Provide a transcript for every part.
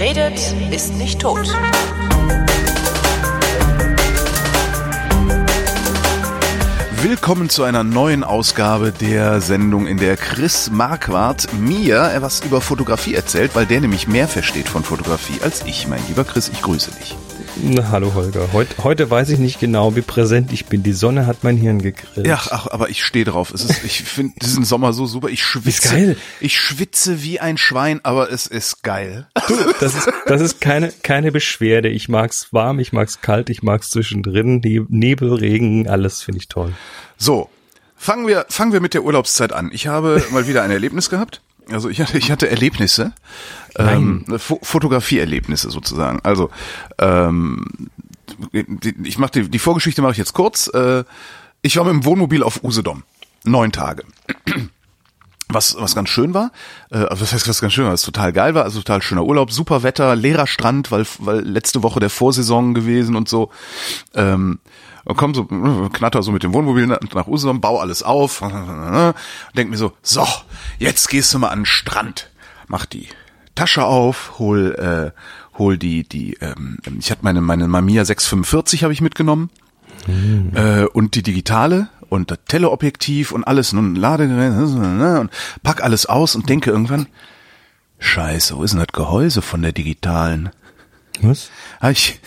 Redet, ist nicht tot. Willkommen zu einer neuen Ausgabe der Sendung, in der Chris Marquardt mir etwas über Fotografie erzählt, weil der nämlich mehr versteht von Fotografie als ich. Mein lieber Chris, ich grüße dich. Na, hallo Holger. Heute, heute weiß ich nicht genau, wie präsent ich bin. Die Sonne hat mein Hirn gegrillt. Ja, ach, aber ich stehe drauf. Es ist, ich finde diesen Sommer so super. Ich schwitze. Ist geil. Ich schwitze wie ein Schwein, aber es ist geil. Du, das ist, das ist keine, keine Beschwerde. Ich mag's warm, ich mag's kalt, ich mag's zwischendrin. Die Nebel, Regen, alles finde ich toll. So. Fangen wir, fangen wir mit der Urlaubszeit an. Ich habe mal wieder ein Erlebnis gehabt. Also ich hatte, ich hatte Erlebnisse, ähm, Fo Fotografieerlebnisse sozusagen. Also ähm, ich mache die, die Vorgeschichte mache ich jetzt kurz. Äh, ich war mit dem Wohnmobil auf Usedom, neun Tage. Was, was ganz schön war, äh, was heißt was ganz schön war, was total geil war, also total schöner Urlaub, super Wetter, leerer Strand, weil, weil letzte Woche der Vorsaison gewesen und so. Ähm, und komm so, knatter so mit dem Wohnmobil nach Usedom, bau alles auf, denk mir so, so, jetzt gehst du mal an den Strand, mach die Tasche auf, hol, äh, hol die, die, ähm, ich hatte meine, meine Mamiya 645 habe ich mitgenommen mhm. äh, und die digitale und das Teleobjektiv und alles und Ladegerät und pack alles aus und denke irgendwann, Scheiße, wo ist denn das Gehäuse von der digitalen? Was? Hab ich,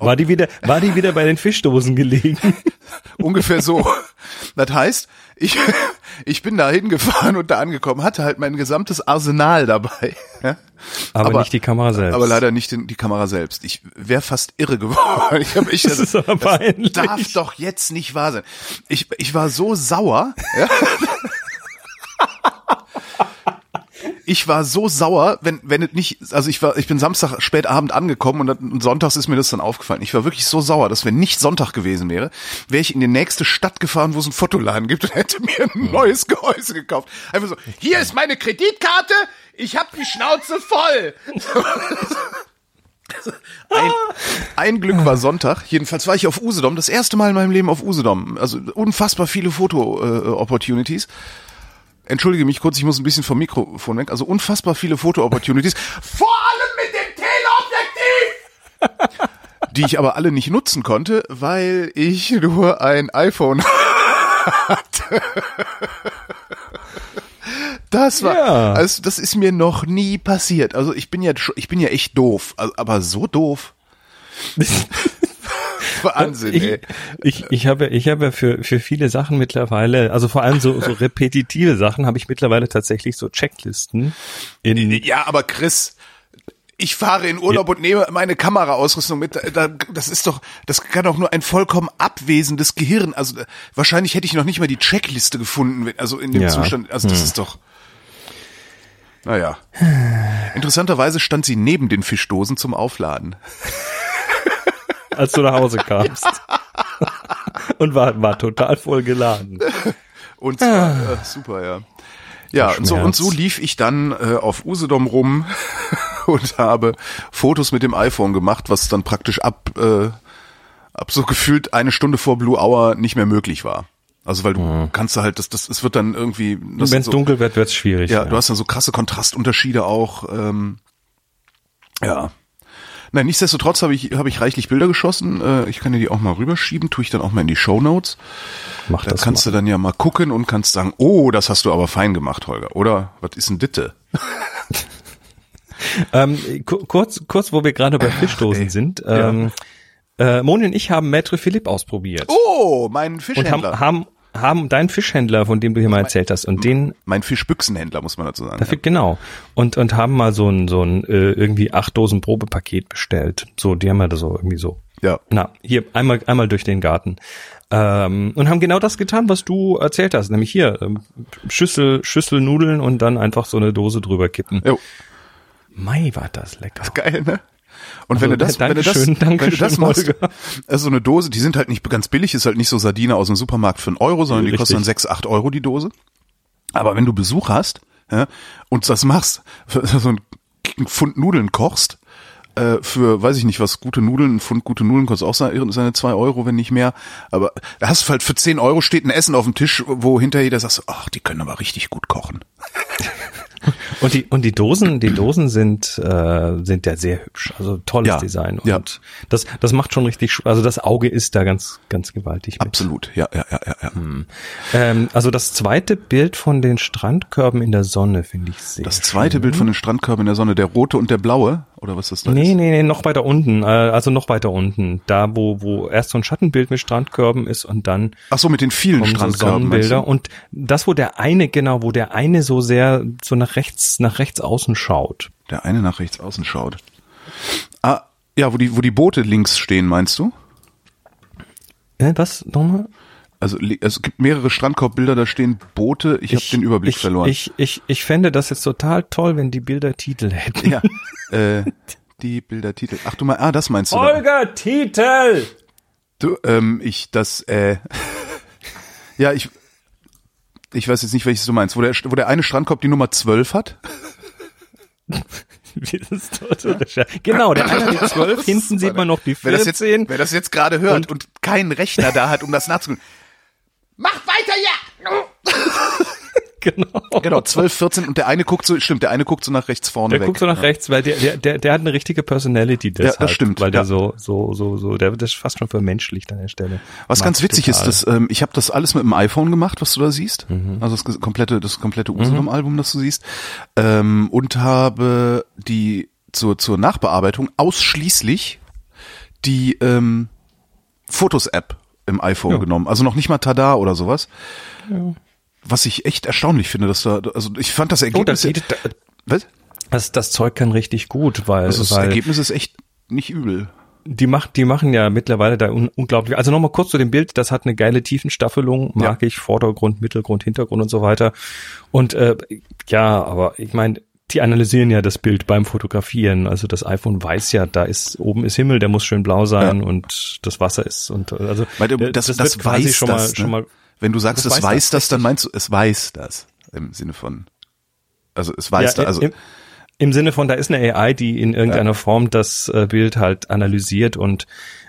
war die wieder, war die wieder bei den Fischdosen gelegen? Ungefähr so. Das heißt, ich, ich bin da hingefahren und da angekommen, hatte halt mein gesamtes Arsenal dabei. Aber, aber nicht die Kamera selbst. Aber leider nicht die, Kamera selbst. Ich wäre fast irre geworden. Ich hab, ich, das, das, das darf doch jetzt nicht wahr sein. Ich, ich war so sauer. Ja? Ich war so sauer, wenn wenn es nicht, also ich war, ich bin Samstag spät Abend angekommen und, und sonntags ist mir das dann aufgefallen. Ich war wirklich so sauer, dass wenn nicht Sonntag gewesen wäre, wäre ich in die nächste Stadt gefahren, wo es einen Fotoladen gibt und hätte mir ein neues Gehäuse gekauft. Einfach so, hier ist meine Kreditkarte, ich hab die Schnauze voll. Ein, ein Glück war Sonntag. Jedenfalls war ich auf Usedom, das erste Mal in meinem Leben auf Usedom. Also unfassbar viele Foto-Opportunities. Äh, entschuldige mich kurz, ich muss ein bisschen vom Mikrofon weg. Also unfassbar viele Foto-Opportunities. Vor allem mit dem Teleobjektiv! die ich aber alle nicht nutzen konnte, weil ich nur ein iPhone hatte. Das war, ja. also das ist mir noch nie passiert. Also ich bin ja, ich bin ja echt doof, aber so doof. Wahnsinn, ich, ey. Ich, ich habe, ich habe für, für viele Sachen mittlerweile, also vor allem so, so repetitive Sachen, habe ich mittlerweile tatsächlich so Checklisten. In ja, aber Chris, ich fahre in Urlaub ja. und nehme meine Kameraausrüstung mit. Das ist doch, das kann doch nur ein vollkommen abwesendes Gehirn. Also wahrscheinlich hätte ich noch nicht mal die Checkliste gefunden, also in dem ja. Zustand. Also das hm. ist doch. Naja. Interessanterweise stand sie neben den Fischdosen zum Aufladen als du nach Hause kamst. und war, war total voll geladen. Und zwar, ah. äh, super, ja. Ja, und so, und so lief ich dann äh, auf Usedom rum und habe Fotos mit dem iPhone gemacht, was dann praktisch ab, äh, ab so gefühlt eine Stunde vor Blue Hour nicht mehr möglich war. Also weil du mhm. kannst du halt, das, das, es wird dann irgendwie. Wenn es so, dunkel wird, wird's schwierig. Ja, ja, du hast dann so krasse Kontrastunterschiede auch. Ähm, ja, Nein, nichtsdestotrotz habe ich, habe ich reichlich Bilder geschossen. Äh, ich kann dir die auch mal rüberschieben, tue ich dann auch mal in die Show Notes. Mach da das kannst mal. du dann ja mal gucken und kannst sagen, oh, das hast du aber fein gemacht, Holger. Oder was ist denn Ditte? ähm, kurz, kurz, wo wir gerade bei Fischdosen Ach, sind. Ähm, ja. äh, Moni und ich haben Maître Philippe ausprobiert. Oh, mein Fischhändler. Und haben, haben haben deinen Fischhändler, von dem du hier mal erzählt hast, und den mein Fischbüchsenhändler muss man dazu sagen. Dafür, ja. Genau. Und und haben mal so ein so ein äh, irgendwie acht Dosen Probepaket bestellt. So, die haben wir da so irgendwie so. Ja. Na, hier einmal einmal durch den Garten. Ähm, und haben genau das getan, was du erzählt hast, nämlich hier ähm, Schüssel Schüssel Nudeln und dann einfach so eine Dose drüber kippen. Jo. Mai war das lecker. Das ist geil, ne? Und also, wenn du das, wenn du das, wenn du das machst, also so eine Dose, die sind halt nicht ganz billig, ist halt nicht so Sardine aus dem Supermarkt für einen Euro, sondern die kosten dann sechs, acht Euro die Dose. Aber wenn du Besuch hast ja, und das machst, so ein Pfund Nudeln kochst, äh, für, weiß ich nicht, was gute Nudeln, ein Pfund gute Nudeln kostet auch seine, seine zwei Euro, wenn nicht mehr. Aber da hast du halt für zehn Euro steht ein Essen auf dem Tisch, wo hinter jeder sagst, ach, die können aber richtig gut kochen. Und die und die Dosen, die Dosen sind äh, sind ja sehr hübsch, also tolles Ja, Design und ja. das das macht schon richtig, also das Auge ist da ganz ganz gewaltig. Mit. Absolut, ja, ja, ja, ja. ja. Ähm, also das zweite Bild von den Strandkörben in der Sonne finde ich sehr. Das zweite schön. Bild von den Strandkörben in der Sonne, der rote und der blaue, oder was das da Nee, ist? nee, nee, noch weiter unten, äh, also noch weiter unten, da wo wo erst so ein Schattenbild mit Strandkörben ist und dann Ach so, mit den vielen Strandkörben. und das, wo der eine genau, wo der eine so sehr so nach rechts nach rechts außen schaut. Der eine nach rechts außen schaut. Ah, ja, wo die, wo die Boote links stehen, meinst du? Äh, was nochmal? Also es gibt mehrere Strandkorbbilder, da stehen Boote. Ich, habe den Überblick ich, verloren. Ich, ich, ich fände das jetzt total toll, wenn die Bilder Titel hätten. ja, äh, die Bildertitel. Ach du mal, ah, das meinst du. da. Holger Titel! Du, ähm, ich, das, äh, ja, ich, ich weiß jetzt nicht, welches du meinst. Wo der, wo der eine Strandkorb die Nummer 12 hat? Genau, der eine hat die 12, hinten sieht man noch die Wer das jetzt, 14. wer das jetzt gerade hört und, keinen Rechner da hat, um das nachzugucken. Macht weiter, ja! Genau. Genau, 12, 14 und der eine guckt so, stimmt, der eine guckt so nach rechts vorne Der weg. guckt so nach ja. rechts, weil der, der, der, der hat eine richtige Personality das deshalb. stimmt, Weil der ja. so, so, so, so, der wird das fast schon vermenschlicht an der Stelle. Was ganz witzig total. ist, dass ähm, ich habe das alles mit dem iPhone gemacht, was du da siehst. Also das komplette, das komplette Usedom-Album, das du siehst. Ähm, und habe die zur, zur Nachbearbeitung ausschließlich die ähm, Fotos-App im iPhone Ja. genommen. Also noch nicht mal Tada oder sowas. Was ich echt erstaunlich finde, dass da, also ich fand das Oh, das, Ergebnis. sieht- was? das, das Zeug kann richtig gut, weil, Also das weil Ergebnis ist echt nicht übel. die macht, die machen ja mittlerweile da un unglaublich. Also nochmal kurz zu dem Bild, das hat eine geile Tiefenstaffelung, mag ich, Vordergrund, Mittelgrund, Hintergrund und so weiter. Und äh, ja, aber ich meine, die analysieren ja das Bild beim Fotografieren. Also das iPhone weiß ja, da ist oben ist Himmel, der muss schön blau sein Ja. und das Wasser ist und also Weil äh, das, das, wird quasi weiß schon das, mal schon ne? mal Wenn du sagst, Das es weiß weiß das, das, dann meinst du, es weiß das. Im Sinne von, also es weiß ja, da, also im, im Sinne von, da ist eine AI, die in irgendeiner Form das äh, Bild halt analysiert und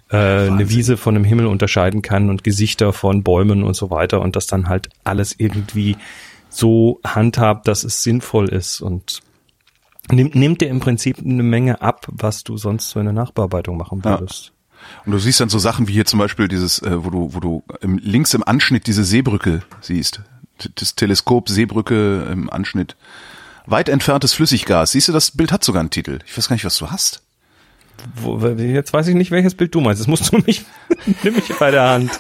äh, eine Wiese von einem Himmel unterscheiden kann und Gesichter von Bäumen und so weiter und das dann halt alles irgendwie so handhabt, dass es sinnvoll ist und nimmt, nimmt dir im Prinzip eine Menge ab, was du sonst so in der Nachbearbeitung machen Ja. würdest. Und du siehst dann so Sachen wie hier zum Beispiel dieses, äh, wo du, wo du im, links im Anschnitt diese Seebrücke siehst. T- Das Teleskop Seebrücke im Anschnitt. Weit entferntes Flüssiggas. Siehst du, das Bild hat sogar einen Titel. Ich weiß gar nicht, was du hast. Wo, jetzt weiß ich nicht, welches Bild du meinst. Das musst du mich, nimm mich bei der Hand.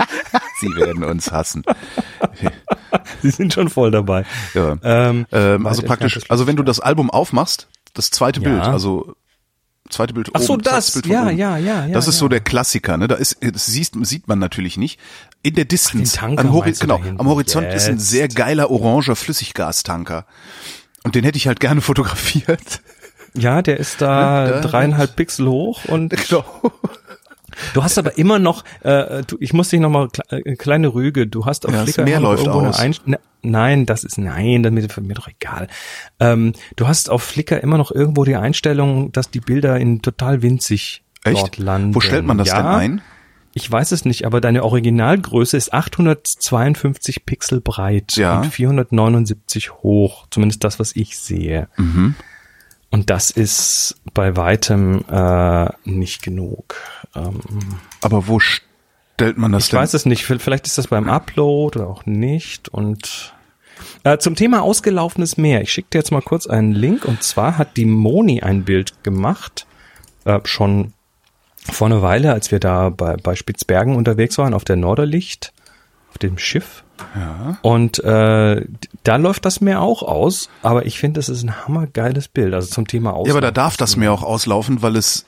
Sie werden uns hassen. Sie sind schon voll dabei. Ja. Ähm, Ähm, also praktisch, also wenn du das Album aufmachst, das zweite Ja. Bild, also zweite Bild Ach so, oben, das. Bild von Ja, oben. ja, ja, ja, Das ist so ja. der Klassiker, ne? Da ist, das sieht, sieht man natürlich nicht. In der Distanz, Tanker am, Hori genau, am Horizont ist ein Jetzt. sehr geiler oranger Flüssiggastanker. Und den hätte ich halt gerne fotografiert. Ja, der ist da Da- dreieinhalb Pixel hoch und Genau. Du hast aber immer noch, äh, du, ich muss dich noch mal kle- äh, kleine Rüge. Du hast auf Ja, Flickr noch läuft irgendwo aus. eine Einst- ne, Nein, das ist nein, das ist mir doch egal. Ähm, du hast auf Flickr immer noch irgendwo die Einstellung, dass die Bilder in total winzig dort Echt? landen. Wo stellt man das ja, denn ein? Ich weiß es nicht, aber deine Originalgröße ist 852 Pixel breit Ja. und 479 hoch. Zumindest das, was ich sehe. Mhm. Und das ist bei weitem äh, nicht genug. Ähm, Aber wo stellt man das ich denn? weiß es nicht. Vielleicht ist das beim Upload oder auch nicht. Und äh, zum Thema ausgelaufenes Meer. Ich schicke dir jetzt mal kurz einen Link. Und zwar hat die Moni ein Bild gemacht. Äh, schon vor einer Weile, als wir da bei, bei Spitzbergen unterwegs waren, auf der Norderlicht, auf dem Schiff. Ja. Und äh, da läuft das Meer auch aus, aber ich finde, es ist ein hammergeiles Bild. Also zum Thema Aus. Ja, aber da darf das Meer auch auslaufen, weil es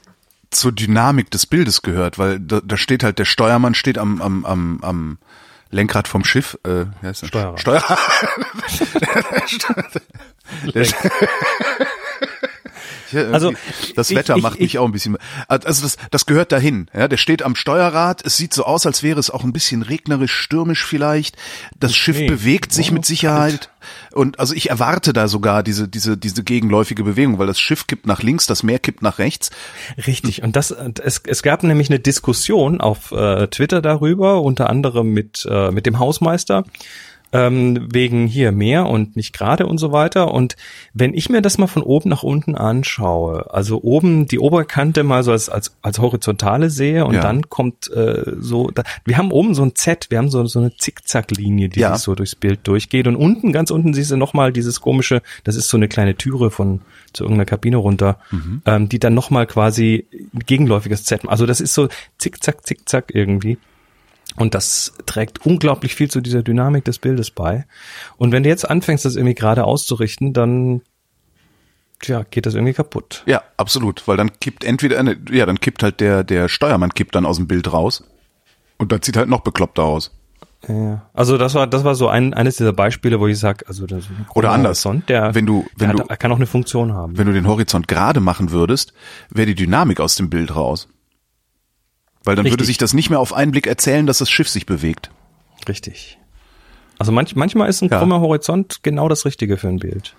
zur Dynamik des Bildes gehört, weil da, da steht halt der Steuermann steht am am am, am Lenkrad vom Schiff. Äh, wie heißt das? Steuerrad. Steuer der, Ja, irgendwie, Also, das Wetter ich- macht ich- mich auch ein bisschen. Also das, das gehört dahin. Ja, der steht am Steuerrad. Es sieht so aus, als wäre es auch ein bisschen regnerisch, stürmisch vielleicht. Das Schiff nee. bewegt sich Oh, mit Sicherheit. Und also ich erwarte da sogar diese diese diese gegenläufige Bewegung, weil das Schiff kippt nach links, das Meer kippt nach rechts. Richtig. Und das, es, es gab nämlich eine Diskussion auf äh, Twitter darüber, unter anderem mit, äh, mit dem Hausmeister. Ähm, wegen hier mehr und nicht gerade und so weiter. Und wenn ich mir das mal von oben nach unten anschaue, also oben die Oberkante mal so als, als, als horizontale sehe und ja. dann kommt äh, so, da, wir haben oben so ein Z, wir haben so, so eine Zickzacklinie, die ja. sich so durchs Bild durchgeht. Und unten, ganz unten siehst du nochmal dieses komische, das ist so eine kleine Türe von zu irgendeiner Kabine runter, mhm. ähm, die dann nochmal quasi gegenläufiges Z. Also das ist so zickzack, zickzack irgendwie. Und das trägt unglaublich viel zu dieser Dynamik des Bildes bei. Und wenn du jetzt anfängst, das irgendwie gerade auszurichten, dann tja, geht das irgendwie kaputt. Ja, absolut, weil dann kippt entweder eine, ja, dann kippt halt der der Steuermann kippt dann aus dem Bild raus und dann sieht halt noch bekloppter aus. Ja, also das war das war so ein eines dieser Beispiele, wo ich sag, also das oder anders, Horizont, der wenn du wenn der du kann auch eine Funktion haben. Wenn du den Horizont gerade machen würdest, wäre die Dynamik aus dem Bild raus. Weil dann Richtig. würde sich das nicht mehr auf einen Blick erzählen, dass das Schiff sich bewegt. Richtig. Also manch, manchmal ist ein ja. krummer Horizont genau das Richtige für ein Bild.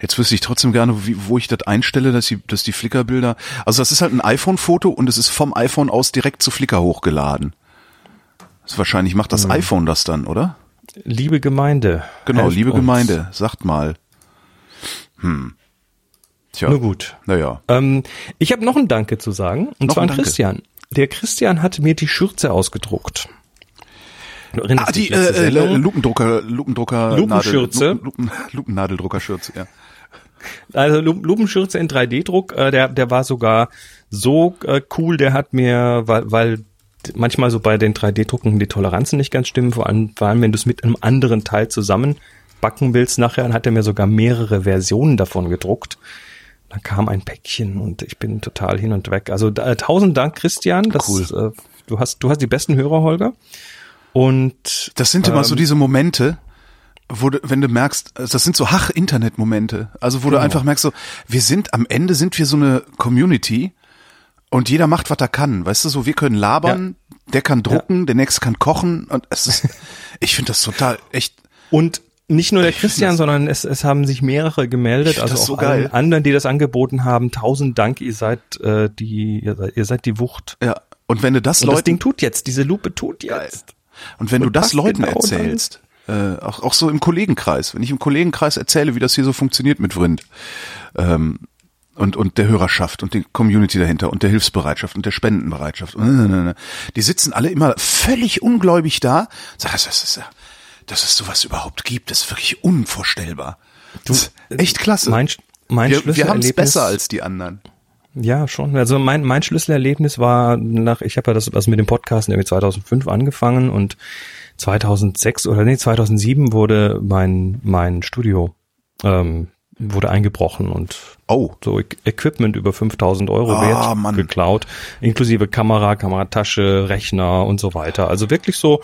Jetzt wüsste ich trotzdem gerne, wie, wo ich das einstelle, dass die, dass die Flickr-Bilder. Also das ist halt ein iPhone-Foto und es ist vom iPhone aus direkt zu Flickr hochgeladen. Das wahrscheinlich macht das hm. iPhone das dann, oder? Liebe Gemeinde. Genau, liebe uns. Gemeinde, sagt mal. Hm. Tja. Nur gut. Naja. Ähm, ich habe noch ein Danke zu sagen, und noch zwar an Christian. Der Christian hat mir die Schürze ausgedruckt. ah, die äh, äh, Lupendrucker, Lupendrucker, Lupenschürze. Lupen, Lupennadeldruckerschürze, ja. Also Lupenschürze in 3D-Druck, äh, der, der war sogar so äh, cool, der hat mir, weil, weil manchmal so bei den 3D-Drucken die Toleranzen nicht ganz stimmen, vor allem, vor allem wenn du es mit einem anderen Teil zusammen backen willst nachher, dann hat er mir sogar mehrere Versionen davon gedruckt. Da kam ein Päckchen und ich bin total hin und weg. Also äh, tausend Dank, Christian. Das, cool. Äh, du hast, du hast die besten Hörer, Holger. Und das sind immer so ähm, diese Momente, wo du, wenn du merkst, das sind so Hach-Internet-Momente. Also wo genau. du einfach merkst, so, wir sind am Ende sind wir so eine Community und jeder macht, was er kann. Weißt du, so wir können labern, ja. der kann drucken, ja. der nächste kann kochen und es ist, ich finde das total echt. Und nicht nur der Christian, sondern es, es haben sich mehrere gemeldet, also auch so allen anderen, die das angeboten haben. Tausend Dank, ihr seid äh, die, ihr seid, ihr seid die Wucht. Ja. Und wenn du das Und Leuten, das Ding tut jetzt, diese Lupe tut jetzt. Und wenn Und du das Leuten genau erzählst, äh, auch, auch so im Kollegenkreis, wenn ich im Kollegenkreis erzähle, wie das hier so funktioniert mit Vrind, ähm, und, und der Hörerschaft und die Community dahinter und der Hilfsbereitschaft und der Spendenbereitschaft. Die sitzen alle immer völlig ungläubig da. Sag, das ist ja, dass es sowas überhaupt gibt, ist wirklich unvorstellbar. Du, echt klasse. Mein, mein wir, wir haben es besser als die anderen. Ja, schon. Also mein, mein Schlüsselerlebnis war nach, ich habe ja das also mit dem Podcast irgendwie 2005 angefangen und 2006 oder nee, 2007 wurde mein, mein Studio ähm, wurde eingebrochen und oh. so Equipment über 5000 Euro oh, wert Mann. geklaut, inklusive Kamera, Kameratasche, Rechner und so weiter. Also wirklich so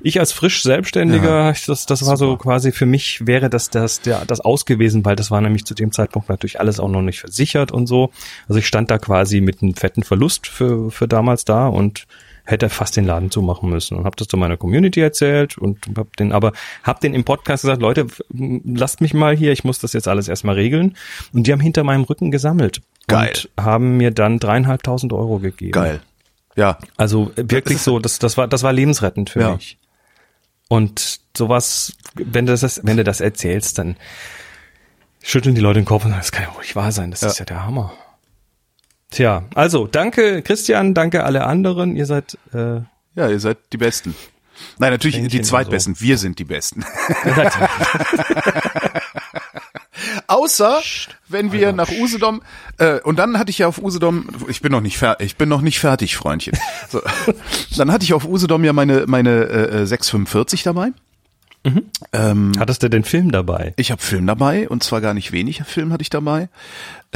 ich als frisch Selbstständiger, ja, das, das war so quasi für mich wäre das das der das aus gewesen, weil das war nämlich zu dem Zeitpunkt natürlich alles auch noch nicht versichert und so. Also ich stand da quasi mit einem fetten Verlust für für damals da und hätte fast den Laden zumachen müssen und habe das zu meiner Community erzählt und hab den aber hab den im Podcast gesagt, Leute, lasst mich mal hier, ich muss das jetzt alles erstmal regeln und die haben hinter meinem Rücken gesammelt Geil. und haben mir dann dreieinhalbtausend Euro gegeben. Geil. Ja. Also wirklich so, das, das war, das war lebensrettend für ja. mich. Und sowas, wenn du das, wenn du das erzählst, dann schütteln die Leute den Kopf und sagen, das kann ja wohl nicht wahr sein, das ja. ist ja der Hammer. Tja, also danke Christian, danke alle anderen, ihr seid äh, ja, ihr seid die Besten. Nein, natürlich die Zweitbesten. So. Wir sind die Besten. Außer wenn wir nach Usedom äh, und dann hatte ich ja auf Usedom, ich bin noch nicht fertig, ich bin noch nicht fertig, Freundchen. So, dann hatte ich auf Usedom ja meine meine äh, 645 dabei. Mhm. Ähm, Hattest du den Film dabei? Ich habe Film dabei und zwar gar nicht wenig Film hatte ich dabei.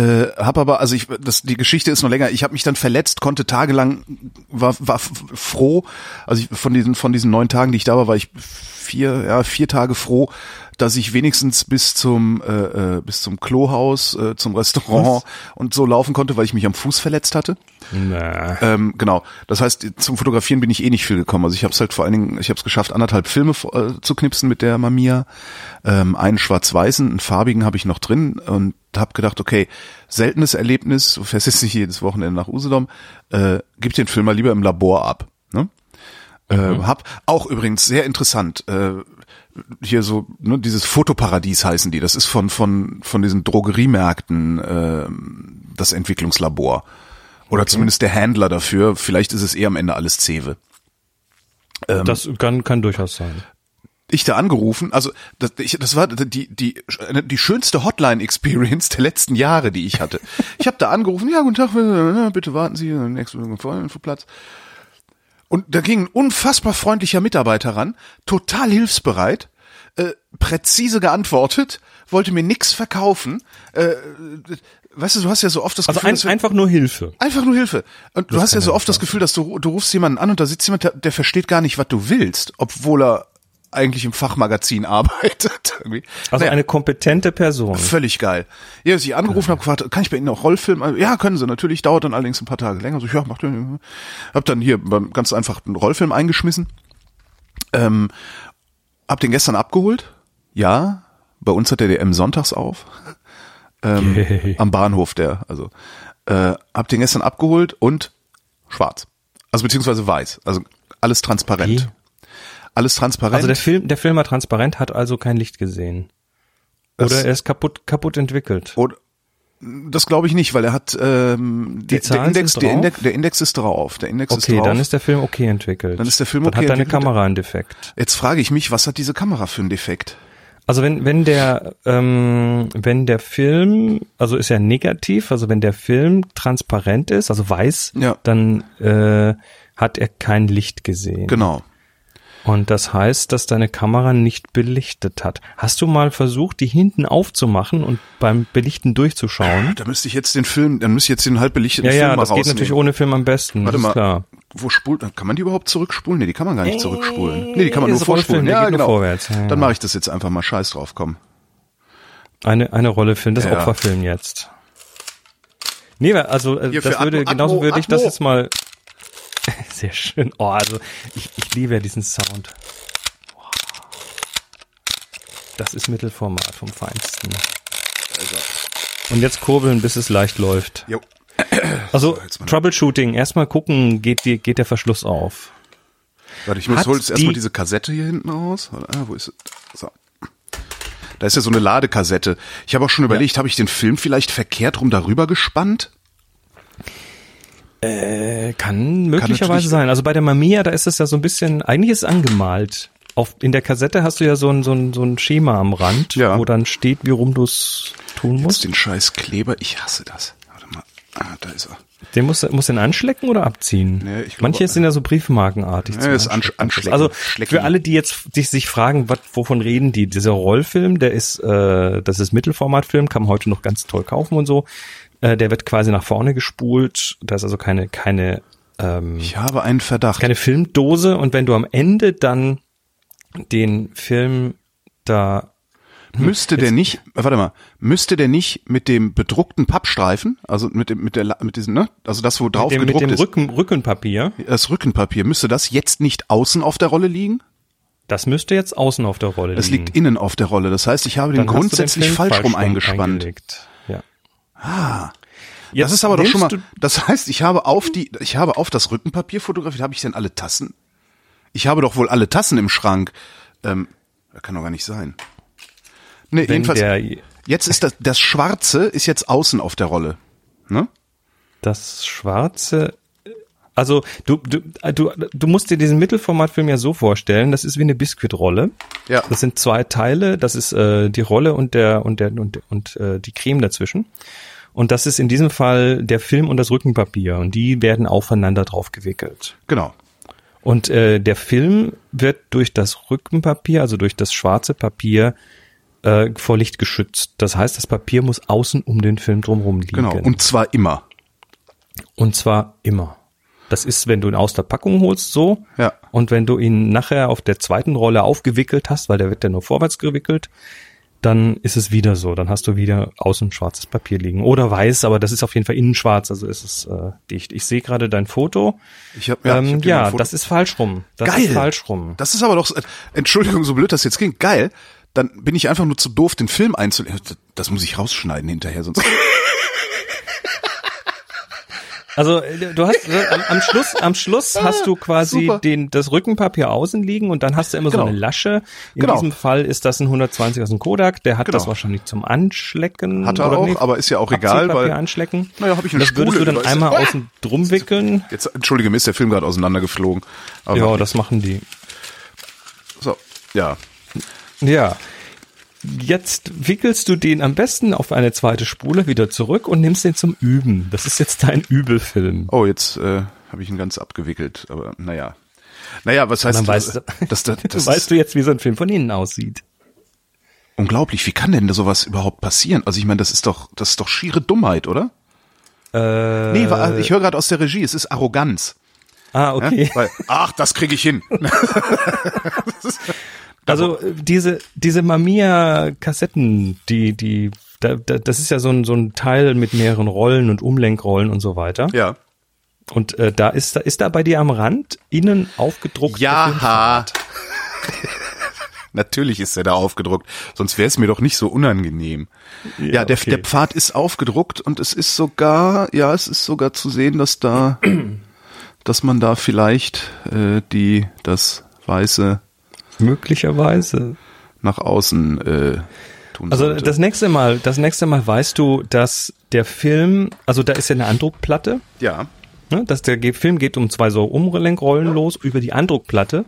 Äh, hab aber, also ich, das, die Geschichte ist noch länger. Ich habe mich dann verletzt, konnte tagelang, war, war froh. Also ich, von diesen von diesen neun Tagen, die ich da war, war ich vier, ja vier Tage froh, dass ich wenigstens bis zum äh, äh, bis zum Klohaus, äh, zum Restaurant Was? und so laufen konnte, weil ich mich am Fuß verletzt hatte. Na. Ähm, genau. Das heißt, zum Fotografieren bin ich eh nicht viel gekommen. Also ich habe es halt vor allen Dingen, ich habe es geschafft, anderthalb Filme äh, zu knipsen mit der Mamiya. Ähm, einen schwarz-weißen, einen farbigen habe ich noch drin und habe gedacht, okay, seltenes Erlebnis, du fährst jetzt nicht jedes Wochenende nach Usedom, äh, gib den Film mal lieber im Labor ab. Ne? Äh, mhm. Äh, hab auch übrigens sehr interessant. Äh, hier so, ne, dieses Fotoparadies heißen die. Das ist von von von diesen Drogeriemärkten äh, das Entwicklungslabor oder okay. zumindest der Händler dafür. Vielleicht ist es eh am Ende alles Cewe. Ähm, das kann kann durchaus sein. Ich da angerufen, also das, ich, das war die die die schönste Hotline-Experience der letzten Jahre, die ich hatte. Ich habe da angerufen, ja guten Tag, bitte warten Sie, nächste Platz. Und da ging ein unfassbar freundlicher Mitarbeiter ran, total hilfsbereit, äh, präzise geantwortet, wollte mir nix verkaufen. Äh, weißt du, du hast ja so oft das also Gefühl, ein, einfach nur Hilfe. Einfach nur Hilfe. Und du hast ja so oft das Gefühl, dass du du rufst jemanden an und da sitzt jemand, der, der versteht gar nicht, was du willst, obwohl er eigentlich im Fachmagazin arbeitet. Irgendwie. Also naja, eine kompetente Person. Völlig geil. Ja, ich angerufen habe, gefragt, kann ich bei Ihnen auch Rollfilm? Ja, können Sie natürlich, dauert dann allerdings ein paar Tage länger. So, ja, macht Hab dann hier ganz einfach einen Rollfilm eingeschmissen. Ähm, hab den gestern abgeholt. Ja, bei uns hat der DM sonntags auf. Ähm, okay. Am Bahnhof der, also äh, hab den gestern abgeholt und schwarz. Also beziehungsweise weiß. Also alles transparent. Wie? Alles transparent. Also der Film, der Film war transparent, hat also kein Licht gesehen. Oder das, er ist kaputt, kaputt entwickelt. Oder, das glaube ich nicht, weil er hat ähm, die der, Index, der, Index, der Index ist drauf. Der Index okay, ist drauf. Okay, dann ist der Film okay entwickelt. Dann ist der Film dann okay hat deine Kamera einen Defekt. Jetzt frage ich mich, was hat diese Kamera für einen Defekt? Also wenn wenn der ähm, wenn der Film also ist ja negativ, also wenn der Film transparent ist, also weiß, ja. dann äh, hat er kein Licht gesehen. Genau. Und das heißt, dass deine Kamera nicht belichtet hat. Hast du mal versucht, die hinten aufzumachen und beim Belichten durchzuschauen? Da müsste ich jetzt den Film, dann müsste ich jetzt den halb belichteten ja, Film ja, mal rausnehmen. Ja, das geht natürlich ohne Film am besten. Warte mal, klar. wo spult, kann man die überhaupt zurückspulen? Nee, die kann man gar nicht zurückspulen. Nee, die kann man nur vorspulen. Ja, genau. Vorwärts. Ja, dann mache ich das jetzt einfach mal scheiß drauf, komm. Eine, eine Rolle Film, das ja. Opferfilm jetzt. Nee, also äh, das würde, Atmo, genauso würde ich das jetzt mal Sehr schön. Oh, also ich, ich liebe ja diesen Sound. Das ist Mittelformat vom Feinsten. Also. Und jetzt kurbeln, bis es leicht läuft. Jo. Also so, Troubleshooting, erstmal gucken, geht, die, geht der Verschluss auf. Warte, ich muss hol jetzt erstmal diese Kassette hier hinten raus. Ah, wo ist es? So. Da ist ja so eine Ladekassette. Ich habe auch schon überlegt, ja. habe ich den Film vielleicht verkehrt rum darüber gespannt? Äh, kann möglicherweise kann sein. Also bei der Mamiya, da ist es ja so ein bisschen, eigentlich ist es angemalt. Auf, in der Kassette hast du ja so ein, so ein, so ein Schema am Rand, ja. wo dann steht, wie rum du es tun Jetzt musst. den scheiß Kleber, ich hasse das. Warte mal, ah, da ist er. Den muss, muss den anschlecken oder abziehen? Nee, ich glaube, Manche sind ja so Briefmarkenartig. Nee, ist ansch anschlecken. Also für alle, die jetzt die sich fragen, was, wovon reden die? Dieser Rollfilm, der ist, äh, das ist Mittelformatfilm, kann man heute noch ganz toll kaufen und so. Äh, der wird quasi nach vorne gespult. Da ist also keine, keine, ähm, ich habe einen Verdacht. Keine Filmdose. Und wenn du am Ende dann den Film da müsste der nicht, warte mal, müsste der nicht mit dem bedruckten Pappstreifen, also mit dem, mit der, mit diesem, ne, also das, wo drauf mit dem, gedruckt mit dem ist. Rücken, Rückenpapier. Das Rückenpapier, müsste das jetzt nicht außen auf der Rolle liegen? Das müsste jetzt außen auf der Rolle liegen. Das liegt innen auf der Rolle. Das heißt, ich habe den grundsätzlich den falsch rum eingespannt. Eingelegt. Ah. Jetzt das ist aber doch schon mal, das heißt, ich habe auf die, ich habe auf das Rückenpapier fotografiert, habe ich denn alle Tassen? Ich habe doch wohl alle Tassen im Schrank. Ähm, das kann doch gar nicht sein. Nee, Wenn jedenfalls, jetzt ist das, das Schwarze ist jetzt außen auf der Rolle. Ne? Das Schwarze, also du, du, du, du musst dir diesen Mittelformatfilm ja so vorstellen, das ist wie eine Biskuitrolle. Ja. Das sind zwei Teile, das ist äh, die Rolle und der und der und, und äh, die Creme dazwischen. Und das ist in diesem Fall der Film und das Rückenpapier. Und die werden aufeinander drauf gewickelt. Genau. Und äh, der Film wird durch das Rückenpapier, also durch das schwarze Papier, äh, vor Licht geschützt. Das heißt, das Papier muss außen um den Film drumherum liegen. Genau, und zwar immer. Und zwar immer. Das ist, wenn du ihn aus der Packung holst, so. Ja. Und wenn du ihn nachher auf der zweiten Rolle aufgewickelt hast, weil der wird ja nur vorwärts gewickelt, dann ist es wieder so. Dann hast du wieder außen schwarzes Papier liegen. Oder weiß, aber das ist auf jeden Fall innen schwarz, also ist es äh, dicht. Ich sehe gerade dein Foto. Ich hab, ja, ähm, ich hab ja das ist falsch rum. Das Geil. ist falsch rum. Das ist aber doch, Entschuldigung, so blöd das jetzt ging. Geil. Dann bin ich einfach nur zu doof, den Film einzulegen. Das muss ich rausschneiden hinterher, sonst. Also äh, du hast äh, am, am Schluss, am Schluss hast du quasi Super. den das Rückenpapier außen liegen und dann hast du immer Genau. so eine Lasche. In Genau. diesem Fall ist das ein 120 aus dem Kodak. Der hat Genau. das wahrscheinlich zum Anschlecken. Hat er oder auch, nee, aber ist ja auch egal, weil anschlecken. Naja, hab ich eine das würdest Spule du dann einmal das- außen drum wickeln. jetzt entschuldige, mir ist der Film gerade auseinandergeflogen. Ja, das machen die. so, ja. Ja. Jetzt wickelst du den am besten auf eine zweite Spule wieder zurück und nimmst den zum Üben. Das ist jetzt dein Übelfilm. Oh, jetzt äh, habe ich ihn ganz abgewickelt, aber naja. Naja, was heißt weißt du, das, das, das weißt du jetzt, wie so ein Film von innen aussieht. unglaublich. Wie kann denn sowas überhaupt passieren? Also ich meine, das ist doch, das ist doch schiere Dummheit, oder? Äh, Nee, wa- ich höre gerade aus der Regie, es ist Arroganz. ah, Ja? okay. Weil, ach, das kriege ich hin. Also äh, diese diese Mamiya-Kassetten, die die da, da, das ist ja so ein so ein Teil mit mehreren Rollen und Umlenkrollen und so weiter. ja. Und äh, da ist da ist da bei dir am Rand innen aufgedruckt. Ja. Natürlich ist er da aufgedruckt, sonst wäre es mir doch nicht so unangenehm. Ja, der, okay. der Pfad ist aufgedruckt und es ist sogar, ja, es ist sogar zu sehen, dass da, dass man da vielleicht äh, die das Weiße Möglicherweise. nach außen äh, tun Also sollte. das nächste Mal, das nächste Mal weißt du, dass der Film, also da ist ja eine Andruckplatte, ja, ne, dass der Film geht um zwei so Umlenkrollen los über die Andruckplatte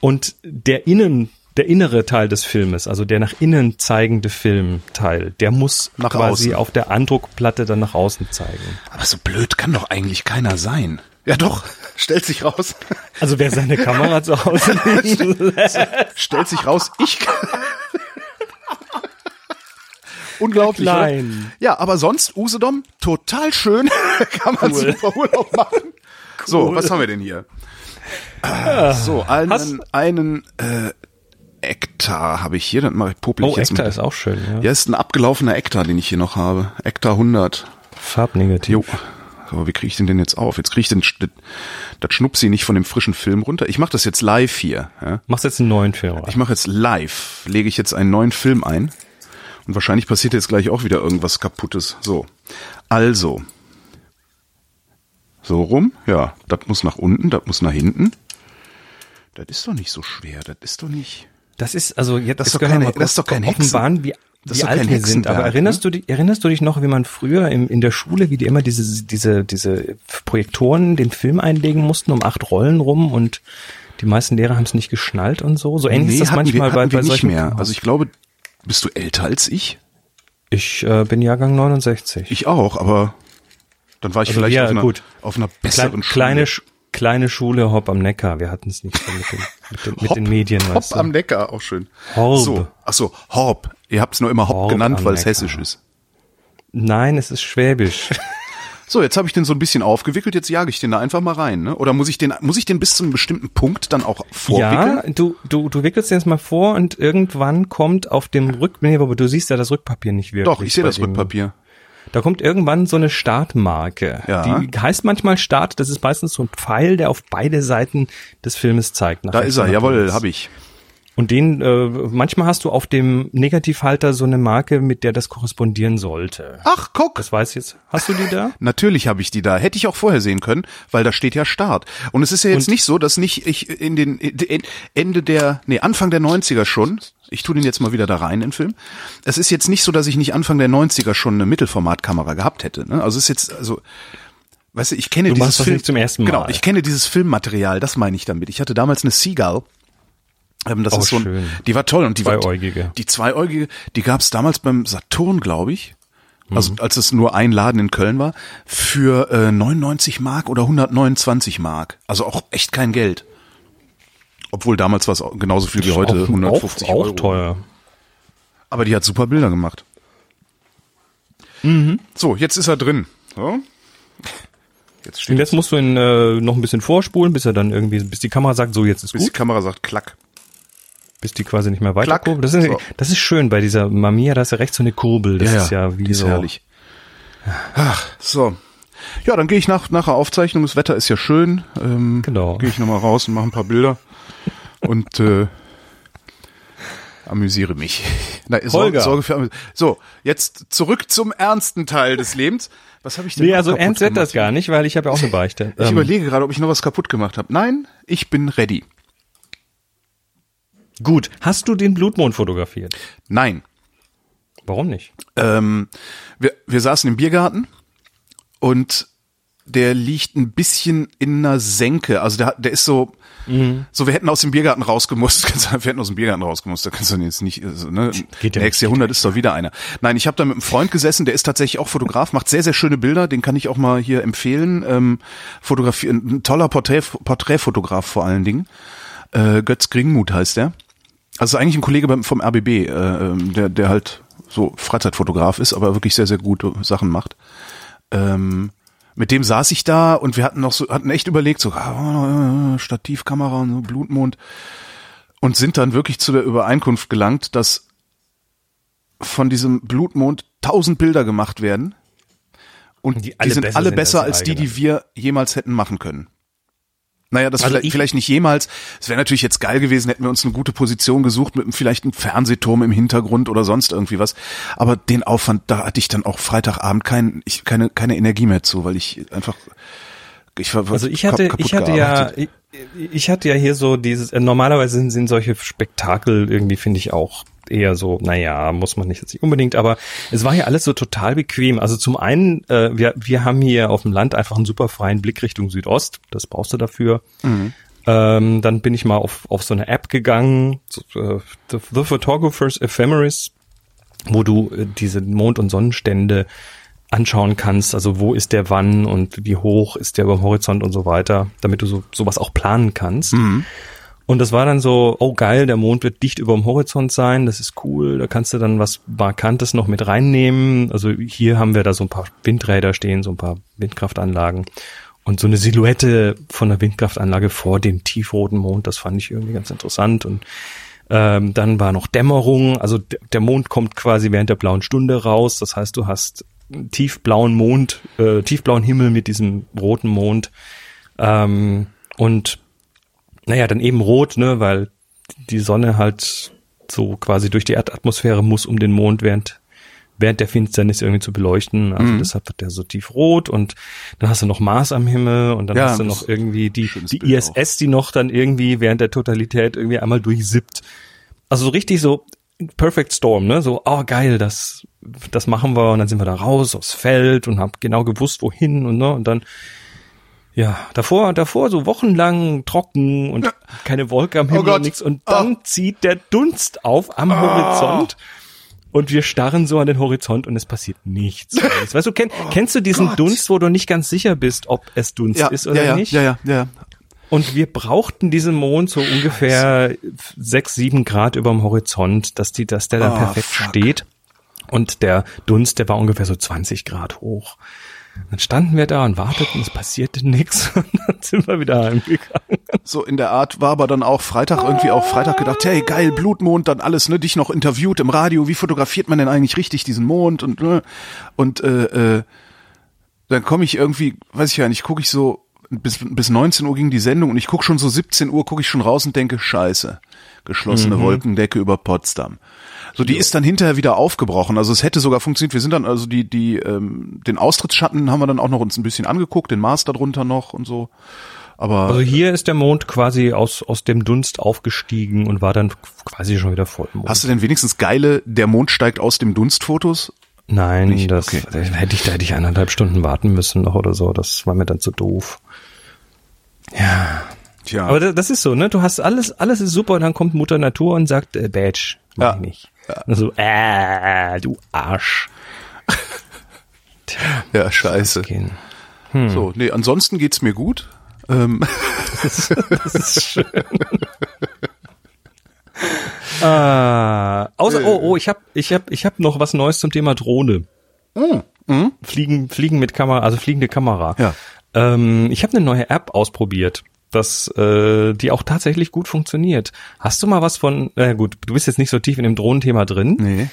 und der innen der innere Teil des Filmes, also der nach innen zeigende Filmteil, der muss Nach quasi außen. auf der Andruckplatte dann nach außen zeigen. aber so blöd kann doch eigentlich keiner sein. Ja doch, stellt sich raus. Also wer seine Kamera zu Hause lässt. stellt sich raus, ich kann. Unglaublich. oder? Klein. Ja, aber sonst, Usedom, total schön. kann man Cool. super Urlaub machen. So, was haben wir denn hier? So, einen, Hast- einen äh, Ektar habe ich hier, dann mache ich ich Oh, jetzt Ektar mit. ist auch schön, ja. Ja, ist ein abgelaufener Ektar, den ich hier noch habe. Ektar 100. Farbnegativ. Jo. So, wie kriege ich den denn jetzt auf? Jetzt kriege ich den, das Schnupsi nicht von dem frischen Film runter. Ich mache das jetzt live hier. Ja? Machst jetzt einen neuen Film rein. Ich mache jetzt live, lege ich jetzt einen neuen Film ein. Und wahrscheinlich passiert jetzt gleich auch wieder irgendwas kaputtes. So. Also. So rum. Ja, das muss nach unten, das muss nach hinten. Das ist doch nicht so schwer. Das ist doch nicht. Das ist also jetzt Das ist jetzt doch keine- mal das ist doch kein Hexen- offenbaren, wie, das wie alt wir sind. Aber erinnerst ne? du dich, erinnerst du dich noch, wie man früher im, in der Schule, wie die immer diese diese diese Projektoren den Film einlegen mussten um acht Rollen rum und die meisten Lehrer haben es nicht geschnallt und so. So ähnlich ist das manchmal wir, bei, wir bei nicht solchen mehr. Also ich glaube, bist du älter als ich? ich äh, bin Jahrgang 69. Ich auch, aber dann war ich Also vielleicht ja, auf, einer, gut. auf einer besseren Schule. kleine kleine Schule Hopp am Neckar. Wir hatten es nicht mit den, mit den, mit den Medien. Hopp weißt du. am Neckar, auch schön. Horb. So, ach so, Horb. Ihr habt es nur immer Hopp, Horb genannt, weil es hessisch ist. Nein, es ist Schwäbisch. So, jetzt habe ich den so ein bisschen aufgewickelt, jetzt jage ich den da einfach mal rein, ne? Oder muss ich den muss ich den bis zu einem bestimmten Punkt dann auch vorwickeln? Ja, du, du, du wickelst den jetzt mal vor und irgendwann kommt auf dem Rück, nee, aber du siehst ja das Rückpapier nicht wirklich. Doch, ich sehe das Rückpapier. Da kommt irgendwann so eine Startmarke. Ja. Die heißt manchmal Start, das ist meistens so ein Pfeil, der auf beide Seiten des Filmes zeigt. Da ist er, jawohl, habe ich. Und den, äh, manchmal hast du auf dem Negativhalter so eine Marke, mit der das korrespondieren sollte. Ach, guck. Das weiß ich jetzt. Hast du die da? Natürlich habe ich die da. Hätte ich auch vorher sehen können, weil da steht ja Start. Und es ist ja jetzt Und- nicht so, dass nicht ich in den Ende der, nee, Anfang der 90er schon, ich tue den jetzt mal wieder da rein in den Film. Es ist jetzt nicht so, dass ich nicht Anfang der 90er schon eine Mittelformatkamera gehabt hätte. Ne? Also es ist jetzt, also, weißt du, ich kenne Du dieses Film, zum ersten Mal. Genau, ich kenne dieses Filmmaterial, das meine ich damit. Ich hatte damals eine Seagull. Ähm, das Oh, ist so ein, schön. die war toll und die war, Zweieugige. die zweieugige, die gab es damals beim Saturn, glaube ich. Also Mhm. als es nur ein Laden in Köln war, für äh, 99 Mark oder 129 Mark. Also auch echt kein Geld. Obwohl damals war es genauso viel wie heute, Auch- 150 auch, Euro. Auch teuer. Aber die hat super Bilder gemacht. Mhm. So, jetzt ist er drin. So. Jetzt jetzt musst du ihn äh, noch ein bisschen vorspulen, bis er dann irgendwie, bis die Kamera sagt, so jetzt ist bis die gut, Kamera sagt Klack. Bis die quasi nicht mehr weiter Klack. kurbelt. Das ist, So. das ist schön bei dieser Mamiya, da ist ja rechts so eine Kurbel. Das ist ja wie so. herrlich. Ach, so. Ja, dann gehe ich nach, nach der Aufzeichnung. Das Wetter ist ja schön. Ähm, Genau. Gehe ich nochmal raus und mache ein paar Bilder. und äh, amüsiere mich. Na, Holger. Sorge für so, jetzt zurück zum ernsten Teil des Lebens. Was habe ich denn Nee, also ernst wird das gar nicht, weil ich habe ja auch eine Beichte. Ich ähm. überlege gerade, ob ich noch was kaputt gemacht habe. Nein, ich bin ready. Gut, hast du den Blutmond fotografiert? Nein. Warum nicht? Ähm, wir, wir saßen im Biergarten und der liegt ein bisschen in einer Senke. Also der, der ist so, mhm. so wir hätten aus dem Biergarten rausgemusst. wir hätten aus dem Biergarten rausgemusst. Da kannst du jetzt nicht, also, ne? Geht ja Nächstes Jahrhundert ist doch wieder einer. Nein, ich habe da mit einem Freund gesessen, der ist tatsächlich auch Fotograf, macht sehr, sehr schöne Bilder. Den kann ich auch mal hier empfehlen. Ähm, Fotografie, ein toller Porträt, Porträtfotograf vor allen Dingen. Äh, Götz Gringmuth heißt der. Also eigentlich ein Kollege vom RBB, äh, ähm, der, der halt so Freizeitfotograf ist, aber wirklich sehr, sehr gute Sachen macht. Ähm, mit dem saß ich da und wir hatten noch so, hatten echt überlegt, so ah, Stativkamera und so Blutmond und sind dann wirklich zu der Übereinkunft gelangt, dass von diesem Blutmond tausend Bilder gemacht werden und die, die sind alle besser als, als die, die wir jemals hätten machen können. Naja, das also vielleicht, vielleicht nicht jemals. Es wäre natürlich jetzt geil gewesen, hätten wir uns eine gute Position gesucht mit vielleicht einem Fernsehturm im Hintergrund oder sonst irgendwie was. Aber den Aufwand, da hatte ich dann auch Freitagabend kein, ich, keine, keine Energie mehr zu, weil ich einfach ich war also ich hatte ich hatte ja ich, ich hatte ja hier so dieses äh, normalerweise sind, sind solche Spektakel irgendwie finde ich auch eher so, naja, muss man nicht jetzt nicht unbedingt, aber es war ja alles so total bequem. Also zum einen, äh, wir, wir haben hier auf dem Land einfach einen super freien Blick Richtung Südost, das brauchst du dafür. Mhm. Ähm, dann bin ich mal auf, auf so eine App gegangen, so, äh, The, The Photographer's Ephemeris, wo du äh, diese Mond- und Sonnenstände anschauen kannst, also wo ist der wann und wie hoch ist der über dem Horizont und so weiter, damit du so sowas auch planen kannst. Mhm. Und das war dann so, oh geil, der Mond wird dicht über dem Horizont sein, das ist cool, da kannst du dann was Markantes noch mit reinnehmen. Also hier haben wir da so ein paar Windräder stehen, so ein paar Windkraftanlagen. Und so eine Silhouette von der Windkraftanlage vor dem tiefroten Mond, das fand ich irgendwie ganz interessant. Und ähm, dann war noch Dämmerung, also der Mond kommt quasi während der blauen Stunde raus. Das heißt, du hast tiefblauen Mond, äh, tiefblauen Himmel mit diesem roten Mond. Ähm, und naja, dann eben rot, ne, weil die Sonne halt so quasi durch die Erdatmosphäre muss, um den Mond während während der Finsternis irgendwie zu beleuchten. Also mhm. deshalb wird der so tief rot und dann hast du noch Mars am Himmel und dann ja, hast du noch irgendwie die, die ISS, auch. die noch dann irgendwie während der Totalität irgendwie einmal durchsippt. Also so richtig so Perfect Storm, ne? So, oh geil, das, das machen wir und dann sind wir da raus aufs Feld und hab genau gewusst, wohin und ne, und dann ja, davor, davor so wochenlang trocken und keine Wolke am oh Himmel oh und nichts. Und dann oh. zieht der Dunst auf am oh. Horizont. Und wir starren so an den Horizont und es passiert nichts. weißt du, kenn, oh kennst du diesen Gott. Dunst, wo du nicht ganz sicher bist, ob es Dunst ja, ist oder ja, ja, nicht? Ja, ja, ja. Und wir brauchten diesen Mond so ungefähr sechs, sieben Grad über dem Horizont, dass die, dass der dann oh, perfekt fuck. steht. Und der Dunst, der war ungefähr so 20 Grad hoch. Dann standen wir da und warteten, es passierte nichts und dann sind wir wieder heimgegangen. So in der Art war aber dann auch Freitag irgendwie auch Freitag gedacht, hey geil, Blutmond, dann alles, ne, dich noch interviewt im Radio, wie fotografiert man denn eigentlich richtig diesen Mond und ne, und äh, äh, dann komme ich irgendwie, weiß ich ja nicht, gucke ich so bis bis 19 Uhr ging die Sendung und ich guck schon so 17 Uhr gucke ich schon raus und denke, scheiße, geschlossene mhm. Wolkendecke über Potsdam. So, die jo. ist dann hinterher wieder aufgebrochen. Also es hätte sogar funktioniert. Wir sind dann also die die ähm, den Austrittsschatten haben wir dann auch noch uns ein bisschen angeguckt, den Mars darunter noch und so. Aber also hier ist der Mond quasi aus aus dem Dunst aufgestiegen und war dann quasi schon wieder voll. Hast du denn wenigstens geile der Mond steigt aus dem Dunst Fotos? Nein, Nicht? das okay. hätte ich da hätte ich eineinhalb Stunden warten müssen noch oder so. Das war mir dann zu doof. Ja. Tja. Aber das ist so, ne? Du hast alles, alles ist super und dann kommt Mutter Natur und sagt, äh, Badge, mach ja. ich nicht. Ja. Also, äh, du Arsch. Tja, ja, scheiße. Hm. So, nee, ansonsten geht's mir gut. Ähm. Das, ist, das ist schön. ah, außer, oh, oh, ich hab, ich hab, ich hab noch was Neues zum Thema Drohne. Mm. Mhm. Fliegen, fliegen mit Kamera, also fliegende Kamera. Ja. Ähm, ich habe eine neue App ausprobiert dass äh, die auch tatsächlich gut funktioniert. Hast du mal was von, äh, gut, du bist jetzt nicht so tief in dem Drohnenthema drin, nee.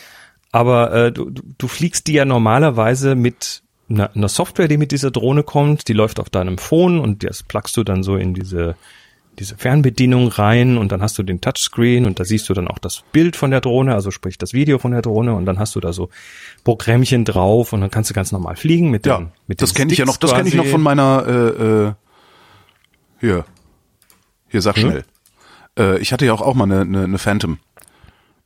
aber äh, du, du fliegst die ja normalerweise mit einer, einer Software, die mit dieser Drohne kommt, die läuft auf deinem Phone und das plugst du dann so in diese diese Fernbedienung rein und dann hast du den Touchscreen und da siehst du dann auch das Bild von der Drohne, also sprich das Video von der Drohne und dann hast du da so Programmchen drauf und dann kannst du ganz normal fliegen mit ja, den mit das kenne ich ja noch, das kenne ich noch von meiner äh, äh, hier hier sag schnell. Hm? Äh, ich hatte ja auch auch mal eine, eine, eine Phantom.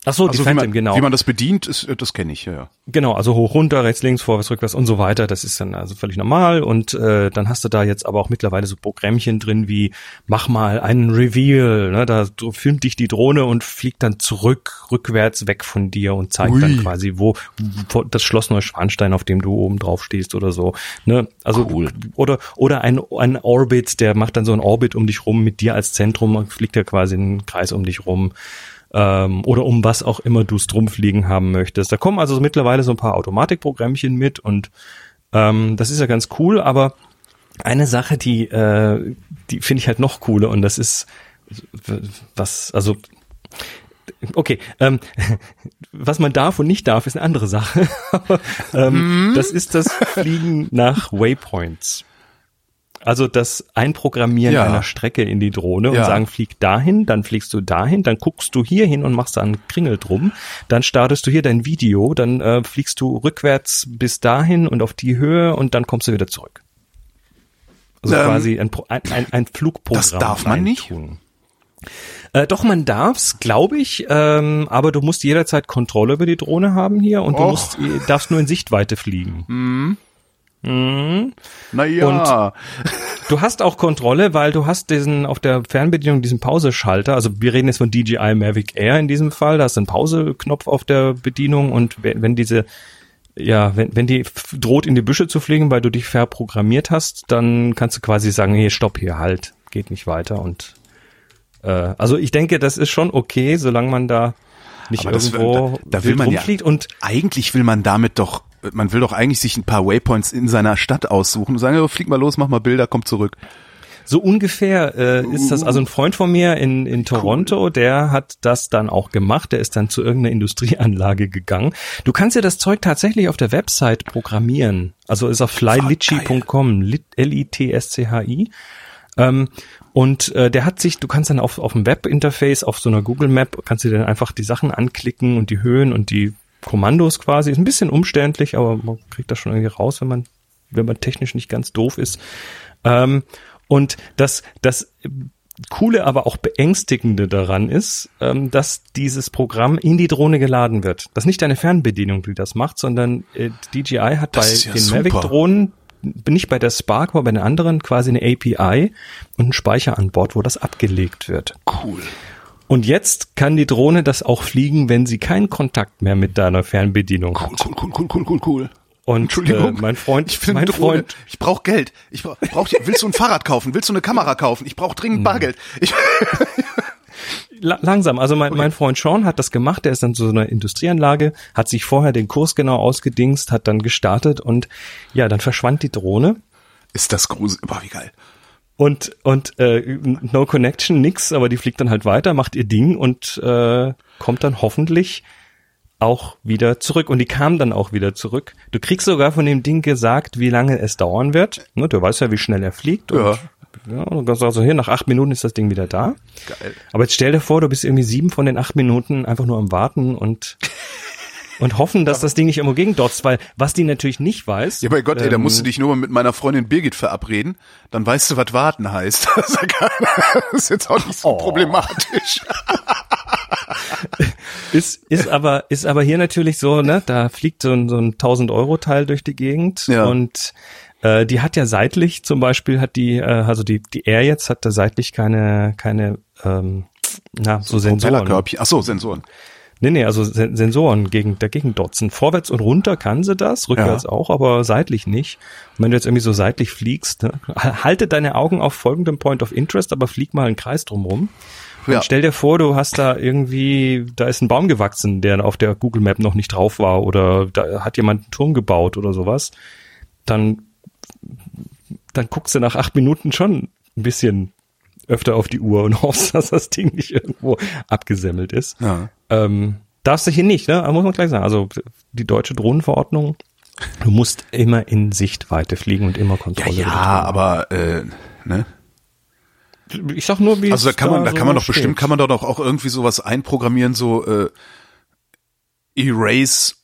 Ach so, also die Phantom, man, genau. Wie man das bedient, ist, das kenne ich, ja, ja. Genau, also hoch, runter, rechts, links, vorwärts, rückwärts und so weiter. Das ist dann also völlig normal. Und äh, dann hast du da jetzt aber auch mittlerweile so Programmchen drin wie mach mal einen Reveal. Ne? Da filmt dich die Drohne und fliegt dann zurück, rückwärts weg von dir und zeigt Ui. dann quasi, wo, wo das Schloss Neuschwanstein, auf dem du oben drauf stehst oder so. Ne? Also cool. oder oder ein, ein Orbit, der macht dann so ein Orbit um dich rum mit dir als Zentrum, fliegt ja quasi einen Kreis um dich rum ähm, oder um was auch immer du es drum fliegen haben möchtest. Da kommen also mittlerweile so ein paar Automatikprogrammchen mit und ähm, das ist ja ganz cool, aber eine Sache, die, äh, die finde ich halt noch cooler und das ist was, also Okay, ähm, was man darf und nicht darf, ist eine andere Sache. ähm, mhm. Das ist das Fliegen nach Waypoints. Also das Einprogrammieren ja. einer Strecke in die Drohne und ja. sagen, flieg dahin, dann fliegst du dahin, dann guckst du hier hin und machst da einen Kringel drum, dann startest du hier dein Video, dann äh, fliegst du rückwärts bis dahin und auf die Höhe und dann kommst du wieder zurück. Also ähm, quasi ein, ein, ein Flugprogramm. Das darf man nicht. Äh, doch, man darf's, glaube ich, ähm, aber du musst jederzeit Kontrolle über die Drohne haben hier und Och. du musst, darfst nur in Sichtweite fliegen. Mhm. Mhm. Naja. du hast auch Kontrolle, weil du hast diesen auf der Fernbedienung diesen Pauseschalter. Also wir reden jetzt von DJI Mavic Air in diesem Fall. Da hast du einen Pauseknopf auf der Bedienung und wenn, diese ja, wenn, wenn die droht in die Büsche zu fliegen, weil du dich verprogrammiert hast, dann kannst du quasi sagen, hey, stopp hier, halt, geht nicht weiter und äh, also ich denke, das ist schon okay, solange man da nicht Aber irgendwo das, da, da will man ja, und eigentlich will man damit doch man will doch eigentlich sich ein paar Waypoints in seiner Stadt aussuchen und sagen, oh, flieg mal los, mach mal Bilder, komm zurück. So ungefähr äh, ist das, also ein Freund von mir in, in Toronto, cool. der hat das dann auch gemacht, der ist dann zu irgendeiner Industrieanlage gegangen. Du kannst ja das Zeug tatsächlich auf der Website programmieren. Also ist auf flylitchi.com, L-I-T-S-C-H-I. Ähm, und äh, der hat sich, du kannst dann auf, auf dem Webinterface, auf so einer Google Map, kannst du dann einfach die Sachen anklicken und die Höhen und die Kommandos quasi. Ist ein bisschen umständlich, aber man kriegt das schon irgendwie raus, wenn man, wenn man technisch nicht ganz doof ist. Ähm, und das, das Coole, aber auch Beängstigende daran ist, ähm, dass dieses Programm in die Drohne geladen wird. Das ist nicht eine Fernbedienung, die das macht, sondern äh, DJI hat das bei ja den Mavic-Drohnen nicht bei der Spark, aber bei den anderen quasi eine API und einen Speicher an Bord, wo das abgelegt wird. Cool. Und jetzt kann die Drohne das auch fliegen, wenn sie keinen Kontakt mehr mit deiner Fernbedienung cool, hat. Cool, cool, cool, cool, cool, cool. Und Entschuldigung, äh, mein Freund, ich bin mein Drohne. Freund, ich brauche Geld. Ich brauch, brauch, willst du ein Fahrrad kaufen? Willst du eine Kamera kaufen? Ich brauche dringend hm. Bargeld. Ich langsam. Also mein, okay. mein Freund Sean hat das gemacht. Der ist dann zu so einer Industrieanlage, hat sich vorher den Kurs genau ausgedingst, hat dann gestartet und ja, dann verschwand die Drohne. Ist das gruselig? Boah, wie geil. Und, und äh, No Connection, nix, aber die fliegt dann halt weiter, macht ihr Ding und äh, kommt dann hoffentlich auch wieder zurück. Und die kam dann auch wieder zurück. Du kriegst sogar von dem Ding gesagt, wie lange es dauern wird. Ne, du weißt ja, wie schnell er fliegt. Und, ja. Ja, und dann sagst du, hier, nach acht Minuten ist das Ding wieder da. Geil. Aber jetzt stell dir vor, du bist irgendwie sieben von den acht Minuten einfach nur am Warten und und hoffen, dass das Ding nicht irgendwo gegendotzt, weil was die natürlich nicht weiß. Ja, bei Gott, ey, da musst du ähm, dich nur mal mit meiner Freundin Birgit verabreden, dann weißt du, was warten heißt. Das ist jetzt auch nicht so oh. problematisch. ist, ist aber, ist aber hier natürlich so, ne, da fliegt so ein, so ein 1000 Euro Teil durch die Gegend ja. und äh, die hat ja seitlich zum Beispiel hat die, äh, also die, die Air jetzt hat da seitlich keine, keine, ähm, na, so, so Sensoren. Ach so, Sensoren. Nee, nee, also Sensoren gegen, dagegen dotzen. Vorwärts und runter kann sie das, rückwärts ja. auch, aber seitlich nicht. Und wenn du jetzt irgendwie so seitlich fliegst, ne, halte deine Augen auf folgendem Point of Interest, aber flieg mal einen Kreis drumrum. Ja. stell dir vor, du hast da irgendwie, da ist ein Baum gewachsen, der auf der Google Map noch nicht drauf war oder da hat jemand einen Turm gebaut oder sowas. Dann, dann guckst du nach acht Minuten schon ein bisschen öfter auf die Uhr und hoffst, dass das Ding nicht irgendwo abgesemmelt ist. Ja. Ähm, darfst du hier nicht, ne? Muss man gleich sagen. Also die deutsche Drohnenverordnung, du musst immer in Sichtweite fliegen und immer Kontrolle. Ja, ja aber äh, ne? Ich sag nur, wie Also da kann man, da so kann man doch bestimmt, kann man doch auch irgendwie sowas einprogrammieren, so äh, Erase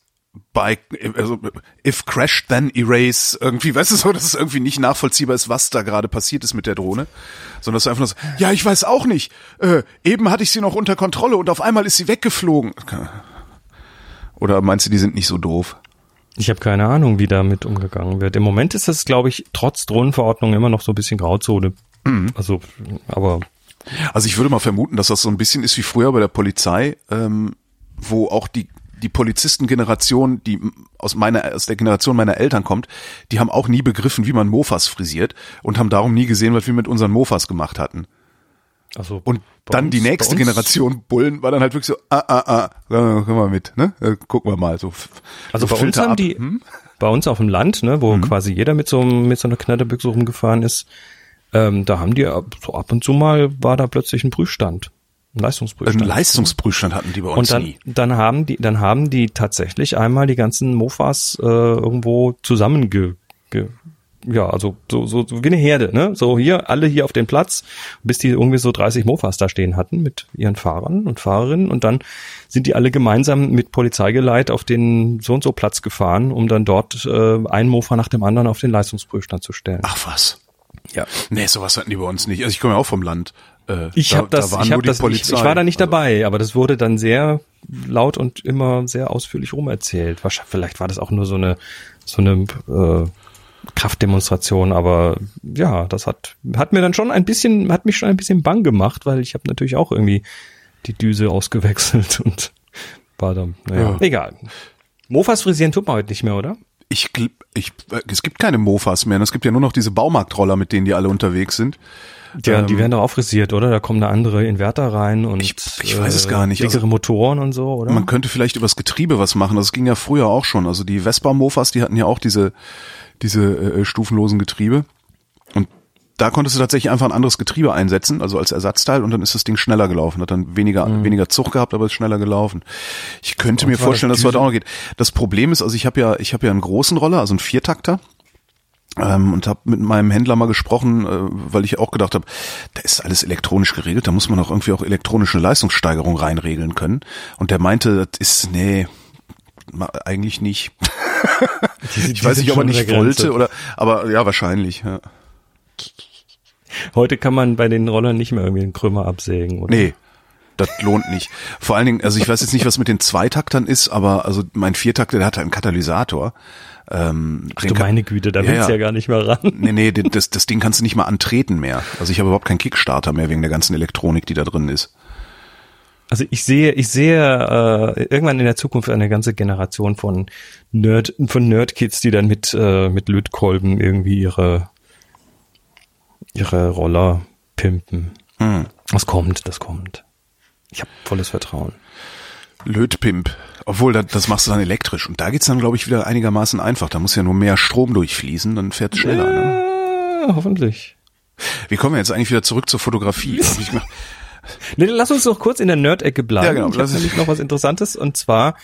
by, also if crashed then erase irgendwie, weißt du so, dass es irgendwie nicht nachvollziehbar ist, was da gerade passiert ist mit der Drohne, sondern dass du einfach nur so, ja, ich weiß auch nicht, äh, eben hatte ich sie noch unter Kontrolle und auf einmal ist sie weggeflogen. Oder meinst du, die sind nicht so doof? Ich habe keine Ahnung, wie damit umgegangen wird. Im Moment ist das, glaube ich, trotz Drohnenverordnung immer noch so ein bisschen Grauzone. Mhm. Also, aber Also ich würde mal vermuten, dass das so ein bisschen ist wie früher bei der Polizei, ähm, wo auch die die Polizistengeneration, die aus meiner aus der Generation meiner Eltern kommt, die haben auch nie begriffen, wie man Mofas frisiert und haben darum nie gesehen, was wir mit unseren Mofas gemacht hatten. also Und dann uns- die nächste uns- Generation Bullen war dann halt wirklich so, ah, ah, ah, können wir mit, ne? Äh, Gucken wir mal. So, Also so bei uns Filter haben ab. die, Hm? bei uns auf dem Land, ne, wo quasi jeder mit so, einem- mit so einer Knatterbüchse rumgefahren ist, ähm, da haben die ab- so ab und zu mal war da plötzlich ein Prüfstand, Einen Leistungsprüfstand. Leistungsprüfstand hatten die bei uns und dann, nie. dann haben die, dann haben die tatsächlich einmal die ganzen Mofas äh, irgendwo zusammenge, ge, ja, also so, so, so wie eine Herde, ne? So hier, alle hier auf den Platz, bis die irgendwie so 30 Mofas da stehen hatten mit ihren Fahrern und Fahrerinnen und dann sind die alle gemeinsam mit Polizeigeleit auf den so und so Platz gefahren, um dann dort äh, ein Mofa nach dem anderen auf den Leistungsprüfstand zu stellen. Ach was. ja. Nee, sowas hatten die bei uns nicht. Also ich komme ja auch vom Land. Äh, Ich habe das, da ich habe die das, ich, Polizei. ich war da nicht Also- dabei, aber das wurde dann sehr laut und immer sehr ausführlich rumerzählt. Wahrscheinlich, vielleicht war das auch nur so eine, so eine äh, Kraftdemonstration, aber ja, das hat, hat mir dann schon ein bisschen, hat mich schon ein bisschen bang gemacht, weil ich habe natürlich auch irgendwie die Düse ausgewechselt und war dann, naja, Ja. egal. Mofas frisieren tut man heute nicht mehr, oder? Ich, ich, äh, es gibt keine Mofas mehr. Es gibt ja nur noch diese Baumarktroller, mit denen die alle unterwegs sind. Ja, Ähm, die werden doch auch frisiert, oder? Da kommen da andere Inverter rein und Ich- ich weiß es gar nicht. Dickere Also- Motoren und so, oder? Man könnte vielleicht übers Getriebe was machen. Das ging ja früher auch schon. Also die Vespa-Mofas, die hatten ja auch diese, diese äh, stufenlosen Getriebe. Und da konntest du tatsächlich einfach ein anderes Getriebe einsetzen, also als Ersatzteil, und dann ist das Ding schneller gelaufen. Hat dann weniger, weniger Zug gehabt, aber ist schneller gelaufen. Ich könnte mir war vorstellen, das dass das heute auch noch geht. Das Problem ist, also ich habe ja, ich habe ja einen großen Roller, also einen Viertakter. Ähm, und habe mit meinem Händler mal gesprochen, äh, weil ich auch gedacht habe, da ist alles elektronisch geregelt, da muss man auch irgendwie auch elektronische Leistungssteigerung reinregeln können. Und der meinte, das ist, nee, eigentlich nicht. ich weiß nicht, ob er nicht wollte oder, aber ja, wahrscheinlich. Ja. Heute kann man bei den Rollern nicht mehr irgendwie einen Krümmer absägen, oder? Nee, das lohnt nicht. Vor allen Dingen, also ich weiß jetzt nicht, was mit den Zweitaktern ist, aber also mein Viertakter, der hat einen Katalysator. Ähm, Ach du meine Güte, da Ja, willst du ja. ja gar nicht mehr ran. Nee, nee, das, das Ding kannst du nicht mal antreten mehr. Also ich habe überhaupt keinen Kickstarter mehr wegen der ganzen Elektronik, die da drin ist. Also ich sehe, ich sehe äh, irgendwann in der Zukunft eine ganze Generation von Nerd, von Nerdkids, die dann mit äh, mit Lötkolben irgendwie ihre ihre Roller pimpen. Hm. Das kommt, das kommt. Ich habe volles Vertrauen. Lötpimp. Obwohl, das, das machst du dann elektrisch. Und da geht's dann, glaube ich, wieder einigermaßen einfach. Da muss ja nur mehr Strom durchfließen, dann fährt es schneller. Ne? Ja, hoffentlich. Wie kommen wir jetzt eigentlich wieder zurück zur Fotografie? Nee, lass uns doch kurz in der Nerd-Ecke bleiben. Ja, genau, Ich habe lass- nämlich noch was Interessantes und zwar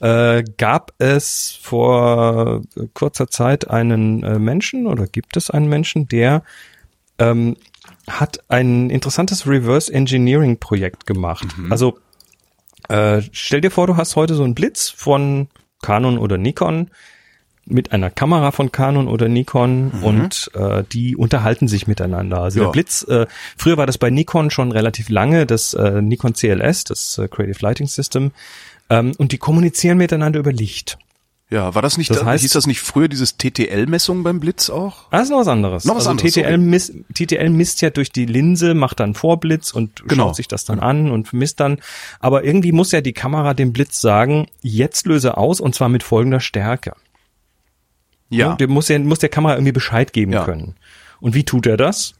äh, gab es vor kurzer Zeit einen äh, Menschen oder gibt es einen Menschen, der ähm, hat ein interessantes Reverse Engineering Projekt gemacht. Also äh, stell dir vor, du hast heute so einen Blitz von Canon oder Nikon mit einer Kamera von Canon oder Nikon und äh, die unterhalten sich miteinander. Also Ja. der Blitz, äh, früher war das bei Nikon schon relativ lange, das äh, Nikon CLS, das äh, Creative Lighting System, ähm, und die kommunizieren miteinander über Licht. Ja, war das nicht, Das da, heißt- hieß das nicht früher dieses TTL-Messung beim Blitz auch? Ah, ist noch was anderes. Noch was also anderes, TTL, misst, TTL misst ja durch die Linse, macht dann Vorblitz und Genau. schaut sich das dann an und misst dann. Aber irgendwie muss ja die Kamera dem Blitz sagen, jetzt löse aus und zwar mit folgender Stärke. Ja. Ne? Der muss, ja, muss der Kamera irgendwie Bescheid geben Ja. können. Und wie tut er das?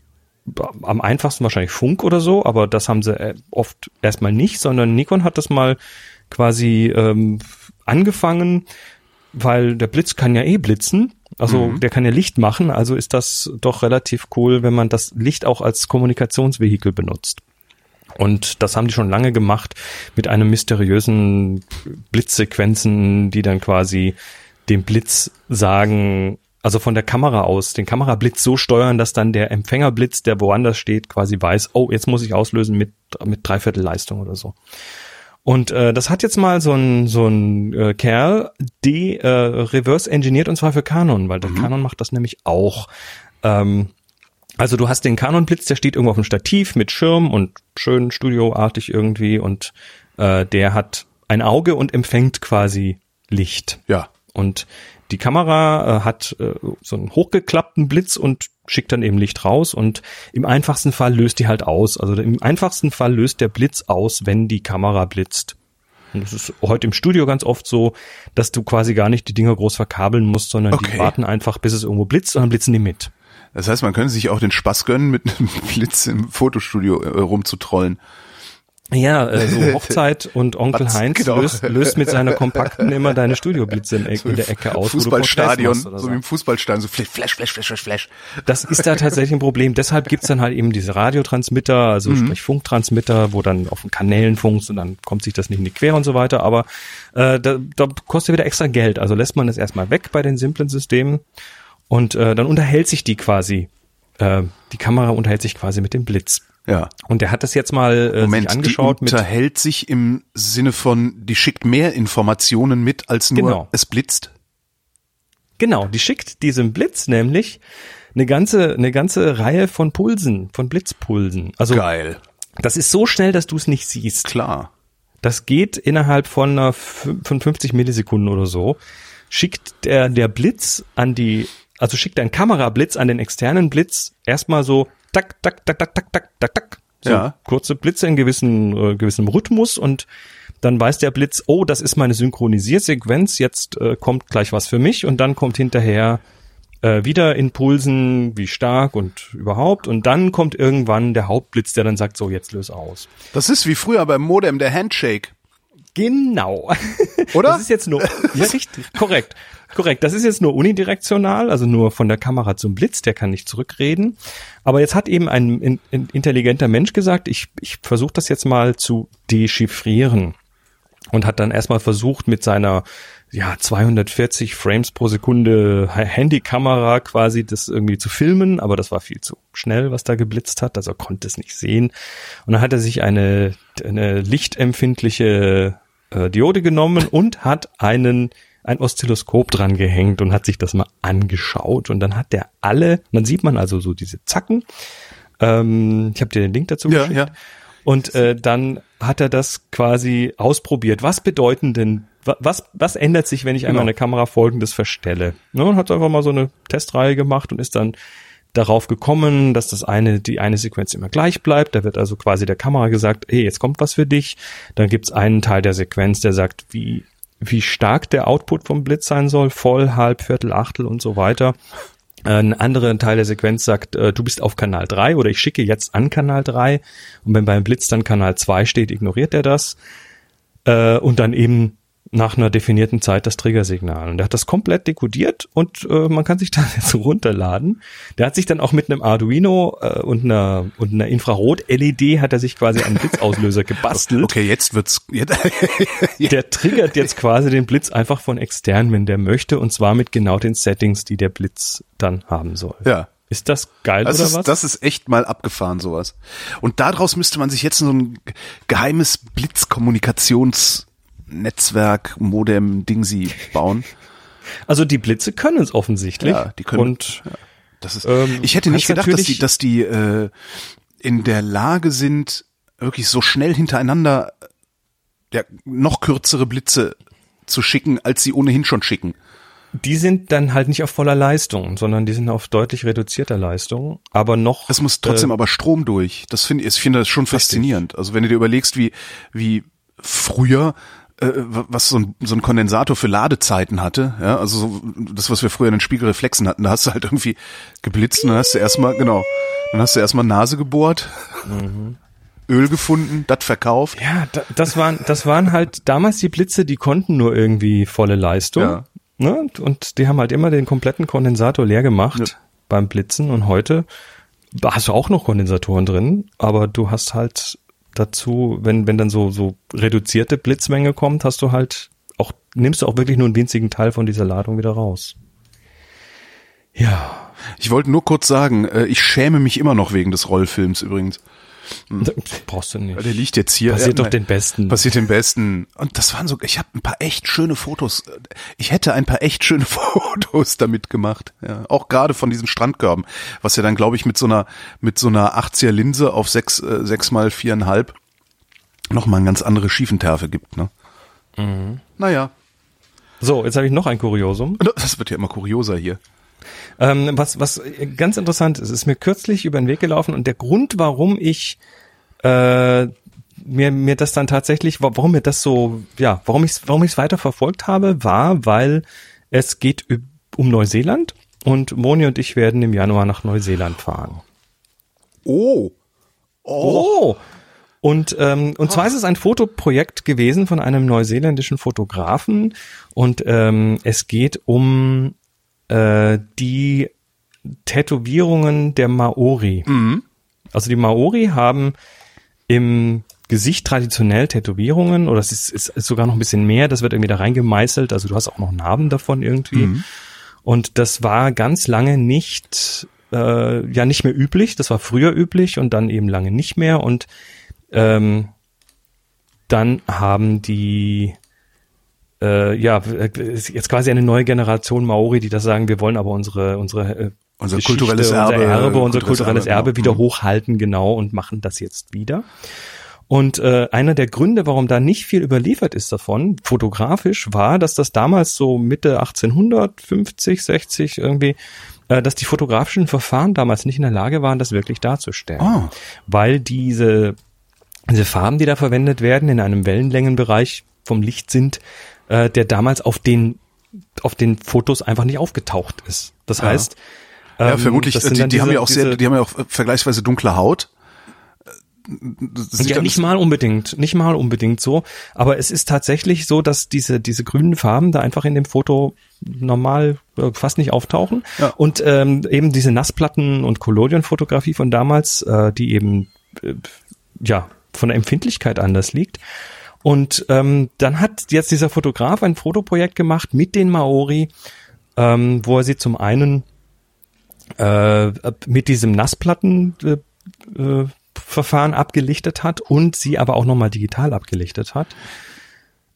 Am einfachsten wahrscheinlich Funk oder so, aber das haben sie äh, oft erstmal nicht, sondern Nikon hat das mal quasi ähm, angefangen, weil der Blitz kann ja eh blitzen, also Mhm. der kann ja Licht machen, also ist das doch relativ cool, wenn man das Licht auch als Kommunikationsvehikel benutzt. Und das haben die schon lange gemacht mit einem mysteriösen Blitzsequenzen, die dann quasi dem Blitz sagen, also von der Kamera aus, den Kamerablitz so steuern, dass dann der Empfängerblitz, der woanders steht, quasi weiß, oh, jetzt muss ich auslösen mit, mit Dreiviertel Leistung oder so. Und äh, das hat jetzt mal so ein, so ein äh, Kerl, die äh, reverse engineert und zwar für Canon, weil der mhm. Canon macht das nämlich auch. Ähm, also du hast den Canon-Blitz, der steht irgendwo auf dem Stativ mit Schirm und schön studioartig irgendwie und äh, der hat ein Auge und empfängt quasi Licht. Ja. Und die Kamera äh, hat äh, so einen hochgeklappten Blitz und schickt dann eben Licht raus und im einfachsten Fall löst die halt aus. Also im einfachsten Fall löst der Blitz aus, wenn die Kamera blitzt. Und das ist heute im Studio ganz oft so, dass du quasi gar nicht die Dinger groß verkabeln musst, sondern okay. die warten einfach, bis es irgendwo blitzt und dann blitzen die mit. Das heißt, man könnte sich auch den Spaß gönnen, mit einem Blitz im Fotostudio äh, rumzutrollen. Ja, äh, so Hochzeit und Onkel Was, Heinz genau. löst, löst mit seiner Kompakten immer deine Studioblitze in, so in der Ecke aus. Fußballstadion, so. so wie im Fußballstadion, so Flash, Flash, Flash, Flash, Flash. Das ist da tatsächlich ein Problem. Deshalb gibt's dann halt eben diese Radiotransmitter, also mhm. sprich Funktransmitter, wo dann auf den Kanälen funkst und dann kommt sich das nicht in die Quere und so weiter. Aber äh, da, da kostet wieder extra Geld. Also lässt man das erstmal weg bei den simplen Systemen und äh, dann unterhält sich die quasi. Äh, die Kamera unterhält sich quasi mit dem Blitz. Ja. Und der hat das jetzt mal äh, Moment, sich angeschaut. Die unterhält sich im Sinne von, die schickt mehr Informationen mit, als nur genau. es blitzt? Genau, die schickt diesem Blitz nämlich eine ganze, eine ganze Reihe von Pulsen, von Blitzpulsen. Also Geil. Das ist so schnell, dass du es nicht siehst. Klar. Das geht innerhalb von, einer, von 50 Millisekunden oder so. Schickt der, der Blitz an die, also schickt ein Kamerablitz an den externen Blitz erstmal so tak, tak, tak, tak, tak, tak, tak, tak. So ja. kurze Blitze in gewissen, äh, gewissem Rhythmus und dann weiß der Blitz, oh, das ist meine Synchronisiersequenz, jetzt äh, kommt gleich was für mich und dann kommt hinterher äh, wieder Impulsen, wie stark und überhaupt und dann kommt irgendwann der Hauptblitz, der dann sagt, so, jetzt löse aus. Das ist wie früher beim Modem der Handshake. Genau. Oder? Das ist jetzt nur, ja, richtig, korrekt. Korrekt. Das ist jetzt nur unidirektional, also nur von der Kamera zum Blitz, der kann nicht zurückreden. Aber jetzt hat eben ein, ein intelligenter Mensch gesagt, ich, ich versuche das jetzt mal zu dechiffrieren. Und hat dann erstmal versucht, mit seiner ja, 240 Frames pro Sekunde Handykamera quasi das irgendwie zu filmen, aber das war viel zu schnell, was da geblitzt hat, also er konnte es nicht sehen. Und dann hat er sich eine, eine lichtempfindliche äh, Diode genommen und hat einen ein Oszilloskop dran gehängt und hat sich das mal angeschaut und dann hat der alle, dann sieht man also so diese Zacken. Ähm, ich habe dir den Link dazu geschickt. Ja, ja. Und äh, dann hat er das quasi ausprobiert. Was bedeuten denn, was, was ändert sich, wenn ich einmal genau. eine Kamera folgendes verstelle? Ne, und hat einfach mal so eine Testreihe gemacht und ist dann darauf gekommen, dass das eine, die eine Sequenz immer gleich bleibt. Da wird also quasi der Kamera gesagt, hey, jetzt kommt was für dich. Dann gibt's einen Teil der Sequenz, der sagt, wie, wie stark der Output vom Blitz sein soll, voll, halb, Viertel, Achtel und so weiter. Ein anderer Teil der Sequenz sagt, äh, du bist auf Kanal 3 oder ich schicke jetzt an Kanal 3 und wenn beim Blitz dann Kanal 2 steht, ignoriert er das. Äh, und dann eben nach einer definierten Zeit das Triggersignal. Und der hat das komplett dekodiert und äh, man kann sich das jetzt runterladen. Der hat sich dann auch mit einem Arduino äh, und einer, und einer Infrarot-LED hat er sich quasi einen Blitzauslöser gebastelt. Okay, jetzt wird's. Jetzt der triggert jetzt quasi den Blitz einfach von extern, wenn der möchte, und zwar mit genau den Settings, die der Blitz dann haben soll. Ja. Ist das geil das oder ist, was? Das ist echt mal abgefahren, sowas. Und daraus müsste man sich jetzt so ein geheimes Blitzkommunikations Netzwerk, Modem, Dingsi bauen. Also die Blitze können es offensichtlich. Ja, die können. Und ja, das ist. Ähm, ich hätte nicht gedacht, dass die, dass die äh, in der Lage sind, wirklich so schnell hintereinander ja, noch kürzere Blitze zu schicken, als sie ohnehin schon schicken. Die sind dann halt nicht auf voller Leistung, sondern die sind auf deutlich reduzierter Leistung, aber noch. Es muss trotzdem äh, aber Strom durch. Das finde ich, finde das schon richtig. faszinierend. Also wenn du dir überlegst, wie, wie früher äh, was so ein, so ein Kondensator für Ladezeiten hatte, ja, also so, das, was wir früher in den Spiegelreflexen hatten, da hast du halt irgendwie geblitzt und dann hast du erstmal, genau, dann hast du erstmal Nase gebohrt, mhm. Öl gefunden, das verkauft. Ja, da, das waren, das waren halt damals die Blitze, die konnten nur irgendwie volle Leistung. Ja. Ne? Und die haben halt immer den kompletten Kondensator leer gemacht ja. beim Blitzen und heute hast du auch noch Kondensatoren drin, aber du hast halt dazu, wenn, wenn dann so, so reduzierte Blitzmenge kommt, hast du halt auch, nimmst du auch wirklich nur einen winzigen Teil von dieser Ladung wieder raus. Ja. Ich wollte nur kurz sagen, äh, ich schäme mich immer noch wegen des Rollfilms übrigens. Hm. Brauchst du nicht. Der liegt jetzt hier. Passiert ja, doch den Besten. Passiert den Besten. Und das waren so, ich habe ein paar echt schöne Fotos. Ich hätte ein paar echt schöne Fotos damit gemacht. Ja, auch gerade von diesen Strandkörben, was ja dann, glaube ich, mit so einer, mit so einer 80er Linse auf sechs, äh, sechs mal viereinhalb nochmal eine ganz andere Schiefenterfe gibt, ne? Mhm. Naja. So, jetzt habe ich noch ein Kuriosum. Das wird ja immer kurioser hier. Ähm, was, was ganz interessant ist, ist mir kürzlich über den Weg gelaufen und der Grund, warum ich äh, mir, mir das dann tatsächlich, warum mir das so, ja, warum ich es warum ich's weiter verfolgt habe, war, weil es geht um Neuseeland und Moni und ich werden im Januar nach Neuseeland fahren. Oh. Oh. oh. Und, ähm, und zwar ist es ein Fotoprojekt gewesen von einem neuseeländischen Fotografen und ähm, es geht um äh, die Tätowierungen der Maori. Mhm. Also die Maori haben im Gesicht traditionell Tätowierungen oder es ist, ist, ist sogar noch ein bisschen mehr, das wird irgendwie da reingemeißelt, also du hast auch noch Narben davon irgendwie. Mhm. Und das war ganz lange nicht, äh, ja nicht mehr üblich, das war früher üblich und dann eben lange nicht mehr und ähm, dann haben die äh, ja, jetzt quasi eine neue Generation Maori, die das sagen, wir wollen aber unsere, unsere äh, unser kulturelles Erbe, unser Erbe, unser kulturelles Erbe, Erbe wieder hochhalten, genau, und machen das jetzt wieder. Und äh, einer der Gründe, warum da nicht viel überliefert ist davon, fotografisch, war, dass das damals so Mitte 1850, 60 irgendwie, äh, dass die fotografischen Verfahren damals nicht in der Lage waren, das wirklich darzustellen. Oh. Weil diese, diese Farben, die da verwendet werden, in einem Wellenlängenbereich vom Licht sind, äh, der damals auf den auf den Fotos einfach nicht aufgetaucht ist. Das ja. heißt, ja, ähm, vermutlich, die, die diese, haben ja auch sehr, die haben ja auch vergleichsweise dunkle Haut. ja, nicht mal unbedingt, nicht mal unbedingt so, aber es ist tatsächlich so, dass diese diese grünen Farben da einfach in dem Foto normal äh, fast nicht auftauchen ja. und ähm, eben diese Nassplatten und Collodion-Fotografie von damals, äh, die eben äh, ja von der Empfindlichkeit anders liegt, und ähm, dann hat jetzt dieser Fotograf ein Fotoprojekt gemacht mit den Maori, ähm, wo er sie zum einen äh, mit diesem Nassplattenverfahren äh, äh, abgelichtet hat und sie aber auch nochmal digital abgelichtet hat.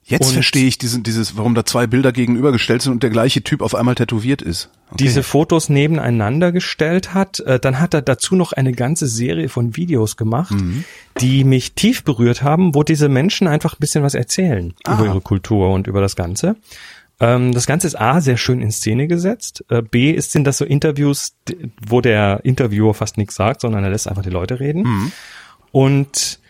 Jetzt und verstehe ich diesen, dieses, warum da zwei Bilder gegenübergestellt sind und der gleiche Typ auf einmal tätowiert ist. Okay. Diese Fotos nebeneinander gestellt hat. Äh, dann hat er dazu noch eine ganze Serie von Videos gemacht, mhm. die mich tief berührt haben, wo diese Menschen einfach ein bisschen was erzählen ah. über ihre Kultur und über das Ganze. Ähm, das Ganze ist A, sehr schön in Szene gesetzt. Äh, B, ist, sind das so Interviews, wo der Interviewer fast nichts sagt, sondern er lässt einfach die Leute reden. Mhm. Und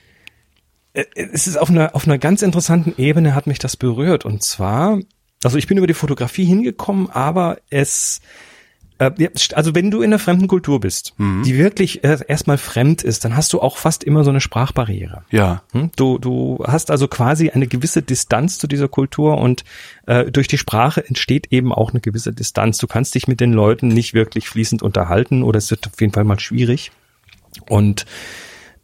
es ist auf einer, auf einer ganz interessanten Ebene hat mich das berührt. Und zwar, also ich bin über die Fotografie hingekommen, aber es, äh, also wenn du in einer fremden Kultur bist, mhm. die wirklich äh, erstmal fremd ist, dann hast du auch fast immer so eine Sprachbarriere. Ja. Hm? Du, du hast also quasi eine gewisse Distanz zu dieser Kultur und äh, durch die Sprache entsteht eben auch eine gewisse Distanz. Du kannst dich mit den Leuten nicht wirklich fließend unterhalten oder es wird auf jeden Fall mal schwierig. Und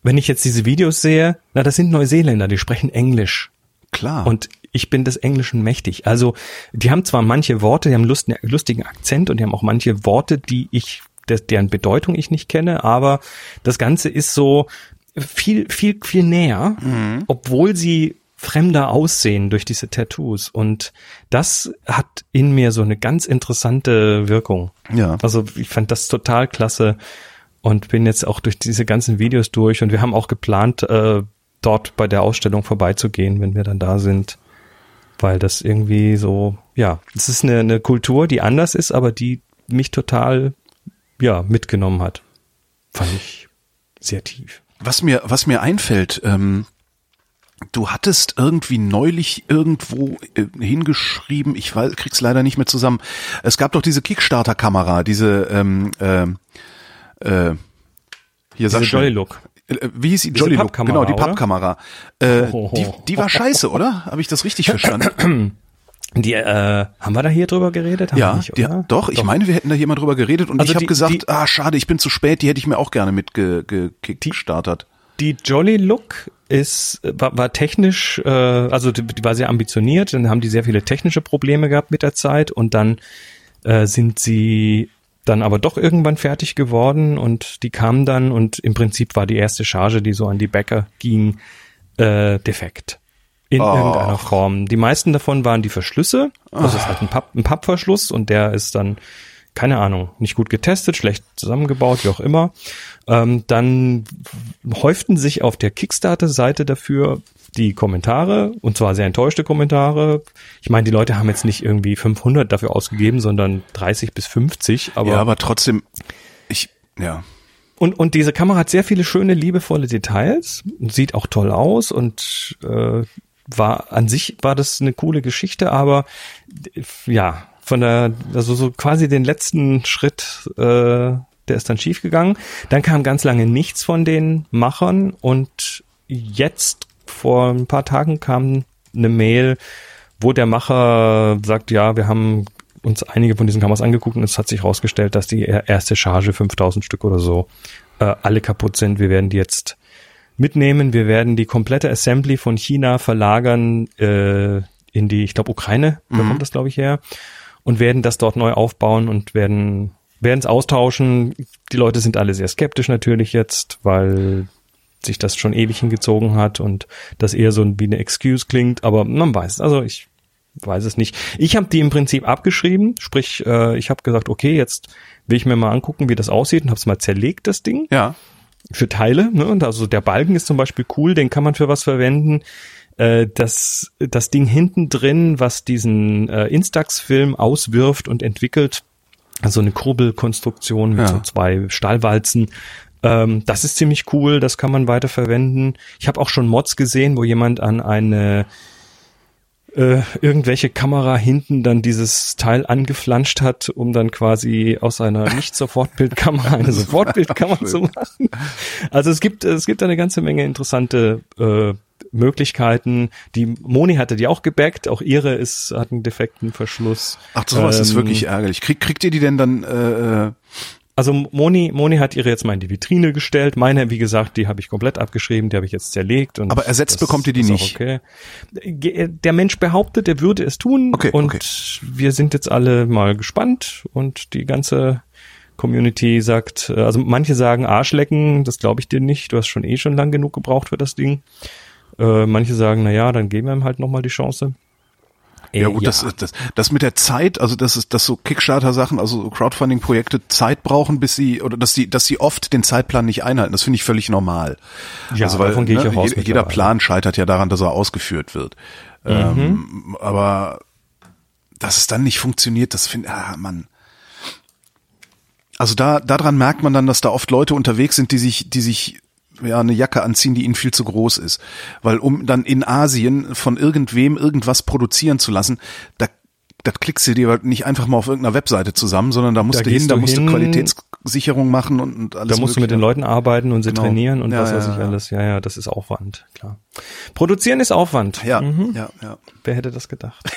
wenn ich jetzt diese Videos sehe, na, das sind Neuseeländer, die sprechen Englisch. Klar. Und ich bin des Englischen mächtig. Also, die haben zwar manche Worte, die haben Lust, lustigen Akzent und die haben auch manche Worte, die ich, deren Bedeutung ich nicht kenne, aber das Ganze ist so viel, viel, viel näher, mhm. obwohl sie fremder aussehen durch diese Tattoos. Und das hat in mir so eine ganz interessante Wirkung. Ja. Also ich fand das total klasse und bin jetzt auch durch diese ganzen Videos durch und wir haben auch geplant, äh, dort bei der Ausstellung vorbeizugehen, wenn wir dann da sind, weil das irgendwie so, ja, es ist eine, eine Kultur, die anders ist, aber die mich total, ja, mitgenommen hat. Fand ich sehr tief. Was mir, was mir einfällt, ähm, du hattest irgendwie neulich irgendwo äh, hingeschrieben, ich weiß, krieg's leider nicht mehr zusammen. Es gab doch diese Kickstarter-Kamera, diese ähm, äh, äh, hier Diese Jolly Look. Äh, wie hieß die Jolly Look? Genau, die Pappkamera. Äh, die, die war scheiße, oder? Habe ich das richtig verstanden? Die äh, haben wir da hier drüber geredet? Haben ja, nicht, die, doch, doch. Ich meine, wir hätten da hier mal drüber geredet und also ich habe gesagt, die, ah, schade, ich bin zu spät. Die hätte ich mir auch gerne mitgestartet. Die, die Jolly Look ist war, war technisch, äh, also die, die war sehr ambitioniert. Dann haben die sehr viele technische Probleme gehabt mit der Zeit und dann äh, sind sie dann aber doch irgendwann fertig geworden und die kam dann und im Prinzip war die erste Charge, die so an die Bäcker ging, äh, defekt. In oh. irgendeiner Form. Die meisten davon waren die Verschlüsse. Also es ist halt ein, Papp, ein Pappverschluss und der ist dann, keine Ahnung, nicht gut getestet, schlecht zusammengebaut, wie auch immer. Ähm, dann häuften sich auf der Kickstarter-Seite dafür die Kommentare und zwar sehr enttäuschte Kommentare. Ich meine, die Leute haben jetzt nicht irgendwie 500 dafür ausgegeben, sondern 30 bis 50. Aber ja, aber trotzdem, ich, ja. Und, und diese Kamera hat sehr viele schöne, liebevolle Details, sieht auch toll aus und äh, war an sich war das eine coole Geschichte, aber ja, von der, also so quasi den letzten Schritt, äh, der ist dann schief gegangen. Dann kam ganz lange nichts von den Machern und jetzt vor ein paar Tagen kam eine Mail, wo der Macher sagt, ja, wir haben uns einige von diesen Kameras angeguckt und es hat sich herausgestellt, dass die erste Charge 5000 Stück oder so äh, alle kaputt sind. Wir werden die jetzt mitnehmen. Wir werden die komplette Assembly von China verlagern äh, in die, ich glaube, Ukraine, da mhm. kommt das, glaube ich, her, und werden das dort neu aufbauen und werden werden es austauschen. Die Leute sind alle sehr skeptisch natürlich jetzt, weil sich das schon ewig hingezogen hat und das eher so wie eine Excuse klingt, aber man weiß, also ich weiß es nicht. Ich habe die im Prinzip abgeschrieben, sprich, äh, ich habe gesagt, okay, jetzt will ich mir mal angucken, wie das aussieht und habe es mal zerlegt, das Ding. Ja. Für Teile, ne? Und also der Balken ist zum Beispiel cool, den kann man für was verwenden. Äh, das, das Ding hinten drin, was diesen äh, Instax-Film auswirft und entwickelt, also eine Kurbelkonstruktion mit ja. so zwei Stahlwalzen, ähm, das ist ziemlich cool, das kann man weiter verwenden. Ich habe auch schon Mods gesehen, wo jemand an eine äh, irgendwelche Kamera hinten dann dieses Teil angeflanscht hat, um dann quasi aus einer Nicht-Sofortbildkamera eine Sofortbildkamera zu machen. Also es gibt es gibt eine ganze Menge interessante äh, Möglichkeiten. Die Moni hatte die auch gebackt, auch ihre ist hat einen defekten Verschluss. Ach, sowas ähm, ist wirklich ärgerlich. Krieg, kriegt ihr die denn dann äh, äh also Moni, Moni hat ihre jetzt mal in die Vitrine gestellt. Meine, wie gesagt, die habe ich komplett abgeschrieben, die habe ich jetzt zerlegt. Und Aber ersetzt bekommt ihr die nicht? Okay. Der Mensch behauptet, er würde es tun. Okay, und okay. wir sind jetzt alle mal gespannt und die ganze Community sagt, äh, also manche sagen Arschlecken, das glaube ich dir nicht, du hast schon eh schon lang genug gebraucht für das Ding. Äh, manche sagen, na ja, dann geben wir ihm halt nochmal die Chance. Ja gut, ja. Das, das, das mit der Zeit, also das ist, dass so Kickstarter-Sachen, also Crowdfunding-Projekte Zeit brauchen, bis sie oder dass sie, dass sie oft den Zeitplan nicht einhalten. Das finde ich völlig normal. Ja, also weil, davon gehe ich ne, auch aus. Jeder Plan scheitert ja daran, dass er ausgeführt wird. Mhm. Ähm, aber dass es dann nicht funktioniert, das finde, ah, man. Also da, daran merkt man dann, dass da oft Leute unterwegs sind, die sich, die sich ja eine Jacke anziehen, die ihnen viel zu groß ist. Weil um dann in Asien von irgendwem irgendwas produzieren zu lassen, da das klickst du dir halt nicht einfach mal auf irgendeiner Webseite zusammen, sondern da musst da du hin, da musst hin, du Qualitätssicherung machen und, und alles. Da musst mögliche. du mit den Leuten arbeiten und sie genau. trainieren und ja, was weiß ja, ich alles. Ja, ja, das ist Aufwand, klar. Produzieren ist Aufwand. Ja, mhm. ja, ja. Wer hätte das gedacht?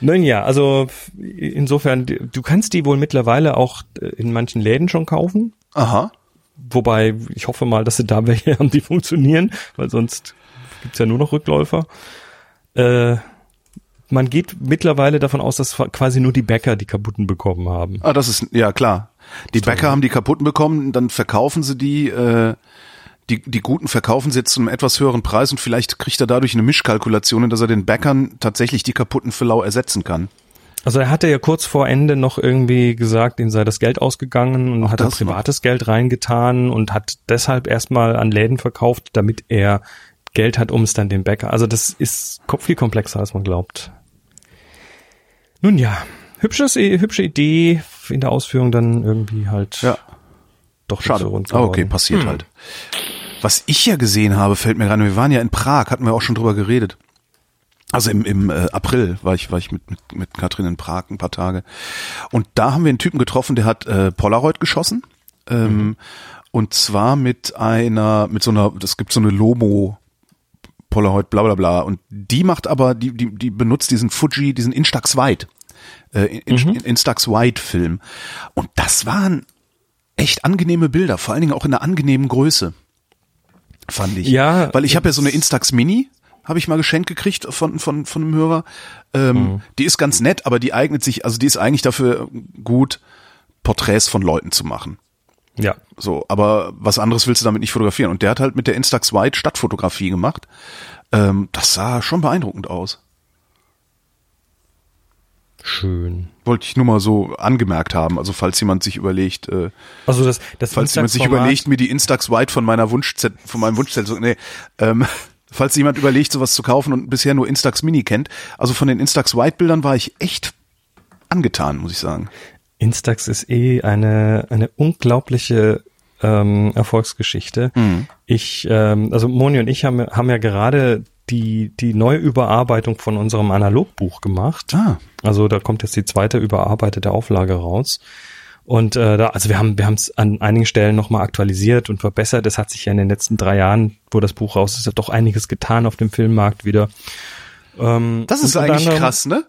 Nun ja, also insofern, du kannst die wohl mittlerweile auch in manchen Läden schon kaufen. Aha. Wobei, ich hoffe mal, dass sie da welche haben, die funktionieren, weil sonst gibt's ja nur noch Rückläufer. Äh, man geht mittlerweile davon aus, dass quasi nur die Bäcker die kaputten bekommen haben. Ah, das ist, ja klar. Die Bäcker haben die kaputten bekommen, dann verkaufen sie die, äh, die, die guten verkaufen sie jetzt zu einem etwas höheren Preis und vielleicht kriegt er dadurch eine Mischkalkulation, dass er den Bäckern tatsächlich die kaputten für lau ersetzen kann. Also er hatte ja kurz vor Ende noch irgendwie gesagt, ihm sei das Geld ausgegangen und Auch hat privates noch. Geld reingetan und hat deshalb erstmal an Läden verkauft, damit er Geld hat, um es dann dem Bäcker. Also das ist viel komplexer, als man glaubt. Nun ja, hübsches, hübsche Idee in der Ausführung dann irgendwie halt ja. doch schade. So rund ah, okay, passiert hm. halt. Was ich ja gesehen habe, fällt mir gerade, wir waren ja in Prag, hatten wir auch schon drüber geredet. Also im, im äh, April war ich, war ich mit, mit, mit Katrin in Prag ein paar Tage. Und da haben wir einen Typen getroffen, der hat äh, Polaroid geschossen. Ähm, mhm. Und zwar mit einer, mit so einer, das gibt so eine Lomo Polaroid, bla bla bla. Und die macht aber, die, die, die benutzt diesen Fuji, diesen Instax Wide, äh, in, mhm. Instax Wide Film. Und das waren echt angenehme Bilder, vor allen Dingen auch in einer angenehmen Größe. Fand ich. Ja. Weil ich habe ja so eine Instax Mini habe ich mal geschenkt gekriegt von, von, von einem Hörer. Ähm, mhm. Die ist ganz nett, aber die eignet sich, also die ist eigentlich dafür gut, Porträts von Leuten zu machen. Ja. So, aber was anderes willst du damit nicht fotografieren. Und der hat halt mit der Instax White Stadtfotografie gemacht. Ähm, das sah schon beeindruckend aus. Schön. Wollte ich nur mal so angemerkt haben. Also falls jemand sich überlegt, äh, Also das, das falls jemand sich überlegt, mir die Instax White von meiner Wunschzettel, von meinem Wunschzettel, nee, ähm, falls jemand überlegt, sowas zu kaufen und bisher nur Instax Mini kennt. Also von den Instax White Bildern war ich echt angetan, muss ich sagen. Instax ist eh eine, eine unglaubliche ähm, Erfolgsgeschichte. Mhm. Ich, ähm, also Moni und ich haben, haben ja gerade die, die neue Überarbeitung von unserem Analogbuch gemacht. Ah. Also da kommt jetzt die zweite überarbeitete Auflage raus. Und äh, da, also wir haben wir haben es an einigen Stellen nochmal aktualisiert und verbessert. Es hat sich ja in den letzten drei Jahren, wo das Buch raus ist, doch einiges getan auf dem Filmmarkt wieder. Ähm, Das ist eigentlich anderem- krass, ne?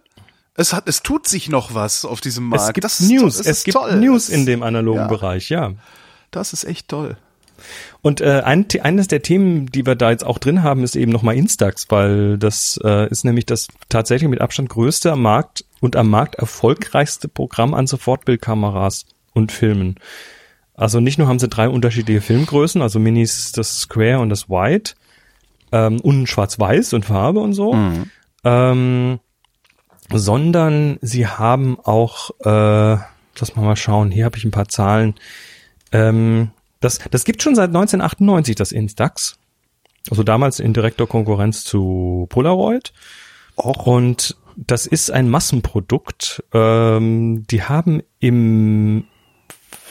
Es hat, es tut sich noch was auf diesem Markt. Es gibt das ist News, das es ist gibt toll. News in dem analogen ja. Bereich, ja. Das ist echt toll. Und äh, ein, eines der Themen, die wir da jetzt auch drin haben, ist eben nochmal Instax, weil das äh, ist nämlich das tatsächlich mit Abstand größte am Markt und am Markt erfolgreichste Programm an Sofortbildkameras und Filmen. Also nicht nur haben sie drei unterschiedliche Filmgrößen, also Minis, das Square und das White ähm, und Schwarz-Weiß und Farbe und so, ähm, sondern sie haben auch, äh, lass mal mal schauen, hier habe ich ein paar Zahlen. Ähm, das, das gibt schon seit 1998, das Instax. Also damals in direkter Konkurrenz zu Polaroid. Und das ist ein Massenprodukt. Ähm, die haben im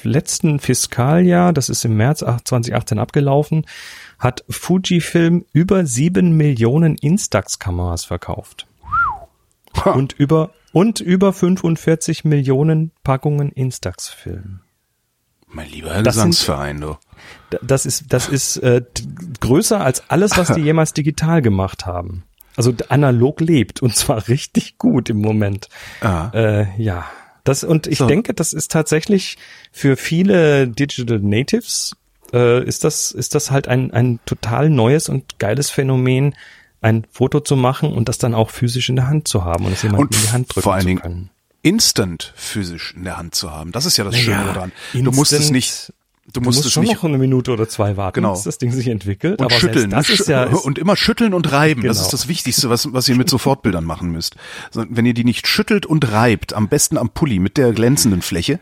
letzten Fiskaljahr, das ist im März 2018 abgelaufen, hat Fujifilm über sieben Millionen Instax-Kameras verkauft. Und über, und über 45 Millionen Packungen Instax-Film. Mein lieber Das sind- Gesangsverein, du. D- Das ist, das ist äh, größer als alles, was die jemals digital gemacht haben. Also analog lebt und zwar richtig gut im Moment. Ah. Äh, ja, das und ich So. denke, das ist tatsächlich für viele Digital Natives äh, ist das ist das halt ein ein total neues und geiles Phänomen, ein Foto zu machen und das dann auch physisch in der Hand zu haben und es jemandem in die Hand drücken vor allen zu Dingen können. Instant physisch in der Hand zu haben. Das ist ja das Naja, Schöne daran. Du musst es nicht, du Du musst musst es schon nicht noch eine Minute oder zwei warten, Genau. bis das Ding sich entwickelt. und aber schütteln. das ist ja ist, und immer schütteln und reiben. Das Genau. ist das Wichtigste, was, was ihr mit Sofortbildern machen müsst. Wenn ihr die nicht schüttelt und reibt, am besten am Pulli mit der glänzenden Fläche,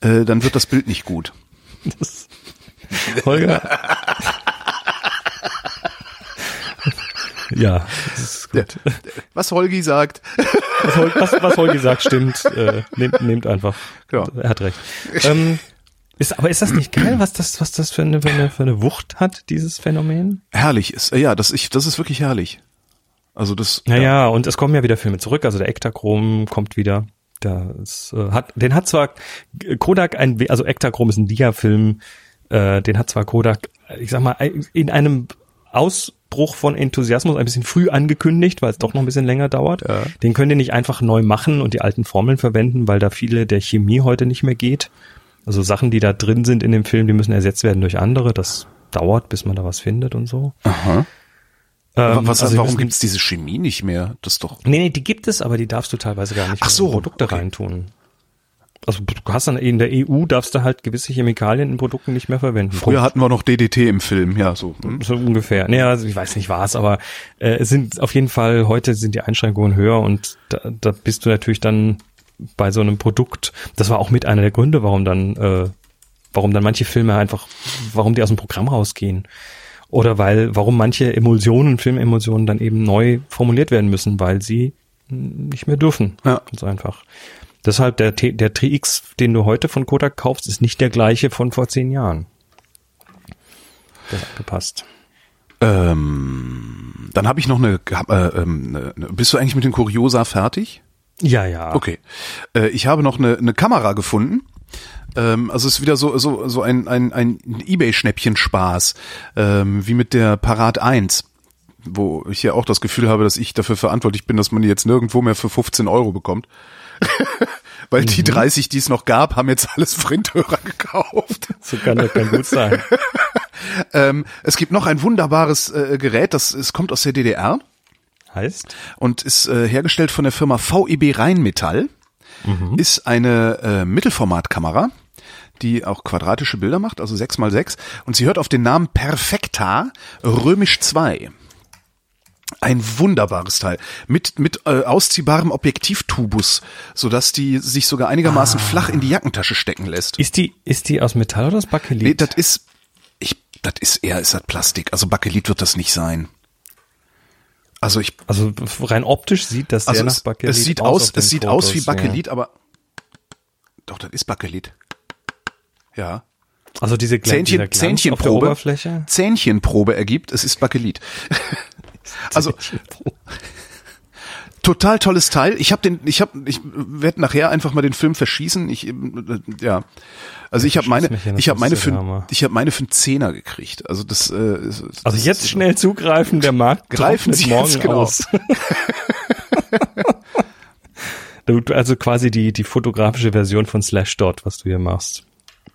äh, dann wird das Bild nicht gut. Holger. ja, das ist gut. Was Holgi sagt. Was, Hol- was, was Holgi sagt, stimmt. Äh, nehmt, nehmt einfach. Ja. Er hat recht. Ähm, ist, aber ist das nicht geil, was das, was das für eine, für eine, für eine Wucht hat, dieses Phänomen? Herrlich ist, äh, ja, das, ich, das ist wirklich herrlich. Also das, Naja, und es kommen ja wieder Filme zurück. Also der Ektachrom kommt wieder. Das äh, hat, den hat zwar Kodak ein, also Ektachrom ist ein Dia-Film. Äh, den hat zwar Kodak, ich sag mal, in einem Ausbruch von Enthusiasmus ein bisschen früh angekündigt, weil es doch noch ein bisschen länger dauert. Ja. Den könnt ihr nicht einfach neu machen und die alten Formeln verwenden, weil da viele der Chemie heute nicht mehr geht. Also Sachen, die da drin sind in dem Film, die müssen ersetzt werden durch andere. Das dauert, bis man da was findet und so. Aha. Ähm, Was, also warum müssen- gibt's diese Chemie nicht mehr? Das ist doch. Nee, nee, die gibt es, aber die darfst du teilweise gar nicht Ach so, in Produkte okay. reintun. Also du hast dann in der EU darfst du halt gewisse Chemikalien in Produkten nicht mehr verwenden. Früher hatten wir noch DDT im Film, ja, so. hm. so ungefähr. Naja, also ich weiß nicht was, aber äh, es sind auf jeden Fall, heute sind die Einschränkungen höher und da, da bist du natürlich dann bei so einem Produkt, das war auch mit einer der Gründe, warum dann, äh, warum dann manche Filme einfach, warum die aus dem Programm rausgehen. Oder weil, warum manche Emulsionen, Filmemulsionen dann eben neu formuliert werden müssen, weil sie nicht mehr dürfen. Ja. Ganz einfach. Deshalb der, T- der TX, den du heute von Kodak kaufst, ist nicht der gleiche von vor zehn Jahren. Das hat gepasst. Ähm, dann habe ich noch eine, äh, eine. Bist du eigentlich mit den Kuriosa fertig? Ja, ja. Okay. Äh, ich habe noch eine, eine Kamera gefunden. Ähm, also es ist wieder so so so ein ein, ein eBay-Schnäppchen-Spaß, ähm, wie mit der Parat 1, wo ich ja auch das Gefühl habe, dass ich dafür verantwortlich bin, dass man die jetzt nirgendwo mehr für 15 Euro bekommt. Weil die 30, die es noch gab, haben jetzt alles Frinthörer gekauft. So kann das kann gut sein. Ähm, es gibt noch ein wunderbares äh, Gerät, das es kommt aus der DDR Heißt? und ist äh, hergestellt von der Firma VEB Rheinmetall. Ist eine äh, Mittelformatkamera die auch quadratische Bilder macht, also 6 mal 6 und sie hört auf den Namen Perfekta römisch 2. Ein wunderbares Teil mit mit äh, ausziehbarem Objektivtubus, so dass die sich sogar einigermaßen ah. flach in die Jackentasche stecken lässt. Ist die ist die aus Metall oder aus Bakelit? Nee, das ist ich das ist eher ist das Plastik. Also Bakelit wird das nicht sein. Also ich also rein optisch sieht das also sehr es, nach Bakelit es sieht aus, es sieht Fotos, aus wie Bakelit, ja. aber doch das ist Bakelit. Ja. Also diese Zähnchen, Zähnchenprobe, Zähnchenprobe ergibt, es ist Bakelit. also total tolles Teil. Ich habe den, ich habe, ich werde nachher einfach mal den Film verschießen. Ich, ja, also ich habe meine, ich habe meine für, ich habe meine für einen Zehner gekriegt. Also das. Äh, das also jetzt schnell zugreifen, der Markt greifen Sie morgen jetzt, genau. aus. also quasi die die fotografische Version von Slashdot, was du hier machst.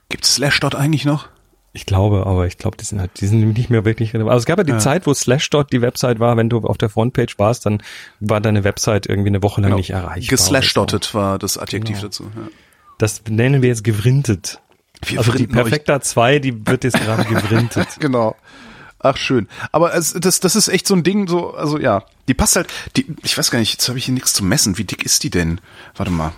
Gibt's Slashdot eigentlich noch? Ich glaube, aber ich glaube, die sind halt, die sind nicht mehr wirklich relevant. Also es gab ja die ja. Zeit, wo Slashdot die Website war, wenn du auf der Frontpage warst, dann war deine Website irgendwie eine Woche lang genau. nicht erreichbar. Geslashdottet war das Adjektiv genau. dazu. Ja. Das nennen wir jetzt gewrintet. Wir also die Perfekta 2, die wird jetzt gerade gewrintet. genau. Ach schön. Aber es, das, das ist echt so ein Ding, so, also ja, die passt halt, die, ich weiß gar nicht, jetzt habe ich hier nichts zu messen. Wie dick ist die denn? Warte mal.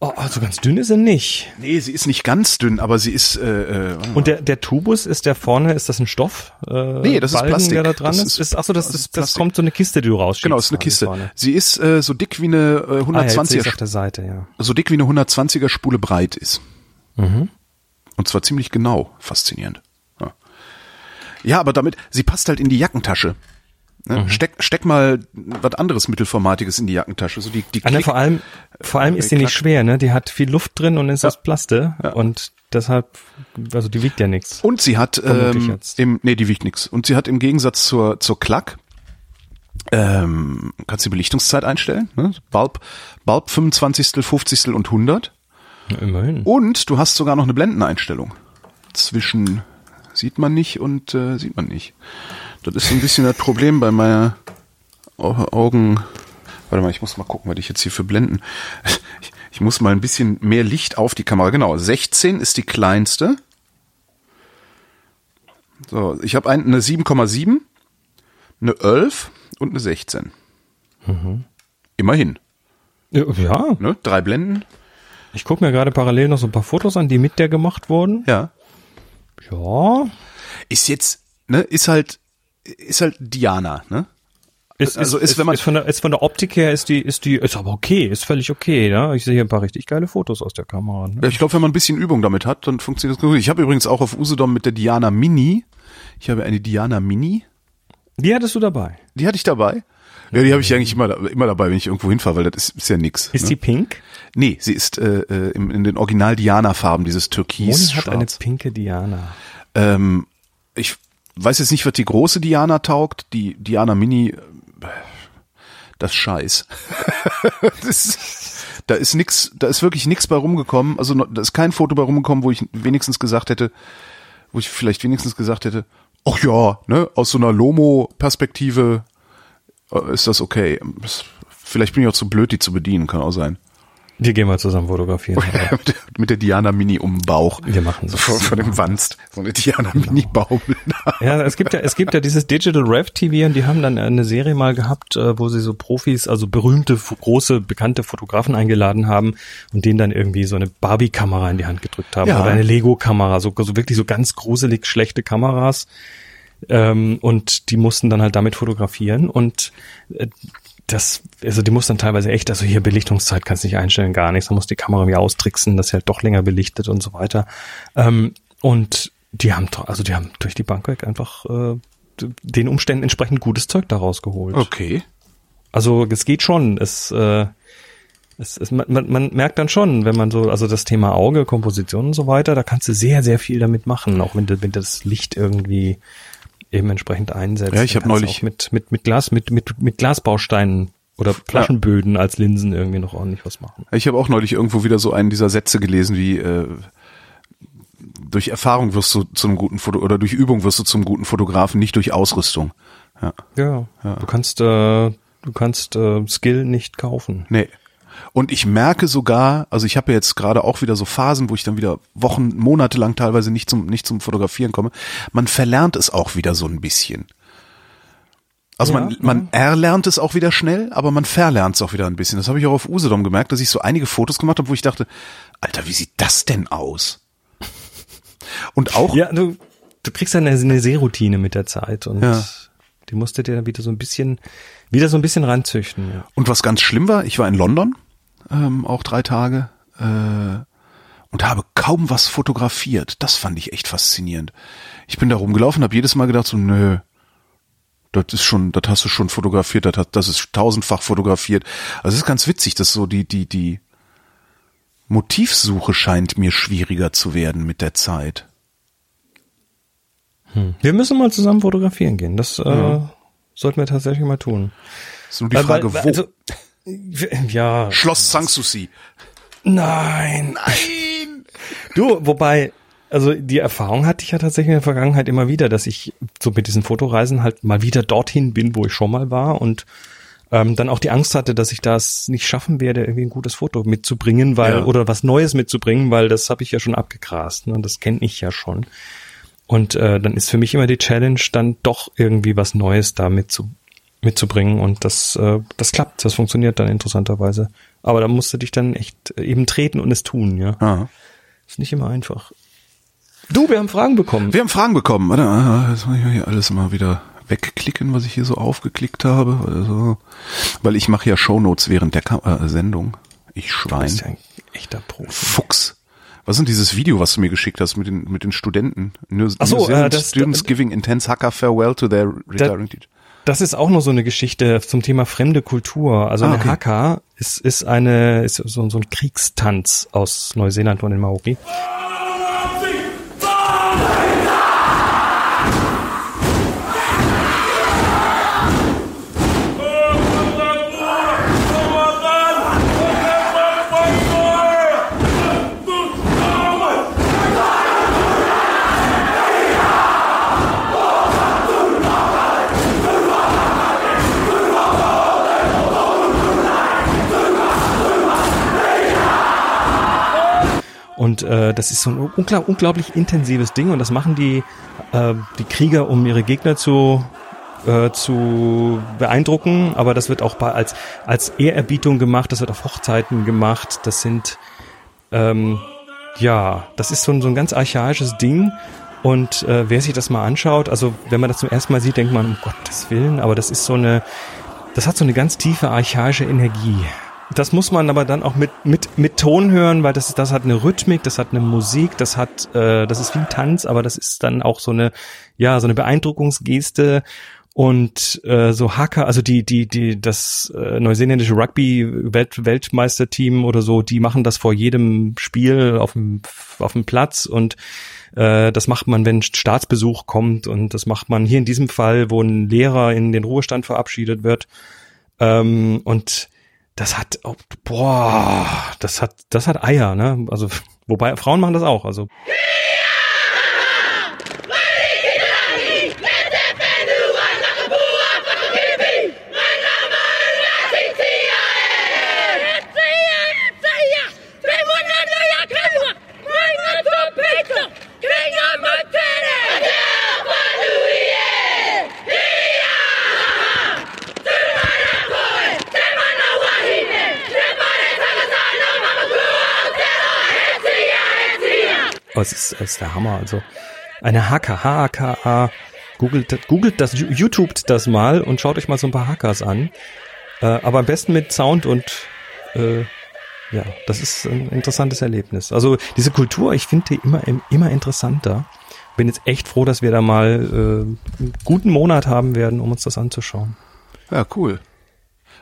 Oh, also ganz dünn ist sie nicht. Nee, sie ist nicht ganz dünn, aber sie ist. Äh, äh, Und der, der Tubus ist der vorne, ist das ein Stoff? Äh, nee, das Balken, ist Plastik. Der da dran das ist, ist achso, das, das, das, das kommt so eine Kiste, die du rausschiebst. Genau, ist eine Kiste. Vorne. Sie ist äh, so dick wie eine äh, 120er. Ah, ja, auf der Seite, ja. So dick wie eine 120er Spule breit ist. Mhm. Und zwar ziemlich genau. Faszinierend. Ja. ja, aber damit, sie passt halt in die Jackentasche. Ne? Mhm. Steck, steck mal was anderes Mittelformatiges in die Jackentasche. So die, die Klick, vor allem, vor allem ist die nicht schwer, ne? Die hat viel Luft drin und ist ja. aus Plaste ja. und deshalb, also die wiegt ja nichts. Und sie hat, ähm, im, nee, die wiegt nichts. Und sie hat im Gegensatz zur zur Klack ähm, kannst die Belichtungszeit einstellen, ne? Bulb, Bulb 25, 50 und 100. Ja, immerhin. Und du hast sogar noch eine Blendeneinstellung zwischen sieht man nicht und äh, sieht man nicht. Das ist so ein bisschen das Problem bei meiner Augen. Warte mal, ich muss mal gucken, was ich jetzt hier für Blenden. Ich muss mal ein bisschen mehr Licht auf die Kamera. Genau, 16 ist die kleinste. So, ich habe eine 7,7, eine 11 und eine 16. Mhm. Immerhin. Ja. Ne? Drei Blenden. Ich gucke mir gerade parallel noch so ein paar Fotos an, die mit der gemacht wurden. Ja. Ja. Ist jetzt, ne, ist halt ist halt Diana, ne? Ist, also ist, ist, wenn man ist von der ist von der Optik her ist die ist die ist aber okay, ist völlig okay, ja. Ich sehe hier ein paar richtig geile Fotos aus der Kamera. Ne? Ja, ich glaube, wenn man ein bisschen Übung damit hat, dann funktioniert das gut. Ich habe übrigens auch auf Usedom mit der Diana Mini. Ich habe eine Diana Mini. Die hattest du dabei? Die hatte ich dabei. Ja, die habe ich eigentlich immer, immer dabei, wenn ich irgendwo hinfahre, weil das ist, ist ja nix. Ist ne? die pink? Nee, sie ist äh, äh in, in den Original Diana Farben, dieses Türkis. Moni hat eine pinke Diana. Ähm, ich weiß jetzt nicht, was die große Diana taugt. Die Diana Mini, das Scheiß. das, da ist nix, da ist wirklich nix bei rumgekommen. Also da ist kein Foto bei rumgekommen, wo ich wenigstens gesagt hätte, wo ich vielleicht wenigstens gesagt hätte, ach ja, ne, aus so einer Lomo-Perspektive äh, ist das okay. Vielleicht bin ich auch zu blöd, die zu bedienen, kann auch sein. Wir gehen mal zusammen fotografieren. mit der Diana Mini um den Bauch. Wir machen so. Vor, vor dem Wanst. So eine Diana Mini Baum. ja, es gibt ja, es gibt ja dieses Digital Rev TV und die haben dann eine Serie mal gehabt, äh, wo sie so Profis, also berühmte, große, bekannte Fotografen eingeladen haben und denen dann irgendwie so eine Barbie-Kamera in die Hand gedrückt haben. Ja. Oder eine Lego-Kamera, so, so wirklich so ganz gruselig schlechte Kameras. Ähm, und die mussten dann halt damit fotografieren und äh, das, also die muss dann teilweise echt, also hier Belichtungszeit kannst du nicht einstellen, gar nichts. Da muss die Kamera irgendwie austricksen, dass sie halt doch länger belichtet und so weiter. Ähm, und die haben, also die haben durch die Bank weg einfach äh, den Umständen entsprechend gutes Zeug daraus geholt. Okay. Also es geht schon. Es, äh, es, es man, man merkt dann schon, wenn man so, also das Thema Auge, Komposition und so weiter, da kannst du sehr, sehr viel damit machen, auch wenn, wenn das Licht irgendwie eben entsprechend einsetzt. Ja, ich habe neulich mit mit mit Glas mit mit mit Glasbausteinen oder Flaschenböden ja. als Linsen irgendwie noch ordentlich was machen. Ich habe auch neulich irgendwo wieder so einen dieser Sätze gelesen wie äh, durch Erfahrung wirst du zum guten Foto oder durch Übung wirst du zum guten Fotografen, nicht durch Ausrüstung. Ja. Ja. ja. Du kannst äh, du kannst äh, Skill nicht kaufen. Nee. Und ich merke sogar, also ich habe ja jetzt gerade auch wieder so Phasen, wo ich dann wieder Wochen, Monate lang teilweise nicht zum, nicht zum Fotografieren komme. Man verlernt es auch wieder so ein bisschen. Also ja, man, man ja. erlernt es auch wieder schnell, aber man verlernt es auch wieder ein bisschen. Das habe ich auch auf Usedom gemerkt, dass ich so einige Fotos gemacht habe, wo ich dachte, Alter, wie sieht das denn aus? Und auch. Ja, du, du kriegst dann eine Seeroutine mit der Zeit und ja. die musst du dir dann wieder so ein bisschen, wieder so ein bisschen ranzüchten. Ja. Und was ganz schlimm war, ich war in London, ähm, auch drei Tage, äh, und habe kaum was fotografiert. Das fand ich echt faszinierend. Ich bin da rumgelaufen, habe jedes Mal gedacht so, nö, das ist schon, das hast du schon fotografiert, das, das ist tausendfach fotografiert. Also es ist ganz witzig, dass so die, die, die Motivsuche scheint mir schwieriger zu werden mit der Zeit. Hm. Wir müssen mal zusammen fotografieren gehen. Das äh, ja. äh, sollten wir tatsächlich mal tun. nur die Frage, weil, wo? Also, ja. Schloss Sanssouci. Nein. Nein. Du, wobei, also die Erfahrung hatte ich ja tatsächlich in der Vergangenheit immer wieder, dass ich so mit diesen Fotoreisen halt mal wieder dorthin bin, wo ich schon mal war und ähm, dann auch die Angst hatte, dass ich das nicht schaffen werde, irgendwie ein gutes Foto mitzubringen, weil ja. oder was Neues mitzubringen, weil das habe ich ja schon abgegrast, ne? das kenne ich ja schon. Und äh, dann ist für mich immer die Challenge, dann doch irgendwie was Neues da mitzu, mitzubringen. Und das, äh, das klappt, das funktioniert dann interessanterweise. Aber da musst du dich dann echt eben treten und es tun, ja. Aha. Ist nicht immer einfach. Du, wir haben Fragen bekommen. Wir haben Fragen bekommen. Warte, jetzt muss ich hier alles mal wieder wegklicken, was ich hier so aufgeklickt habe. Also, weil ich mache ja Shownotes während der Kam äh, Sendung. Ich Schwein. Du bist ja ein echter Profi. Fuchs. Was ist dieses Video, was du mir geschickt hast mit den, mit den Studenten? New, Ach so, New äh, das, Students das, giving intense hacker farewell to their retiring teacher. Das ist auch nur so eine Geschichte zum Thema fremde Kultur. Also ah, eine okay. Haka ist, ist eine, ist so, so ein Kriegstanz aus Neuseeland von den Maori. Und äh, das ist so ein unglaublich, unglaublich intensives Ding und das machen die, äh, die Krieger, um ihre Gegner zu äh, zu beeindrucken, aber das wird auch bei, als als Ehrerbietung gemacht, das wird auf Hochzeiten gemacht, das sind ähm, ja, das ist so ein, so ein ganz archaisches Ding. Und äh, wer sich das mal anschaut, also wenn man das zum ersten Mal sieht, denkt man, um Gottes Willen, aber das ist so eine, das hat so eine ganz tiefe archaische Energie. Das muss man aber dann auch mit, mit, mit Ton hören, weil das, das hat eine Rhythmik, das hat eine Musik, das hat, äh, das ist wie ein Tanz, aber das ist dann auch so eine, ja, so eine Beeindruckungsgeste. Und äh, so Hacker, also die die die das äh, neuseeländische Rugby Welt, Weltmeisterteam oder so, die machen das vor jedem Spiel auf dem auf dem Platz. Und äh, das macht man, wenn Staatsbesuch kommt. Und das macht man hier in diesem Fall, wo ein Lehrer in den Ruhestand verabschiedet wird. Ähm, und das hat, oh, boah, das hat, das hat Eier, ne? Also, wobei Frauen machen das auch, also. Oh, es ist, es ist der Hammer. Also eine Hacker, H-A-K-A. Googelt, googelt das, YouTubet das mal und schaut euch mal so ein paar Hackers an. Äh, aber am besten mit Sound und äh, ja, das ist ein interessantes Erlebnis. Also diese Kultur, ich finde die immer, immer interessanter. Bin jetzt echt froh, dass wir da mal äh, einen guten Monat haben werden, um uns das anzuschauen. Ja, cool.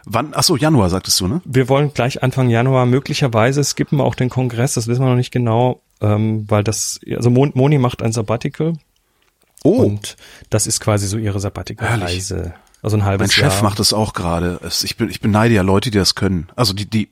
Wann? Ach so, Januar sagtest du, ne? Wir wollen gleich Anfang Januar möglicherweise skippen wir auch den Kongress, das wissen wir noch nicht genau ähm, weil das, also Mon Moni macht ein Sabbatical. Oh. Und das ist quasi so ihre Sabbatical-Reise. Also ein halbes Jahr. Mein Chef macht das auch gerade. Ich, bin, ich beneide ja Leute, die das können. Also die, die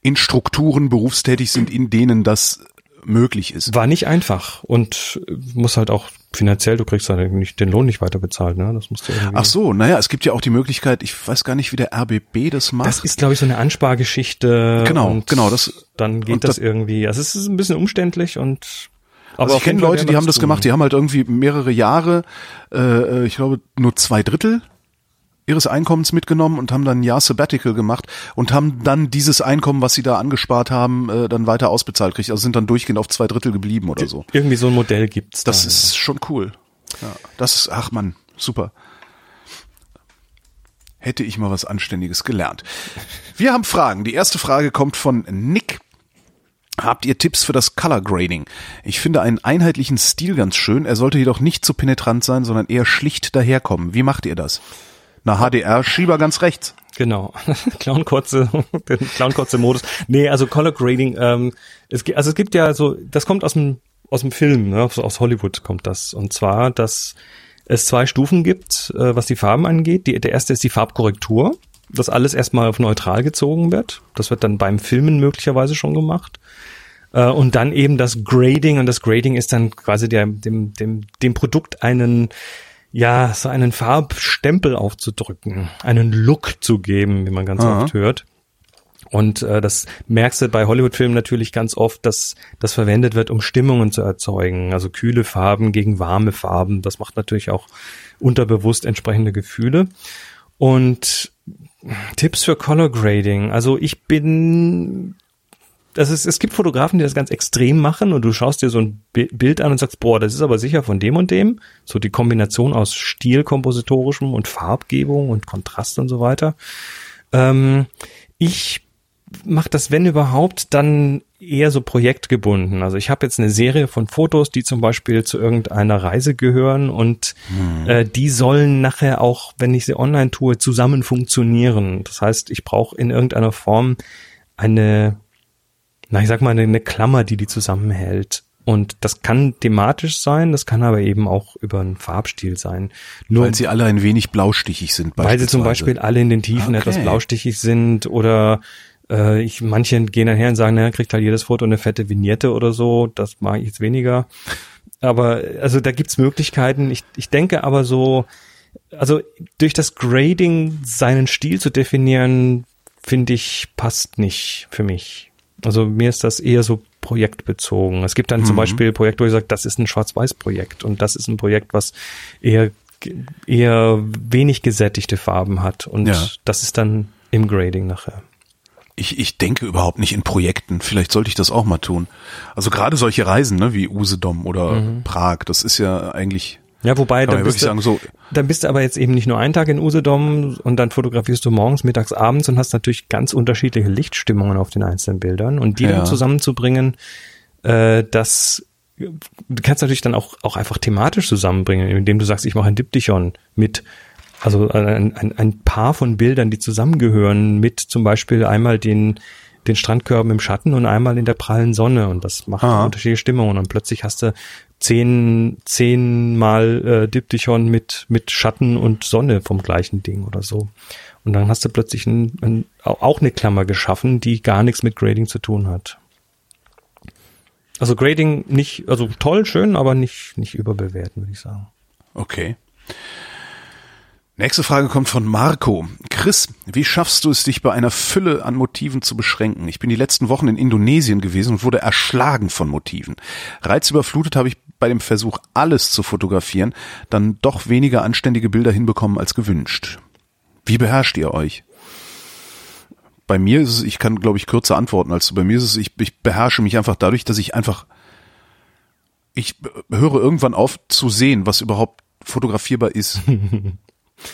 in Strukturen berufstätig sind, in denen das möglich ist. War nicht einfach und muss halt auch finanziell, du kriegst halt nicht den Lohn nicht weiter bezahlt, ne? Das musst du irgendwie. Ach so, naja, es gibt ja auch die Möglichkeit, ich weiß gar nicht, wie der RBB das macht. Das ist, glaube ich, so eine Anspargeschichte. Genau, genau, das. Dann geht das, das irgendwie. Also es ist ein bisschen umständlich und aber also ich kenne Leute, die haben das gemacht, die haben halt irgendwie mehrere Jahre, äh, äh, ich glaube nur zwei Drittel ihres Einkommens mitgenommen und haben dann ein Jahr Sabbatical gemacht und haben dann dieses Einkommen, was sie da angespart haben, äh, dann weiter ausbezahlt kriegt. Also sind dann durchgehend auf zwei Drittel geblieben oder so. Irgendwie so ein Modell gibt's. Das da, ist ja. schon cool. Ja, das ist, ach man, super. Hätte ich mal was Anständiges gelernt. Wir haben Fragen. Die erste Frage kommt von Nick. Habt ihr Tipps für das Color Grading? Ich finde einen einheitlichen Stil ganz schön. Er sollte jedoch nicht zu penetrant sein, sondern eher schlicht daherkommen. Wie macht ihr das? Na, HDR, Schieber ganz rechts. Genau. Clown-Kotze, den Clown-Kotze-Modus. Nee, also Color Grading, ähm, es, also es gibt ja so, das kommt aus dem, aus dem Film, ne, aus Hollywood kommt das. Und zwar, dass es zwei Stufen gibt, äh, was die Farben angeht. Die, der erste ist die Farbkorrektur, dass alles erstmal auf neutral gezogen wird. Das wird dann beim Filmen möglicherweise schon gemacht. Äh, und dann eben das Grading und das Grading ist dann quasi der, dem, dem, dem Produkt einen ja, so einen Farbstempel aufzudrücken, einen Look zu geben, wie man ganz Aha. oft hört. Und äh, das merkst du bei Hollywood-Filmen natürlich ganz oft, dass das verwendet wird, um Stimmungen zu erzeugen. Also kühle Farben gegen warme Farben. Das macht natürlich auch unterbewusst entsprechende Gefühle. Und Tipps für Color Grading. Also ich bin das ist, es gibt Fotografen, die das ganz extrem machen und du schaust dir so ein Bild an und sagst, boah, das ist aber sicher von dem und dem. So die Kombination aus Stilkompositorischem und Farbgebung und Kontrast und so weiter. Ähm, ich mache das, wenn überhaupt, dann eher so projektgebunden. Also ich habe jetzt eine Serie von Fotos, die zum Beispiel zu irgendeiner Reise gehören und hm. äh, die sollen nachher auch, wenn ich sie online tue, zusammen funktionieren. Das heißt, ich brauche in irgendeiner Form eine na, ich sag mal, eine, eine Klammer, die die zusammenhält. Und das kann thematisch sein, das kann aber eben auch über einen Farbstil sein. Nur, weil sie alle ein wenig blaustichig sind. Weil sie zum Beispiel alle in den Tiefen okay. etwas blaustichig sind oder äh, ich, manche gehen dann her und sagen, naja, kriegt halt jedes Foto eine fette Vignette oder so. Das mag ich jetzt weniger. Aber also da gibt's Möglichkeiten. Ich, ich denke aber so, also durch das Grading seinen Stil zu definieren, finde ich, passt nicht für mich. Also mir ist das eher so projektbezogen. Es gibt dann mhm. zum Beispiel Projekte, wo ich sage, das ist ein Schwarz-Weiß-Projekt und das ist ein Projekt, was eher eher wenig gesättigte Farben hat und ja. das ist dann im Grading nachher. Ich, ich denke überhaupt nicht in Projekten. Vielleicht sollte ich das auch mal tun. Also gerade solche Reisen, ne, wie Usedom oder mhm. Prag, das ist ja eigentlich ja, wobei, dann bist, du, sagen, so dann bist du aber jetzt eben nicht nur einen Tag in Usedom und dann fotografierst du morgens, mittags, abends und hast natürlich ganz unterschiedliche Lichtstimmungen auf den einzelnen Bildern und die ja. dann zusammenzubringen, äh, das du kannst natürlich dann auch, auch einfach thematisch zusammenbringen, indem du sagst, ich mache ein Diptychon mit also ein, ein, ein Paar von Bildern, die zusammengehören, mit zum Beispiel einmal den den Strandkörben im Schatten und einmal in der prallen Sonne und das macht Aha. unterschiedliche Stimmungen und plötzlich hast du zehn, zehnmal äh, Diptychon mit, mit Schatten und Sonne vom gleichen Ding oder so. Und dann hast du plötzlich ein, ein, auch eine Klammer geschaffen, die gar nichts mit Grading zu tun hat. Also Grading nicht, also toll, schön, aber nicht, nicht überbewerten, würde ich sagen. Okay. Nächste Frage kommt von Marco. Chris, wie schaffst du es, dich bei einer Fülle an Motiven zu beschränken? Ich bin die letzten Wochen in Indonesien gewesen und wurde erschlagen von Motiven. Reizüberflutet habe ich bei dem Versuch, alles zu fotografieren, dann doch weniger anständige Bilder hinbekommen als gewünscht. Wie beherrscht ihr euch? Bei mir ist es, ich kann, glaube ich, kürzer antworten als du. Bei mir ist es, ich, ich beherrsche mich einfach dadurch, dass ich einfach, ich höre irgendwann auf zu sehen, was überhaupt fotografierbar ist.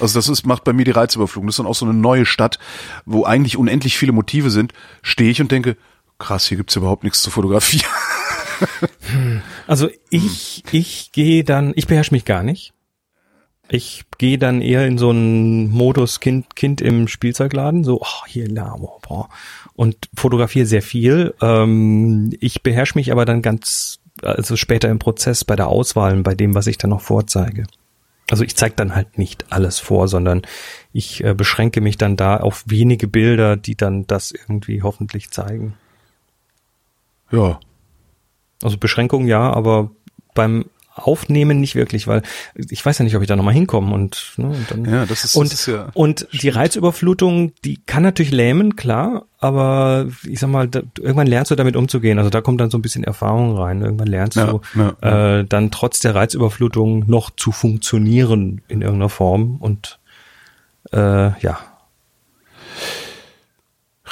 Also das ist, macht bei mir die Reizüberflutung. Das ist dann auch so eine neue Stadt, wo eigentlich unendlich viele Motive sind. Stehe ich und denke, krass, hier gibt's überhaupt nichts zu fotografieren. Also ich, ich gehe dann, ich beherrsche mich gar nicht. Ich gehe dann eher in so einen Modus Kind, Kind im Spielzeugladen, so, oh, hier, boah, boah, und fotografiere sehr viel. Ähm, ich beherrsche mich aber dann ganz, also später im Prozess bei der Auswahl, bei dem, was ich dann noch vorzeige. Also ich zeige dann halt nicht alles vor, sondern ich äh, beschränke mich dann da auf wenige Bilder, die dann das irgendwie hoffentlich zeigen. Ja. Also Beschränkungen ja, aber beim Aufnehmen nicht wirklich, weil ich weiß ja nicht, ob ich da nochmal hinkomme und, ne, und dann, ja, das ist, und, das ist ja und die Reizüberflutung, die kann natürlich lähmen, klar, aber ich sag mal, da, irgendwann lernst du damit umzugehen. Also da kommt dann so ein bisschen Erfahrung rein. Irgendwann lernst Ja, du ja, ja. Äh, dann trotz der Reizüberflutung noch zu funktionieren in irgendeiner Form und äh, ja.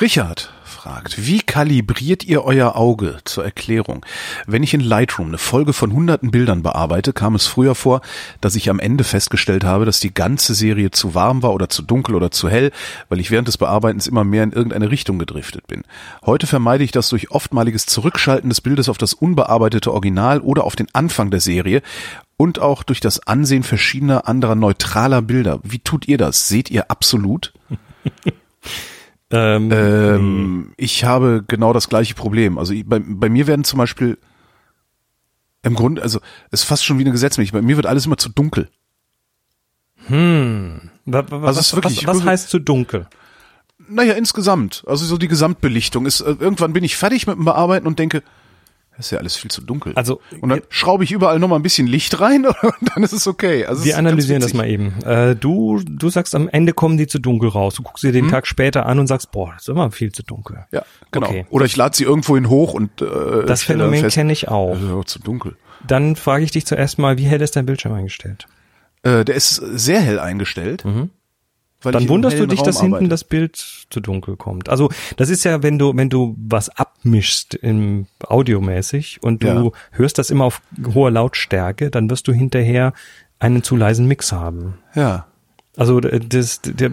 Richard fragt, wie kalibriert ihr euer Auge zur Erklärung? Wenn ich in Lightroom eine Folge von hunderten Bildern bearbeite, kam es früher vor, dass ich am Ende festgestellt habe, dass die ganze Serie zu warm war oder zu dunkel oder zu hell, weil ich während des Bearbeitens immer mehr in irgendeine Richtung gedriftet bin. Heute vermeide ich das durch oftmaliges Zurückschalten des Bildes auf das unbearbeitete Original oder auf den Anfang der Serie und auch durch das Ansehen verschiedener anderer neutraler Bilder. Wie tut ihr das? Seht ihr absolut? Ähm, Ähm, ich habe genau das gleiche Problem. Also bei, bei mir werden zum Beispiel im Grunde, also es ist fast schon wie eine Gesetzmäßigkeit. Bei mir wird alles immer zu dunkel. wa- was, Also es ist wirklich- was, was heißt zu dunkel? Naja, insgesamt. Also so die Gesamtbelichtung ist, äh, irgendwann bin ich fertig mit dem Bearbeiten und denke, das ist ja alles viel zu dunkel. Also, und dann schraube ich überall nochmal ein bisschen Licht rein und dann ist es okay. Also Wir analysieren das mal eben. Äh, du, du sagst am Ende kommen die zu dunkel raus. Du guckst dir den Tag später an und sagst, boah, das ist immer viel zu dunkel. Ja, genau. Okay. Oder ich lade sie irgendwohin hoch und äh, Das Phänomen kenne ich auch. das ist ja zu dunkel. Dann frage ich dich zuerst mal, wie hell ist dein Bildschirm eingestellt? Äh, der ist sehr hell eingestellt. Mhm. Dann wunderst du dich, Raum dass hinten arbeite. das Bild zu dunkel kommt. Also das ist ja, wenn du, wenn du was abmischst im audiomäßig und du Ja. hörst das immer auf hoher Lautstärke, dann wirst du hinterher einen zu leisen Mix haben. Ja. Also das, der,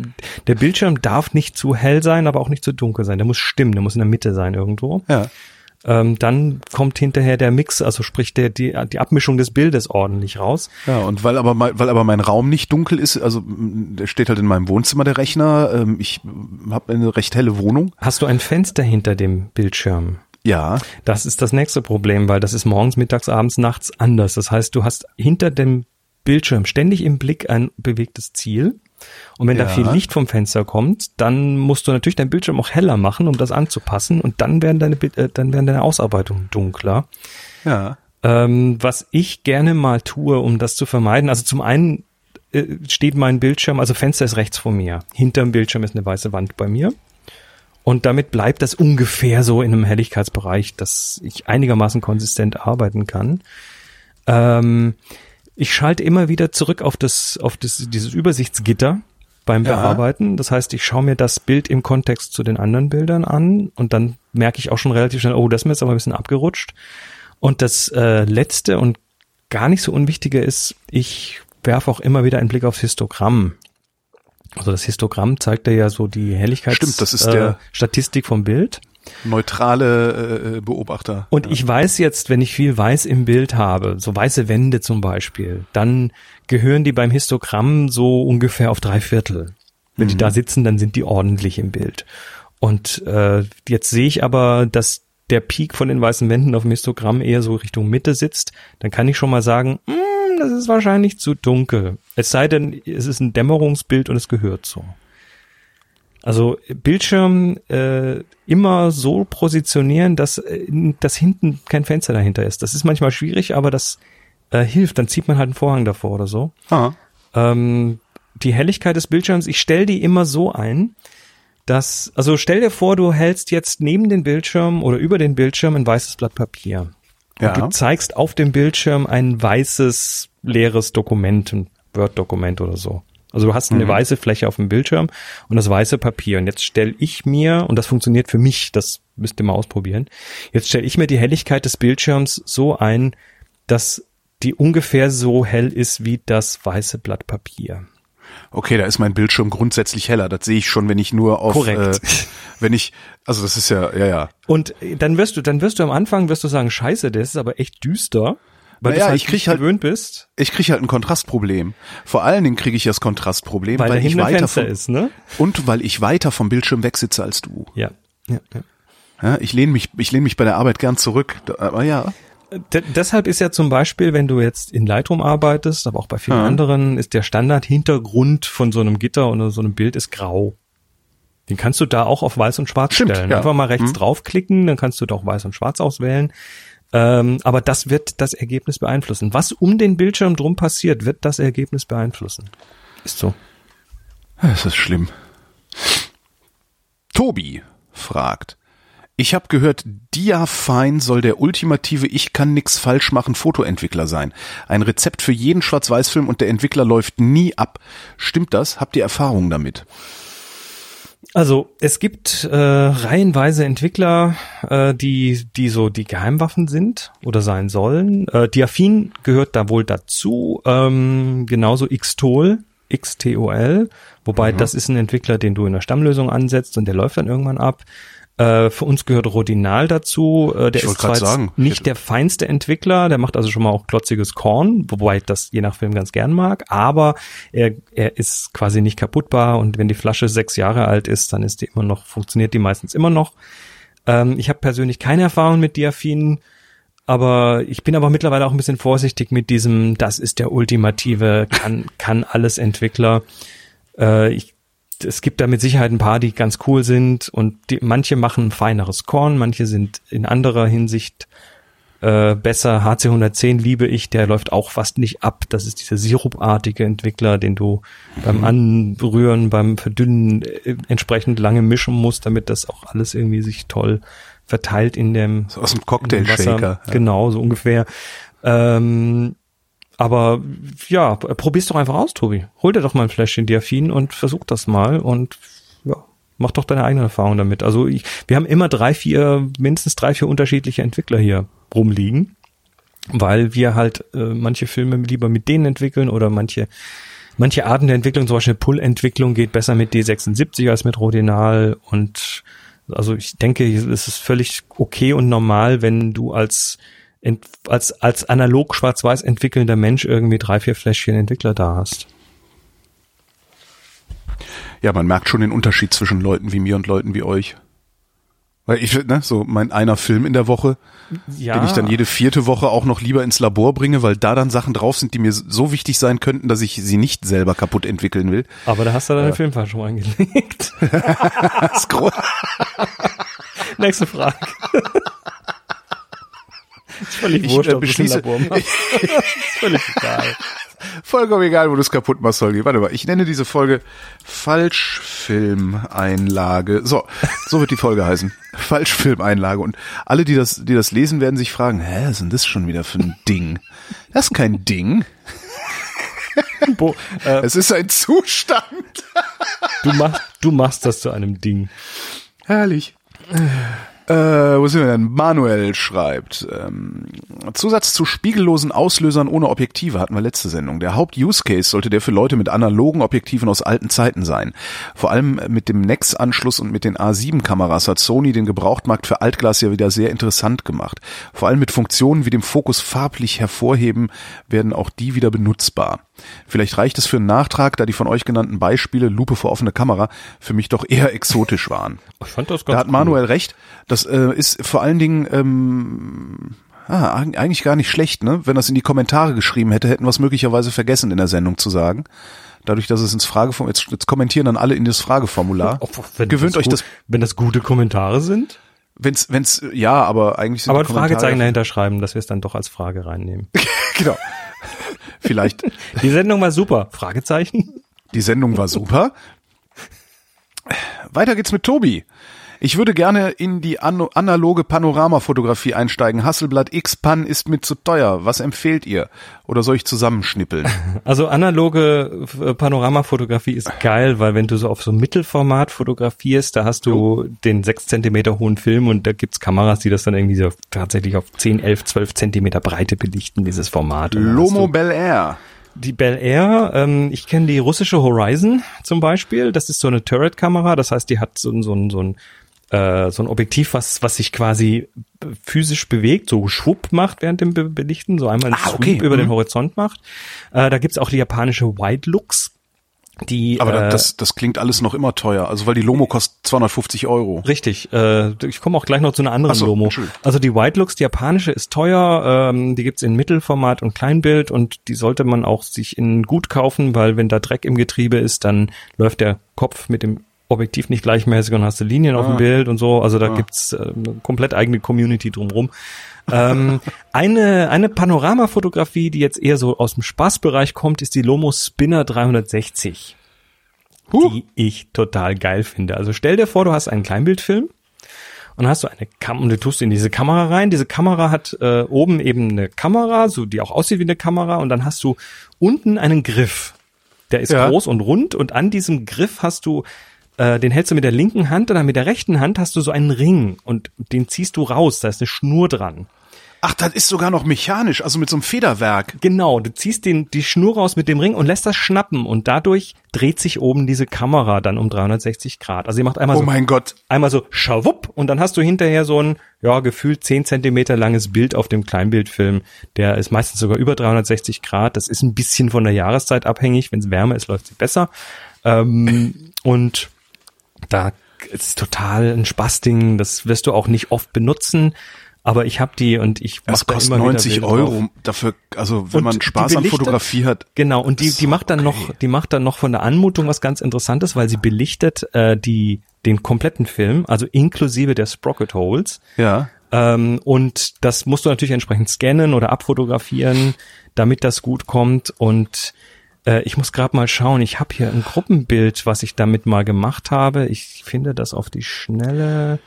der Bildschirm darf nicht zu hell sein, aber auch nicht zu dunkel sein. Der muss stimmen, der muss in der Mitte sein irgendwo. Ja. Ähm, dann kommt hinterher der Mix, also sprich der, die, die Abmischung des Bildes ordentlich raus. Ja, und weil aber mein, weil aber mein Raum nicht dunkel ist, also der steht halt in meinem Wohnzimmer der Rechner. Ähm, ich habe eine recht helle Wohnung. Hast du ein Fenster hinter dem Bildschirm? Ja, Das ist das nächste Problem, weil das ist morgens, mittags, abends, nachts anders. Das heißt, du hast hinter dem Bildschirm ständig im Blick ein bewegtes Ziel. Und wenn da Ja. viel Licht vom Fenster kommt, dann musst du natürlich deinen Bildschirm auch heller machen, um das anzupassen. Und dann werden deine, äh, dann werden deine Ausarbeitungen dunkler. ja. Ähm, was ich gerne mal tue, um das zu vermeiden, also zum einen äh, steht mein Bildschirm, also Fenster ist rechts von mir. Hinterm Bildschirm ist eine weiße Wand bei mir. Und damit bleibt das ungefähr so in einem Helligkeitsbereich, dass ich einigermaßen konsistent arbeiten kann. Ähm, ich schalte immer wieder zurück auf das, auf das, dieses Übersichtsgitter beim Ja. Bearbeiten. Das heißt, ich schaue mir das Bild im Kontext zu den anderen Bildern an und dann merke ich auch schon relativ schnell, oh, das ist mir jetzt aber ein bisschen abgerutscht. Und das äh, letzte und gar nicht so unwichtige ist, ich werfe auch immer wieder einen Blick aufs Histogramm. Also das Histogramm zeigt dir ja so die Helligkeits Stimmt, das ist der- äh, Statistik vom Bild. Neutrale äh, Beobachter. Und ich weiß jetzt, wenn ich viel weiß im Bild habe, so weiße Wände zum Beispiel, dann gehören die beim Histogramm so ungefähr auf drei Viertel. Wenn die da sitzen, dann sind die ordentlich im Bild. Und äh, jetzt sehe ich aber, dass der Peak von den weißen Wänden auf dem Histogramm eher so Richtung Mitte sitzt, dann kann ich schon mal sagen, "Mm, das ist wahrscheinlich zu dunkel. Es sei denn, es ist ein Dämmerungsbild und es gehört so. Also Bildschirm äh, immer so positionieren, dass, äh, dass hinten kein Fenster dahinter ist. Das ist manchmal schwierig, aber das äh, hilft. Dann zieht man halt einen Vorhang davor oder so. Ah, Ähm, die Helligkeit des Bildschirms, ich stelle die immer so ein, dass, also stell dir vor, du hältst jetzt neben den Bildschirm oder über den Bildschirm ein weißes Blatt Papier. Ja. Und du zeigst auf dem Bildschirm ein weißes, leeres Dokument, ein Word-Dokument oder so. Also du hast eine weiße Fläche auf dem Bildschirm und das weiße Papier. Und jetzt stelle ich mir, und das funktioniert für mich, das müsst ihr mal ausprobieren, jetzt stelle ich mir die Helligkeit des Bildschirms so ein, dass die ungefähr so hell ist wie das weiße Blatt Papier. okay, da ist mein Bildschirm grundsätzlich heller. Das sehe ich schon, wenn ich nur auf, Korrekt. Äh, wenn ich, also das ist ja, ja, ja. Und dann wirst du, dann wirst du am Anfang wirst du sagen, scheiße, das ist aber echt düster, weil Naja, du ich halt krieg nicht halt- gewöhnt bist, Ich kriege halt ein Kontrastproblem. Vor allen Dingen kriege ich das Kontrastproblem, weil, weil, ich weiter Fenster vom, ist, ne? und weil ich weiter vom Bildschirm wegsitze als du. Ja. ja, ja. Ja, ich lehne mich, ich lehne mich bei der Arbeit gern zurück. Aber ja, D deshalb ist ja zum Beispiel, wenn du jetzt in Lightroom arbeitest, aber auch bei vielen Ja. anderen, ist der Standard-Hintergrund von so einem Gitter oder so einem Bild ist grau. Den kannst du da auch auf weiß und schwarz Stimmt, stellen. ja. Einfach mal rechts Mhm. draufklicken, dann kannst du da auch weiß und schwarz auswählen. Ähm, aber das wird das Ergebnis beeinflussen. Was um den Bildschirm drum passiert, wird das Ergebnis beeinflussen. Ist so. Es ist schlimm. Tobi fragt. Ich habe gehört, Diafine soll der ultimative Ich kann nix falsch machen Fotoentwickler sein. Ein Rezept für jeden Schwarz-Weiß-Film und der Entwickler läuft nie ab. Stimmt das? Habt ihr Erfahrung damit? Also es gibt äh, reihenweise Entwickler, äh, die die so die Geheimwaffen sind oder sein sollen. Äh, Diafin gehört da wohl dazu, ähm, genauso Xtol, XTOL, wobei mhm. das ist ein Entwickler, den du in der Stammlösung ansetzt und der läuft dann irgendwann ab. Äh, für uns gehört Rodinal dazu. Äh, der ist zwar sagen, nicht der feinste Entwickler, der macht also schon mal auch klotziges Korn, wobei ich das je nach Film ganz gern mag, aber er, er ist quasi nicht kaputtbar und wenn die Flasche sechs Jahre alt ist, dann ist die immer noch, funktioniert die meistens immer noch. Ähm, ich habe persönlich keine Erfahrung mit Diafin, aber ich bin aber mittlerweile auch ein bisschen vorsichtig mit diesem, das ist der ultimative, kann, kann alles Entwickler. Äh, ich es gibt da mit Sicherheit ein paar, die ganz cool sind und die, manche machen ein feineres Korn, manche sind in anderer Hinsicht äh, besser. HC110 liebe ich, der läuft auch fast nicht ab. Das ist dieser sirupartige Entwickler, den du mhm. beim Anrühren, beim Verdünnen äh, entsprechend lange mischen musst, damit das auch alles irgendwie sich toll verteilt in dem so aus dem Cocktail-Shaker. Ja. Genau, so ungefähr. Ähm, aber ja, probier's doch einfach aus, Tobi. Hol dir doch mal ein Fläschchen Diaphin und versuch das mal und ja, mach doch deine eigene Erfahrung damit. Also ich, wir haben immer drei, vier, mindestens drei, vier unterschiedliche Entwickler hier rumliegen, weil wir halt äh, manche Filme lieber mit denen entwickeln oder manche manche Arten der Entwicklung, zum Beispiel Pull-Entwicklung geht besser mit D76 als mit Rodinal und also ich denke, es ist völlig okay und normal, wenn du als als, als analog schwarz-weiß entwickelnder Mensch irgendwie drei, vier Fläschchen Entwickler da hast. Ja, man merkt schon den Unterschied zwischen Leuten wie mir und Leuten wie euch. Weil ich, ne, so mein einer Film in der Woche, ja. den ich dann jede vierte Woche auch noch lieber ins Labor bringe, weil da dann Sachen drauf sind, die mir so wichtig sein könnten, dass ich sie nicht selber kaputt entwickeln will. Aber da hast du deine äh. Filmfall schon eingelegt. Nächste Frage. Ist völlig ich, wurscht, äh, beschließe, ist völlig egal. Vollkommen egal, wo du es kaputt machst, Holgi. Warte mal, ich nenne diese Folge Falschfilmeinlage. So, so wird die Folge heißen. Falschfilmeinlage. Und alle, die das, die das lesen, werden sich fragen, hä, was ist denn das schon wieder für ein Ding? Das ist kein Ding. Bo, äh, es ist ein Zustand. du machst, du machst das zu einem Ding. Herrlich. Äh, wo sind wir denn? Manuel schreibt, ähm, Zusatz zu spiegellosen Auslösern ohne Objektive hatten wir letzte Sendung. Der Haupt-Use-Case sollte der für Leute mit analogen Objektiven aus alten Zeiten sein. Vor allem mit dem NEX-Anschluss und mit den A7-Kameras hat Sony den Gebrauchtmarkt für Altglas ja wieder sehr interessant gemacht. Vor allem mit Funktionen wie dem Fokus farblich hervorheben werden auch die wieder benutzbar. Vielleicht reicht es für einen Nachtrag, da die von euch genannten Beispiele Lupe vor offene Kamera für mich doch eher exotisch waren. Ich fand das ganz Da hat Manuel cool. recht. Das äh, ist vor allen Dingen ähm, ah, eigentlich gar nicht schlecht, ne? Wenn das in die Kommentare geschrieben hätte, hätten wir es möglicherweise vergessen in der Sendung zu sagen. Dadurch, dass es ins Frageformular, jetzt, jetzt kommentieren dann alle in das Frageformular. Gewöhnt das euch das. Wenn das gute Kommentare sind? Wenn's, wenn's, ja, aber eigentlich sind Aber ein Fragezeichen dahinter schreiben, dass wir es dann doch als Frage reinnehmen. genau. Vielleicht. Die Sendung war super. Fragezeichen. Die Sendung war super. Weiter geht's mit Tobi. Ich würde gerne in die analoge Panoramafotografie einsteigen. Hasselblatt X-Pan ist mir zu teuer. Was empfehlt ihr? Oder soll ich zusammenschnippeln? Also analoge äh, Panoramafotografie ist geil, weil wenn du so auf so Mittelformat fotografierst, da hast du oh. den sechs Zentimeter hohen Film und da gibt's Kameras, die das dann irgendwie so tatsächlich auf 10, 11, 12 Zentimeter Breite belichten, dieses Format. Lomo Bel Air. Die Bel Air, ähm, ich kenne die russische Horizon zum Beispiel. Das ist so eine Turret-Kamera, das heißt, die hat so, so, so ein äh, so ein Objektiv, was, was sich quasi physisch bewegt, so schwupp macht während dem Be Belichten, so einmal einen ah, okay. über mhm. den Horizont macht. Äh, da gibt's auch die japanische Wide Looks. Die, Aber äh, das, das klingt alles noch immer teuer, also weil die Lomo kostet 250 Euro. Richtig, äh, ich komme auch gleich noch zu einer anderen so, Lomo. Also die White Looks, die japanische ist teuer, ähm, die gibt's in Mittelformat und Kleinbild und die sollte man auch sich in gut kaufen, weil wenn da Dreck im Getriebe ist, dann läuft der Kopf mit dem Objektiv nicht gleichmäßig und hast du Linien ah. auf dem ah. Bild und so. Also da ah. gibt's äh, eine komplett eigene Community drumherum. ähm, eine, eine Panoramafotografie, die jetzt eher so aus dem Spaßbereich kommt, ist die Lomo Spinner 360. Huh. Die ich total geil finde. Also stell dir vor, du hast einen Kleinbildfilm und hast du eine Kam und du tust in diese Kamera rein. Diese Kamera hat äh, oben eben eine Kamera, so die auch aussieht wie eine Kamera und dann hast du unten einen Griff. Der ist ja. groß und rund und an diesem Griff hast du äh, den hältst du mit der linken Hand und dann mit der rechten Hand hast du so einen Ring und den ziehst du raus, da ist eine Schnur dran. Ach, das ist sogar noch mechanisch, also mit so einem Federwerk. Genau, du ziehst den, die Schnur raus mit dem Ring und lässt das schnappen und dadurch dreht sich oben diese Kamera dann um 360 Grad. Also sie macht einmal oh so, mein Gott. einmal so schawupp und dann hast du hinterher so ein, ja, gefühlt 10 Zentimeter langes Bild auf dem Kleinbildfilm. Der ist meistens sogar über 360 Grad. Das ist ein bisschen von der Jahreszeit abhängig. Wenn es wärmer ist, läuft sie besser. Ähm, und da ist total ein Spaßding. Das wirst du auch nicht oft benutzen. Aber ich habe die und ich mache da immer 90 wieder Euro drauf. dafür, also wenn und man Spaß an Fotografie hat. Genau und die die macht dann okay. noch, die macht dann noch von der Anmutung was ganz Interessantes, weil sie belichtet äh, die den kompletten Film, also inklusive der Sprocket Holes. Ja. Ähm, und das musst du natürlich entsprechend scannen oder abfotografieren, damit das gut kommt und äh, ich muss gerade mal schauen, ich habe hier ein Gruppenbild, was ich damit mal gemacht habe. Ich finde das auf die Schnelle.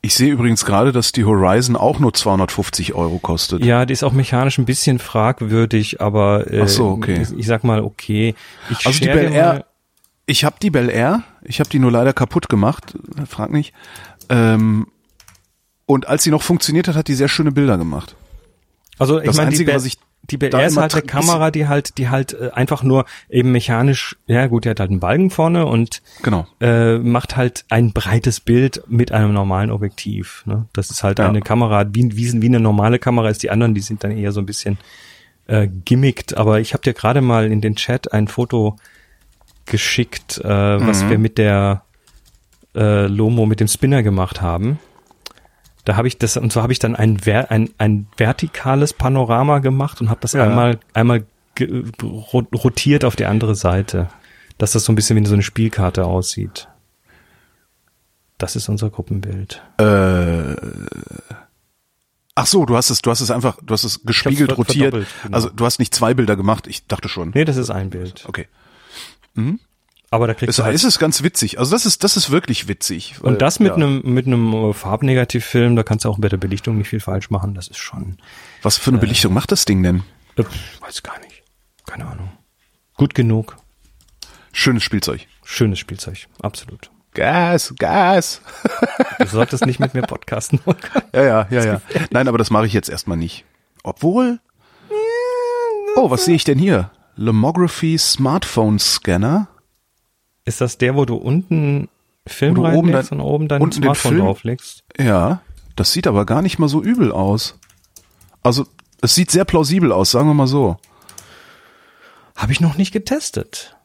Ich sehe übrigens gerade, dass die Horizon auch nur 250 Euro kostet. Ja, die ist auch mechanisch ein bisschen fragwürdig, aber äh, Ach so, okay. ich, ich sag mal okay. Ich also die Bel Air, ich habe die Bel Air, ich habe die nur leider kaputt gemacht, frag nicht. Ähm, und als sie noch funktioniert hat, hat die sehr schöne Bilder gemacht. Also ich meine, die, was ich die BR ist halt eine Kamera, die halt, die halt äh, einfach nur eben mechanisch, ja gut, die hat halt einen Balken vorne und genau. äh, macht halt ein breites Bild mit einem normalen Objektiv. Ne? Das ist halt ja. eine Kamera, wie, wie, wie eine normale Kamera ist. Die anderen, die sind dann eher so ein bisschen äh, gimmickt. Aber ich habe dir gerade mal in den Chat ein Foto geschickt, äh, was mhm. wir mit der äh, Lomo, mit dem Spinner gemacht haben. Da habe ich das, und so habe ich dann ein, ein, ein vertikales Panorama gemacht und habe das ja. einmal, einmal rotiert auf die andere Seite, dass das so ein bisschen wie so eine Spielkarte aussieht. Das ist unser Gruppenbild. Äh, ach so, du hast es, du hast es einfach, du hast es gespiegelt rotiert. Genau. Also du hast nicht zwei Bilder gemacht. Ich dachte schon. Nee, das ist ein Bild. Okay. Mhm. Aber da kriegst das, du halt, ist es ganz witzig. Also das ist das ist wirklich witzig. Und das mit ja. einem mit einem äh, Farbnegativfilm, da kannst du auch bei der Belichtung nicht viel falsch machen. Das ist schon. Was für eine äh, Belichtung macht das Ding denn? Äh, weiß gar nicht. Keine Ahnung. Gut genug. Schönes Spielzeug. Schönes Spielzeug, absolut. Gas, Gas. du solltest nicht mit mir podcasten. ja, ja, ja, ja. Nein, aber das mache ich jetzt erstmal nicht. Obwohl. Oh, was sehe ich denn hier? Lomography Smartphone Scanner. Ist das der, wo du unten Film wo reinlegst und oben dein Smartphone drauflegst? Ja, das sieht aber gar nicht mal so übel aus. Also, es sieht sehr plausibel aus, sagen wir mal so. Habe ich noch nicht getestet.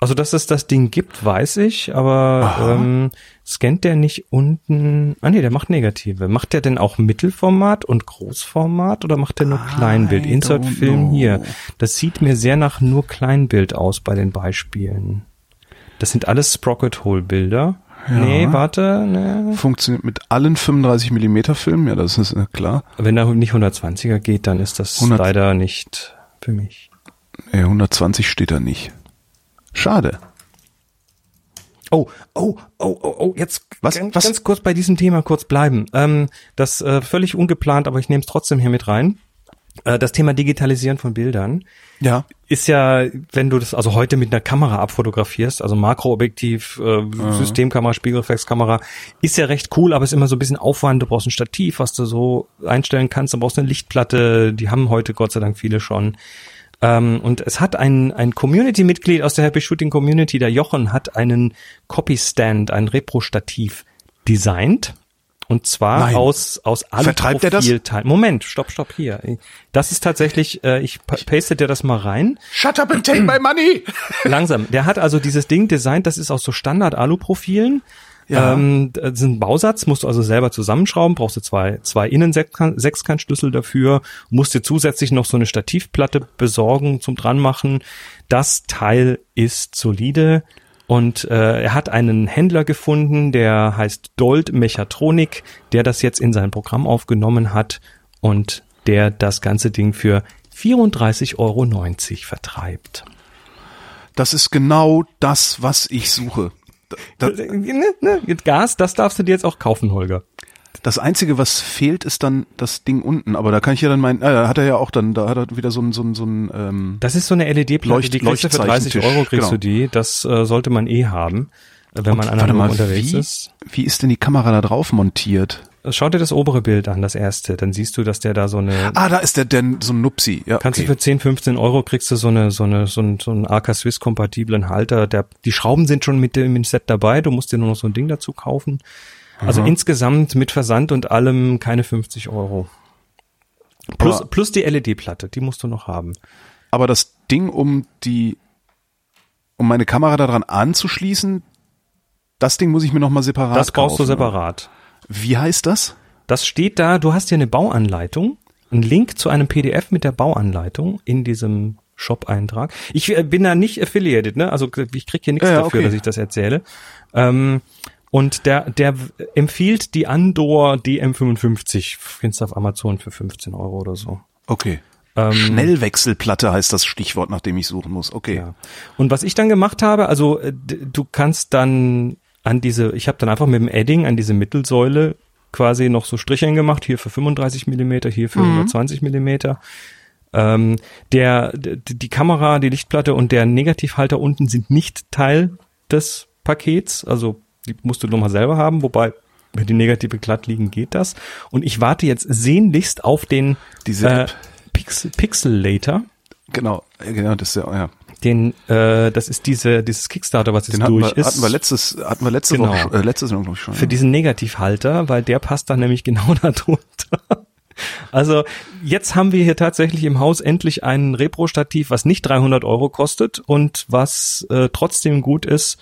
Also, dass es das Ding gibt, weiß ich, aber ähm, scannt der nicht unten? Ah nee, der macht negative. Macht der denn auch Mittelformat und Großformat oder macht der nur Kleinbild? Insert Film hier. Das sieht mir sehr nach nur Kleinbild aus bei den Beispielen. Das sind alles Sprocket-Hole-Bilder. Ja. Nee, warte. Nee. Funktioniert mit allen 35 Millimeter Filmen, ja, das ist klar. Wenn da nicht 120er geht, dann ist das 100, leider nicht für mich. Nee, 120 steht da nicht. Schade. Oh, oh, oh, oh, oh, jetzt was, ganz, was? ganz kurz bei diesem Thema kurz bleiben. Ähm, das äh, völlig ungeplant, aber ich nehme es trotzdem hier mit rein. Äh, das Thema Digitalisieren von Bildern ja. ist ja, wenn du das also heute mit einer Kamera abfotografierst, also Makroobjektiv, äh, mhm. Systemkamera, Spiegelreflexkamera, ist ja recht cool, aber ist immer so ein bisschen Aufwand. Du brauchst ein Stativ, was du so einstellen kannst. Du brauchst eine Lichtplatte, die haben heute Gott sei Dank viele schon. Ähm, und es hat ein, ein Community-Mitglied aus der Happy Shooting Community, der Jochen, hat einen Copy-Stand, ein Repro-Stativ designt und zwar Nein. aus, aus Aluprofilteilen. Moment, stopp, stopp, hier. Das ist tatsächlich, äh, ich paste dir das mal rein. Shut up and take my money! Langsam. Der hat also dieses Ding designt, das ist aus so Standard-Aluprofilen. Ja. Ähm, das ist ein Bausatz, musst du also selber zusammenschrauben, brauchst du zwei, zwei Innen-Sechskantschlüssel dafür, musst dir zusätzlich noch so eine Stativplatte besorgen zum dranmachen. Das Teil ist solide Und äh, er hat einen Händler gefunden, der heißt Dold Mechatronik, der das jetzt in sein Programm aufgenommen hat und der das ganze Ding für 34,90 Euro vertreibt. Das ist genau das, was ich suche. Da, ne, ne, Gas, das darfst du dir jetzt auch kaufen, Holger. Das Einzige, was fehlt, ist dann das Ding unten. Aber da kann ich ja dann meinen, äh, da hat er ja auch dann, da hat er wieder so ein, so ein, so ein ähm, Das ist so eine LED-Platte, die kriegst du für 30 Euro kriegst genau. du die. Das äh, sollte man eh haben, wenn man analog unterwegs wie, ist. Wie ist denn die Kamera da drauf montiert? Schau dir das obere Bild an, das erste. Dann siehst du, dass der da so eine. Ah, da ist der, der so ein Nupsi. Ja, kannst okay. du für 10, 15 Euro kriegst du so eine, so eine, so ein, so einen AK Swiss kompatiblen Halter. Der, die Schrauben sind schon mit dem Set dabei. Du musst dir nur noch so ein Ding dazu kaufen. Also Aha. insgesamt mit Versand und allem keine 50 Euro. Plus, aber, plus die LED-Platte, die musst du noch haben. Aber das Ding, um die, um meine Kamera daran anzuschließen, das Ding muss ich mir nochmal separat Das brauchst kaufen, du separat. Wie heißt das? Das steht da, du hast ja eine Bauanleitung, einen Link zu einem PDF mit der Bauanleitung in diesem Shop-Eintrag. Ich äh, bin da nicht affiliated, ne? Also ich krieg hier nichts ja, dafür, okay. dass ich das erzähle. Ähm, und der, der empfiehlt die Andor DM55. Findest du auf Amazon für 15 Euro oder so. Okay. Ähm, Schnellwechselplatte heißt das Stichwort, nach dem ich suchen muss. Okay. Ja. Und was ich dann gemacht habe, also äh, du kannst dann an diese, ich habe dann einfach mit dem Edding an diese Mittelsäule quasi noch so Stricheln gemacht, hier für 35 Millimeter, hier für mhm. 120 Millimeter. Ähm, der, die Kamera, die Lichtplatte und der Negativhalter unten sind nicht Teil des Pakets, also die musst du nochmal selber haben, wobei wenn die negative glatt liegen, geht das. Und ich warte jetzt sehnlichst auf den Diese äh, Pix Pixelator. Genau, genau, das ist ja, ja den, äh, das ist diese, dieses Kickstarter, was jetzt den durch wir, ist. Hatten wir letztes, hatten wir letzte genau. Woche, äh, letzte Saison, glaube ich schon. Für ja. diesen Negativhalter, weil der passt dann nämlich genau darunter. Also jetzt haben wir hier tatsächlich im Haus endlich ein Repro-Stativ, was nicht 300 Euro kostet und was äh, trotzdem gut ist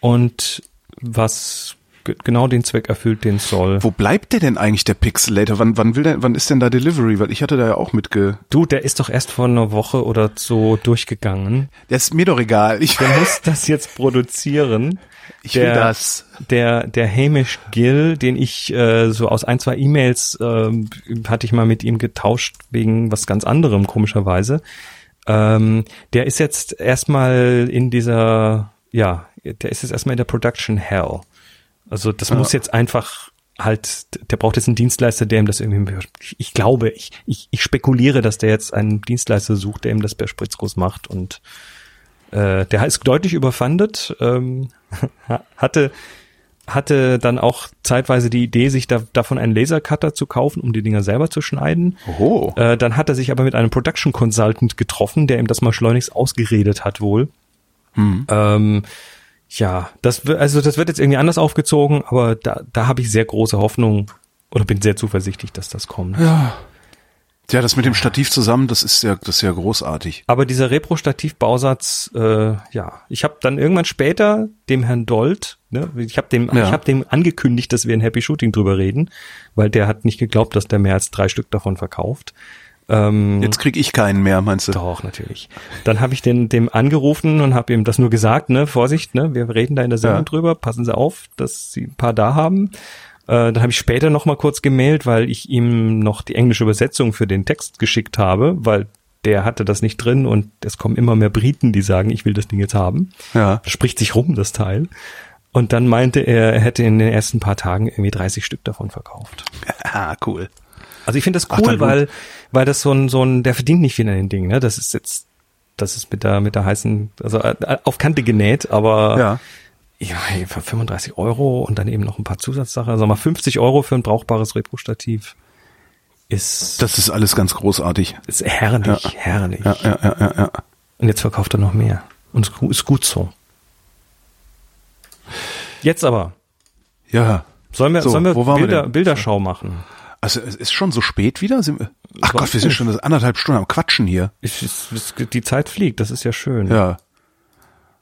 und was genau den Zweck erfüllt, den soll. Wo bleibt der denn eigentlich, der Pixelator? Wann, wann will der, wann ist denn da Delivery? Weil ich hatte da ja auch mitge... Du, der ist doch erst vor einer Woche oder so durchgegangen. Der ist mir doch egal. Ich der muss das jetzt produzieren. Ich der, will das. Der, der Hamish Gill, den ich äh, so aus ein, zwei E-Mails äh, hatte ich mal mit ihm getauscht wegen was ganz anderem, komischerweise. Ähm, der ist jetzt erstmal in dieser, ja, der ist jetzt erstmal in der Production Hell. Also das ja. muss jetzt einfach halt, der braucht jetzt einen Dienstleister, der ihm das irgendwie, ich glaube, ich, ich, ich spekuliere, dass der jetzt einen Dienstleister sucht, der ihm das per Spritzguss macht und äh, der ist deutlich überfandet, ähm, hatte hatte dann auch zeitweise die Idee, sich da, davon einen Lasercutter zu kaufen, um die Dinger selber zu schneiden. Oh. Äh, dann hat er sich aber mit einem Production Consultant getroffen, der ihm das mal schleunigst ausgeredet hat wohl. Hm. Ähm, ja, das also das wird jetzt irgendwie anders aufgezogen, aber da, da habe ich sehr große Hoffnung oder bin sehr zuversichtlich, dass das kommt. Ja. Ja, das mit dem Stativ zusammen, das ist ja, das ist ja großartig. Aber dieser Repro-Stativ-Bausatz, äh, ja, ich habe dann irgendwann später dem Herrn Dold, ne, ich habe dem, ja. ich habe dem angekündigt, dass wir in Happy Shooting drüber reden, weil der hat nicht geglaubt, dass der mehr als drei Stück davon verkauft. Ähm, Jetzt krieg ich keinen mehr, meinst du? Doch, natürlich. Dann habe ich den dem angerufen und habe ihm das nur gesagt, ne, Vorsicht, ne, wir reden da in der Sendung ja. drüber, passen Sie auf, dass Sie ein paar da haben. Äh, dann habe ich später noch mal kurz gemailt, weil ich ihm noch die englische Übersetzung für den Text geschickt habe, weil der hatte das nicht drin und es kommen immer mehr Briten, die sagen, ich will das Ding jetzt haben. Ja. Spricht sich rum, das Teil. Und dann meinte er, er hätte in den ersten paar Tagen irgendwie 30 Stück davon verkauft. Ah, cool. Also ich finde das cool, Ach, weil, weil das so ein, so ein, der verdient nicht viel an den Dingen, ne? Das ist jetzt, das ist mit der, mit der heißen, also äh, auf Kante genäht, aber ja. Ja, für 35 Euro und dann eben noch ein paar Zusatzsachen. Also mal 50 Euro für ein brauchbares Repro-Stativ ist. Das ist alles ganz großartig. Ist herrlich, ja. herrlich. Ja, ja, ja, ja, ja. Und jetzt verkauft er noch mehr. Und es ist gut so. Jetzt aber. Ja. Sollen wir, so, sollen wir Bilder, wir Bilderschau machen? Also es ist schon so spät wieder? Ach Gott, wir sind schon anderthalb Stunden am Quatschen hier. Ich, die Zeit fliegt, das ist ja schön. Ja.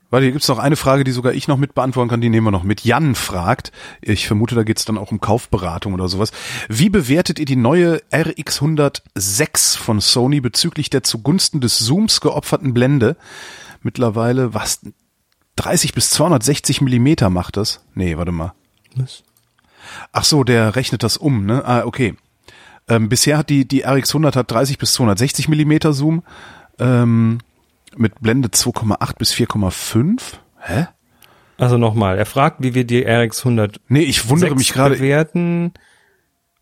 Weil hier gibt's noch eine Frage, die sogar ich noch mit beantworten kann, die nehmen wir noch mit. Jan fragt, ich vermute, da geht's dann auch um Kaufberatung oder sowas. Wie bewertet ihr die neue RX106 von Sony bezüglich der zugunsten des Zooms geopferten Blende? Mittlerweile, was 30 bis 260 Millimeter macht das. Nee, warte mal. Was? Ach so, der rechnet das um, ne? Ah, okay. Ähm, bisher hat die, die RX100 hat 30 bis 260 Millimeter Zoom, ähm, mit Blende 2,8 bis 4,5. Hä? Also nochmal, er fragt, wie wir die RX100 nee, ich wundere mich gerade bewerten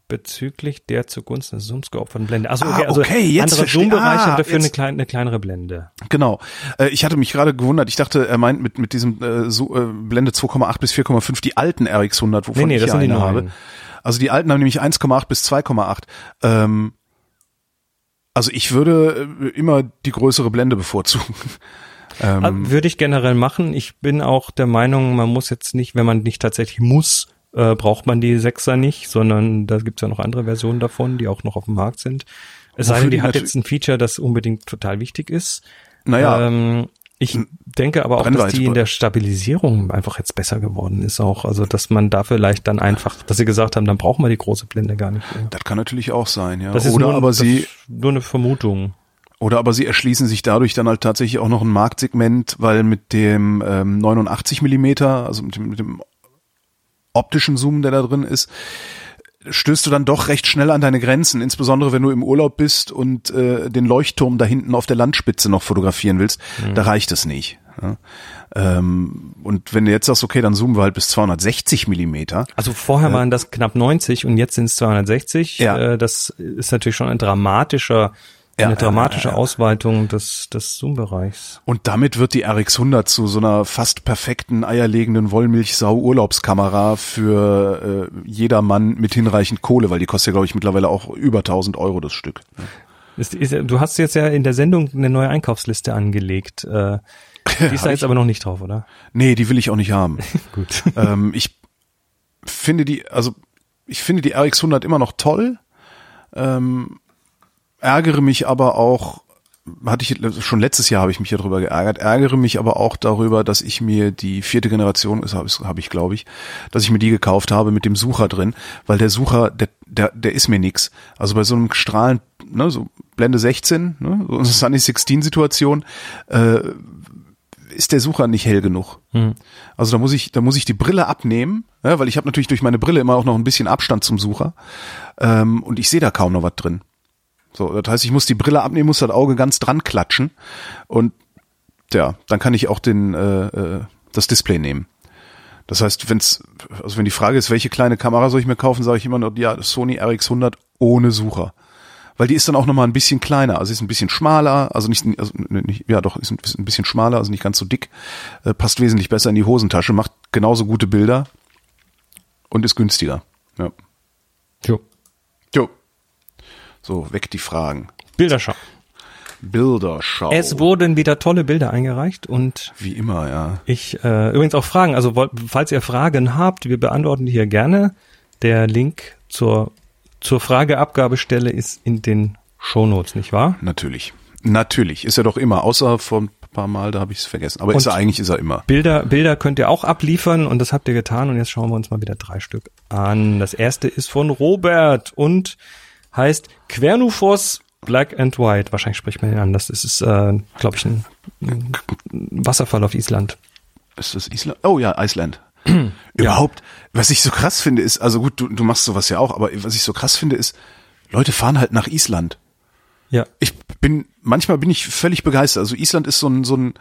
bezüglich der zugunsten des Zooms geopferten Blende. Also, okay, ah, okay, also jetzt andere Zoombereiche ah, dafür eine, kleine, eine kleinere Blende. Genau. Äh, ich hatte mich gerade gewundert. Ich dachte, er meint mit mit diesem äh, so, äh, Blende 2,8 bis 4,5 die alten RX100, wovon nee, nee, ich das sind die eine habe. Also die alten haben nämlich 1,8 bis 2,8. Ähm, also ich würde äh, immer die größere Blende bevorzugen. Ähm, Würde ich generell machen. Ich bin auch der Meinung, man muss jetzt nicht, wenn man nicht tatsächlich muss, äh, braucht man die Sechser nicht, sondern da gibt's ja noch andere Versionen davon, die auch noch auf dem Markt sind. Es sei denn, die hat jetzt ein Feature, das unbedingt total wichtig ist. Naja. Ähm, ich denke aber auch, dass die in der Stabilisierung einfach jetzt besser geworden ist auch. Also, dass man da vielleicht dann einfach, dass sie gesagt haben, dann brauchen wir die große Blende gar nicht mehr. Das kann natürlich auch sein, ja. Das ist Oder nur, aber sie, nur eine Vermutung. Oder aber sie erschließen sich dadurch dann halt tatsächlich auch noch ein Marktsegment, weil mit dem ähm, 89 Millimeter, also mit dem, mit dem optischen Zoom, der da drin ist, stößt du dann doch recht schnell an deine Grenzen, insbesondere wenn du im Urlaub bist und äh, den Leuchtturm da hinten auf der Landspitze noch fotografieren willst, mhm. da reicht es nicht. Ja. Ähm, und wenn du jetzt sagst, okay, dann zoomen wir halt bis 260 Millimeter. Also vorher äh, waren das knapp 90 und jetzt sind es 260. Ja. Äh, das ist natürlich schon ein dramatischer eine ja, dramatische ja, ja, Ausweitung des, des Zoom-Bereichs. Und damit wird die RX100 zu so einer fast perfekten eierlegenden Wollmilchsau-Urlaubskamera für äh, jedermann mit hinreichend Kohle, weil die kostet ja, glaube ich, mittlerweile auch über 1000 Euro das Stück. Ist, ist, du hast jetzt ja in der Sendung eine neue Einkaufsliste angelegt. Äh, die ist da jetzt aber noch nicht drauf, oder? Nee, die will ich auch nicht haben. Gut. Ähm, ich finde die, also ich finde die RX100 immer noch toll. Ähm, ärgere mich aber auch, hatte ich schon letztes Jahr habe ich mich ja darüber geärgert, ärgere mich aber auch darüber, dass ich mir die vierte Generation, ist habe hab ich glaube ich, dass ich mir die gekauft habe mit dem Sucher drin, weil der Sucher, der der, der ist mir nix. Also bei so einem Strahlen, ne, so Blende 16, ne, so eine Sunny 16 Situation, äh, ist der Sucher nicht hell genug. Mhm. Also da muss ich, da muss ich die Brille abnehmen, ja, weil ich habe natürlich durch meine Brille immer auch noch ein bisschen Abstand zum Sucher ähm, und ich sehe da kaum noch was drin. So, das heißt, ich muss die Brille abnehmen, muss das Auge ganz dran klatschen und ja, dann kann ich auch den äh, äh, das Display nehmen. Das heißt, wenn's also wenn die Frage ist, welche kleine Kamera soll ich mir kaufen, sage ich immer nur ja, Sony RX100 ohne Sucher. Weil die ist dann auch nochmal ein bisschen kleiner, also ist ein bisschen schmaler, also nicht, also nicht ja doch, ist ein, ist ein bisschen schmaler, also nicht ganz so dick, äh, passt wesentlich besser in die Hosentasche, macht genauso gute Bilder und ist günstiger. Ja. Jo. So, weg die Fragen. Bilderschau. Bilderschau. Es wurden wieder tolle Bilder eingereicht und wie immer, ja. Ich äh, übrigens auch Fragen. Also falls ihr Fragen habt, wir beantworten die hier gerne. Der Link zur zur Frageabgabestelle ist in den Shownotes, nicht wahr? Natürlich, natürlich ist er doch immer. Außer vor ein paar Mal, da habe ich es vergessen. Aber und ist er eigentlich ist er immer. Bilder Bilder könnt ihr auch abliefern und das habt ihr getan. Und jetzt schauen wir uns mal wieder drei Stück an. Das erste ist von Robert und heißt Quernufos Black and White. Wahrscheinlich spricht man ihn an. Das ist, äh, glaube ich, ein, ein, Wasserfall auf Island. Ist das Island? Oh ja, Island. Überhaupt, was ich so krass finde, ist, also gut, du, du machst sowas ja auch, aber was ich so krass finde, ist, Leute fahren halt nach Island. Ja. Ich bin, manchmal bin ich völlig begeistert. Also Island ist so ein, so ein,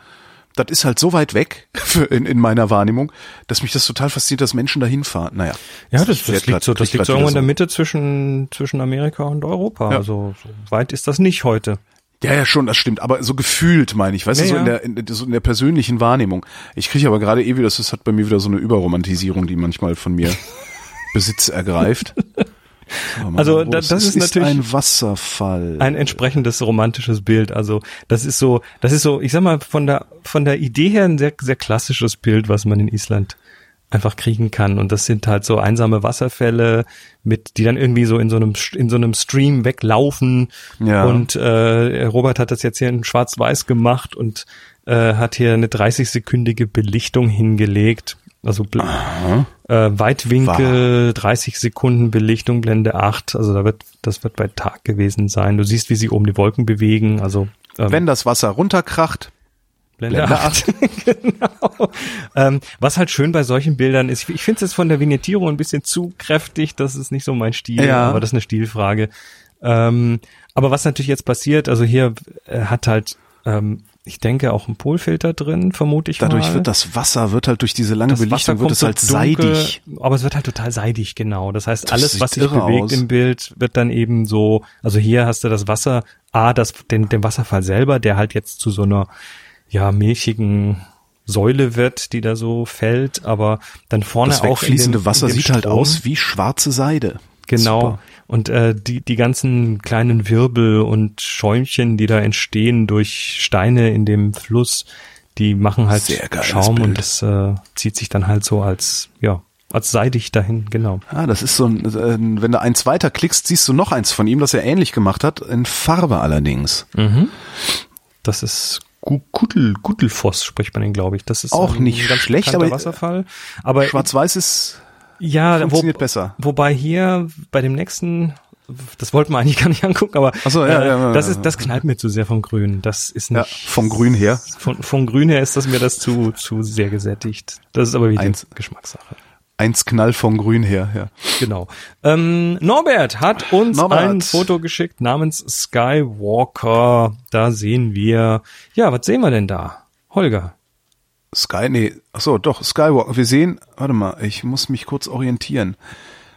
das ist halt so weit weg in, in meiner Wahrnehmung, dass mich das total fasziniert, dass Menschen dahin fahren. Naja. Ja, das, das, das liegt so, das liegt so irgendwo in der Mitte zwischen, zwischen Amerika und Europa. Ja. Also so weit ist das nicht heute. Ja, ja, schon, das stimmt. Aber so gefühlt meine ich, weißt ja, du, so, ja. in der, in, so in der persönlichen Wahrnehmung. Ich kriege aber gerade eh wieder, das hat bei mir wieder so eine Überromantisierung, die manchmal von mir Besitz ergreift. Also das, das ist, ist natürlich ein Wasserfall. Ein entsprechendes romantisches Bild. Also das ist so, das ist so, ich sag mal von der von der Idee her ein sehr sehr klassisches Bild, was man in Island einfach kriegen kann. Und das sind halt so einsame Wasserfälle, mit die dann irgendwie so in so einem in so einem Stream weglaufen. Ja. Und äh, Robert hat das jetzt hier in Schwarz-Weiß gemacht und äh, hat hier eine 30-sekündige Belichtung hingelegt. Also äh, Weitwinkel, War. 30 Sekunden Belichtung, Blende 8. Also da wird, das wird bei Tag gewesen sein. Du siehst, wie sie oben die Wolken bewegen. Also ähm, wenn das Wasser runterkracht, Blende, Blende 8. 8. genau. Ähm, was halt schön bei solchen Bildern ist, ich finde es jetzt von der Vignettierung ein bisschen zu kräftig, das ist nicht so mein Stil, ja. aber das ist eine Stilfrage. Ähm, aber was natürlich jetzt passiert, also hier äh, hat halt ähm, ich denke auch ein Polfilter drin, vermute ich Dadurch mal. wird das Wasser, wird halt durch diese lange das Belichtung, wird es halt so dunkel, seidig. Aber es wird halt total seidig, genau. Das heißt, das alles, was sich bewegt aus. im Bild, wird dann eben so, also hier hast du das Wasser, A, das, den, den Wasserfall selber, der halt jetzt zu so einer, ja, milchigen Säule wird, die da so fällt, aber dann vorne das auch. Das fließende Wasser sieht halt Strom. halt aus wie schwarze Seide. Genau. Super. Und äh, die, die ganzen kleinen Wirbel und Schäumchen, die da entstehen durch Steine in dem Fluss, die machen halt Schaum Bild. und das äh, zieht sich dann halt so als, ja, als seidig dahin, genau. Ah, das ist so ein, äh, wenn du eins weiter klickst, siehst du noch eins von ihm, das er ähnlich gemacht hat, in Farbe allerdings. Mhm. Das ist Guttel, Guttelfoss spricht man den, glaube ich. Das ist auch nicht schlecht, aber Wasserfall. Aber Schwarz-Weiß ist ja, funktioniert wo, besser. Wobei hier bei dem nächsten, das wollten wir eigentlich gar nicht angucken, aber Ach so, ja, äh, ja, das ist, das knallt mir zu sehr vom Grün. Das ist nicht. Ja, vom Grün her. Von, vom Grün her ist das mir das zu, zu sehr gesättigt. Das ist aber wieder Eins. Geschmackssache. Eins Knall vom Grün her, ja. Genau. Ähm, Norbert hat uns Norbert. ein Foto geschickt namens Skywalker. Da sehen wir, ja, was sehen wir denn da? Holger. Sky, nee, ach so, doch, Skywalker. Wir sehen, warte mal, ich muss mich kurz orientieren.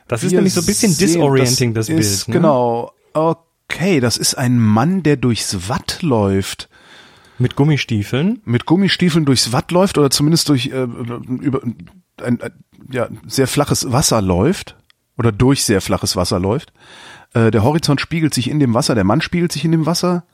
Das Wir ist nämlich so ein bisschen sehen, disorienting, das, das Bild. Ist, ne? Genau. Okay, das ist ein Mann, der durchs Watt läuft. Mit Gummistiefeln? Mit Gummistiefeln durchs Watt läuft oder zumindest durch äh, über ein, ein ja, sehr flaches Wasser läuft oder durch sehr flaches Wasser läuft. Äh, der Horizont spiegelt sich in dem Wasser, der Mann spiegelt sich in dem Wasser.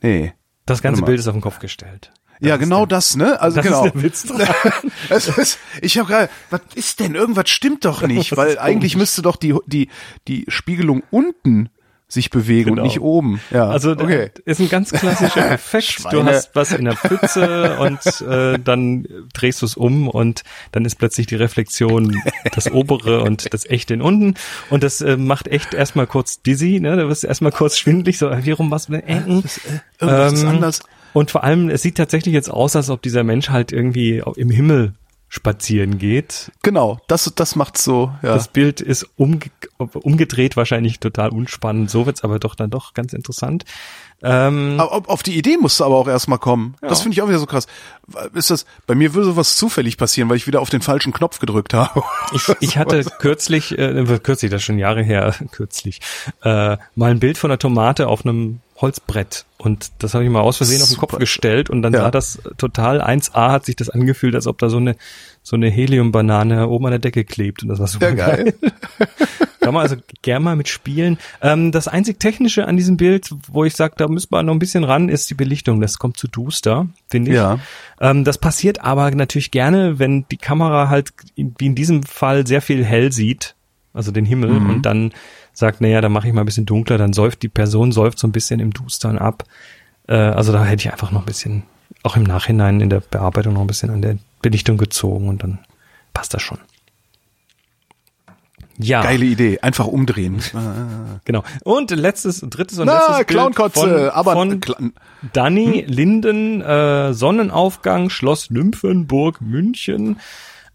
Nee. Das ganze Bild ist auf den Kopf gestellt. Das ja, genau der, das, ne? Also das genau. Ist der Witz es ist, ich habe gerade, was ist denn? Irgendwas stimmt doch nicht, weil eigentlich müsste doch die die die Spiegelung unten sich bewegen genau. und nicht oben. Ja, also okay. ist ein ganz klassischer Effekt. du hast was in der Pfütze und äh, dann drehst du es um und dann ist plötzlich die Reflexion das obere und das echte in unten und das äh, macht echt erstmal kurz dizzy, ne? Du wirst erstmal kurz schwindelig, so wie rum was äh, äh, irgendwas ähm, ist anders. Und vor allem, es sieht tatsächlich jetzt aus, als ob dieser Mensch halt irgendwie im Himmel spazieren geht. Genau, das, das macht's so. Ja. Das Bild ist umge umgedreht, wahrscheinlich total unspannend. So wird's aber doch dann doch ganz interessant. Ähm, aber auf die Idee musst du aber auch erstmal kommen. Ja. Das finde ich auch wieder so krass. Ist das, bei mir würde sowas zufällig passieren, weil ich wieder auf den falschen Knopf gedrückt habe. Ich, ich hatte kürzlich, äh, kürzlich, das ist schon Jahre her, kürzlich, äh, mal ein Bild von einer Tomate auf einem Holzbrett und das habe ich mal aus Versehen Super. auf den Kopf gestellt und dann ja. sah das total 1A hat sich das angefühlt, als ob da so eine so eine Heliumbanane oben an der Decke klebt und das war super ja, geil. geil. Kann man also gern mal mitspielen. Ähm, das einzig Technische an diesem Bild, wo ich sage, da müssen wir noch ein bisschen ran, ist die Belichtung. Das kommt zu duster, finde ich. Ja. Ähm, das passiert aber natürlich gerne, wenn die Kamera halt wie in diesem Fall sehr viel hell sieht, also den Himmel mhm. und dann sagt, naja, dann mache ich mal ein bisschen dunkler, dann säuft die Person säuft so ein bisschen im Dustern ab. Äh, also da hätte ich einfach noch ein bisschen, auch im Nachhinein in der Bearbeitung noch ein bisschen an der Belichtung gezogen und dann passt das schon. Ja. Geile Idee. Einfach umdrehen. genau. Und letztes, drittes und Na, letztes Clownkotze, von, aber von Danny hm? Linden, äh, Sonnenaufgang, Schloss Nymphenburg, München.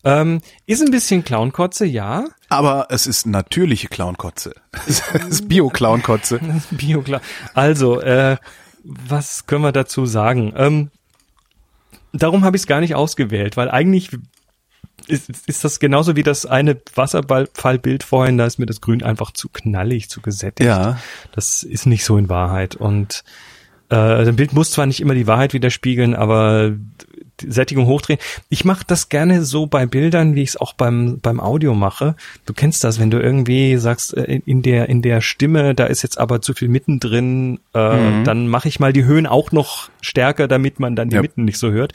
Ähm, ist ein bisschen Clownkotze, ja. Aber es ist natürliche Clownkotze. Es ist Bio-Clownkotze. Bio -Clown. Also, äh, was können wir dazu sagen? Ähm, darum habe ich es gar nicht ausgewählt, weil eigentlich ist, ist das genauso wie das eine Wasserfallbild vorhin, da ist mir das Grün einfach zu knallig, zu gesättigt. Ja. Das ist nicht so in Wahrheit. Und äh, ein Bild muss zwar nicht immer die Wahrheit widerspiegeln, aber Sättigung hochdrehen. Ich mache das gerne so bei Bildern, wie ich es auch beim beim Audio mache. Du kennst das, wenn du irgendwie sagst äh, in der in der Stimme, da ist jetzt aber zu viel mittendrin, äh, mhm. dann mache ich mal die Höhen auch noch stärker, damit man dann die ja. Mitten nicht so hört.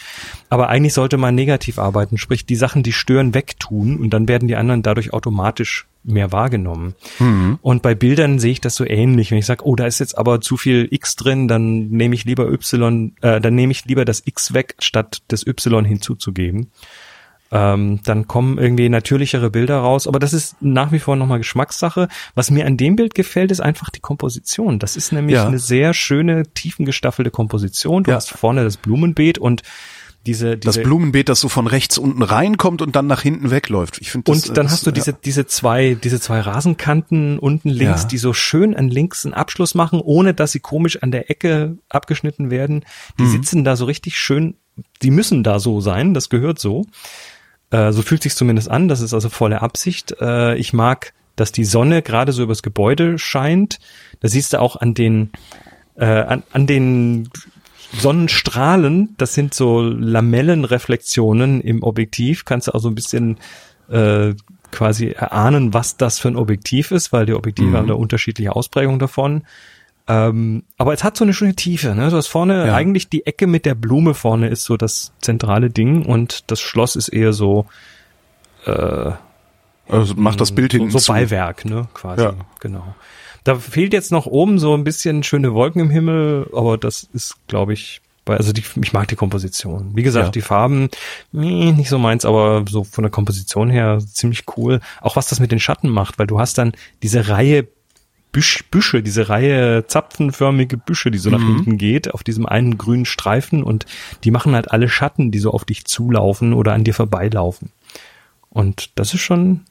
Aber eigentlich sollte man negativ arbeiten, sprich die Sachen, die stören, wegtun und dann werden die anderen dadurch automatisch mehr wahrgenommen. Mhm. Und bei Bildern sehe ich das so ähnlich. Wenn ich sage, oh, da ist jetzt aber zu viel X drin, dann nehme ich lieber Y, äh, dann nehme ich lieber das X weg, statt das Y hinzuzugeben. Ähm, dann kommen irgendwie natürlichere Bilder raus, aber das ist nach wie vor nochmal Geschmackssache. Was mir an dem Bild gefällt, ist einfach die Komposition. Das ist nämlich Ja. eine sehr schöne, tiefengestaffelte Komposition. Du Ja. hast vorne das Blumenbeet und diese, Das diese Blumenbeet, das so von rechts unten reinkommt und dann nach hinten wegläuft. Ich finde das, und dann das, hast du diese, diese zwei, diese zwei Rasenkanten unten links, Ja. die so schön an links einen Abschluss machen, ohne dass sie komisch an der Ecke abgeschnitten werden. Die Mhm. sitzen da so richtig schön, die müssen da so sein, das gehört so. Äh, so fühlt sich zumindest an, das ist also volle Absicht. Äh, ich mag, dass die Sonne gerade so übers Gebäude scheint. Da siehst du auch an den, äh, an, an den Sonnenstrahlen, das sind so Lamellenreflexionen im Objektiv, kannst du auch so ein bisschen äh, quasi erahnen, was das für ein Objektiv ist, weil die Objektive Mhm. haben da unterschiedliche Ausprägungen davon. Ähm, aber es hat so eine schöne Tiefe. Ne? Du hast vorne Ja. eigentlich die Ecke mit der Blume vorne ist so das zentrale Ding und das Schloss ist eher so äh, also macht das Bild so, hinten so zu. Beiwerk, ne? Quasi. Ja. Genau. Da fehlt jetzt noch oben so ein bisschen schöne Wolken im Himmel, aber das ist, glaube ich, bei, also die, ich mag die Komposition. Wie gesagt, Ja. die Farben, meh, nicht so meins, aber so von der Komposition her ziemlich cool. Auch was das mit den Schatten macht, weil du hast dann diese Reihe Büsch, Büsche, diese Reihe zapfenförmige Büsche, die so nach Mhm. hinten geht, auf diesem einen grünen Streifen und die machen halt alle Schatten, die so auf dich zulaufen oder an dir vorbeilaufen. Und das ist schon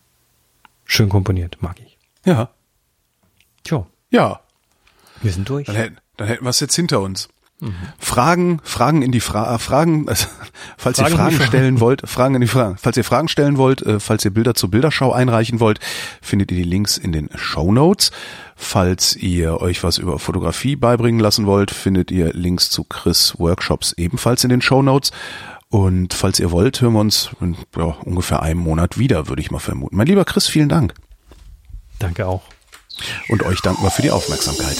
schön komponiert, mag ich. Ja, Tja, ja. wir sind durch. Dann hätten, dann hätten wir es jetzt hinter uns. Fragen, Fragen in die Fra äh, Fragen, also, falls Fragen ihr Fragen. stellen wollt, Fragen in die Fragen. Falls ihr Fragen stellen wollt, äh, falls ihr Bilder zur Bilderschau einreichen wollt, findet ihr die Links in den Show Notes. Falls ihr euch was über Fotografie beibringen lassen wollt, findet ihr Links zu Chris Workshops ebenfalls in den Show Notes. Und falls ihr wollt, hören wir uns in ja, ungefähr einem Monat wieder, würde ich mal vermuten. Mein lieber Chris, vielen Dank. Danke auch. Und euch danken wir für die Aufmerksamkeit.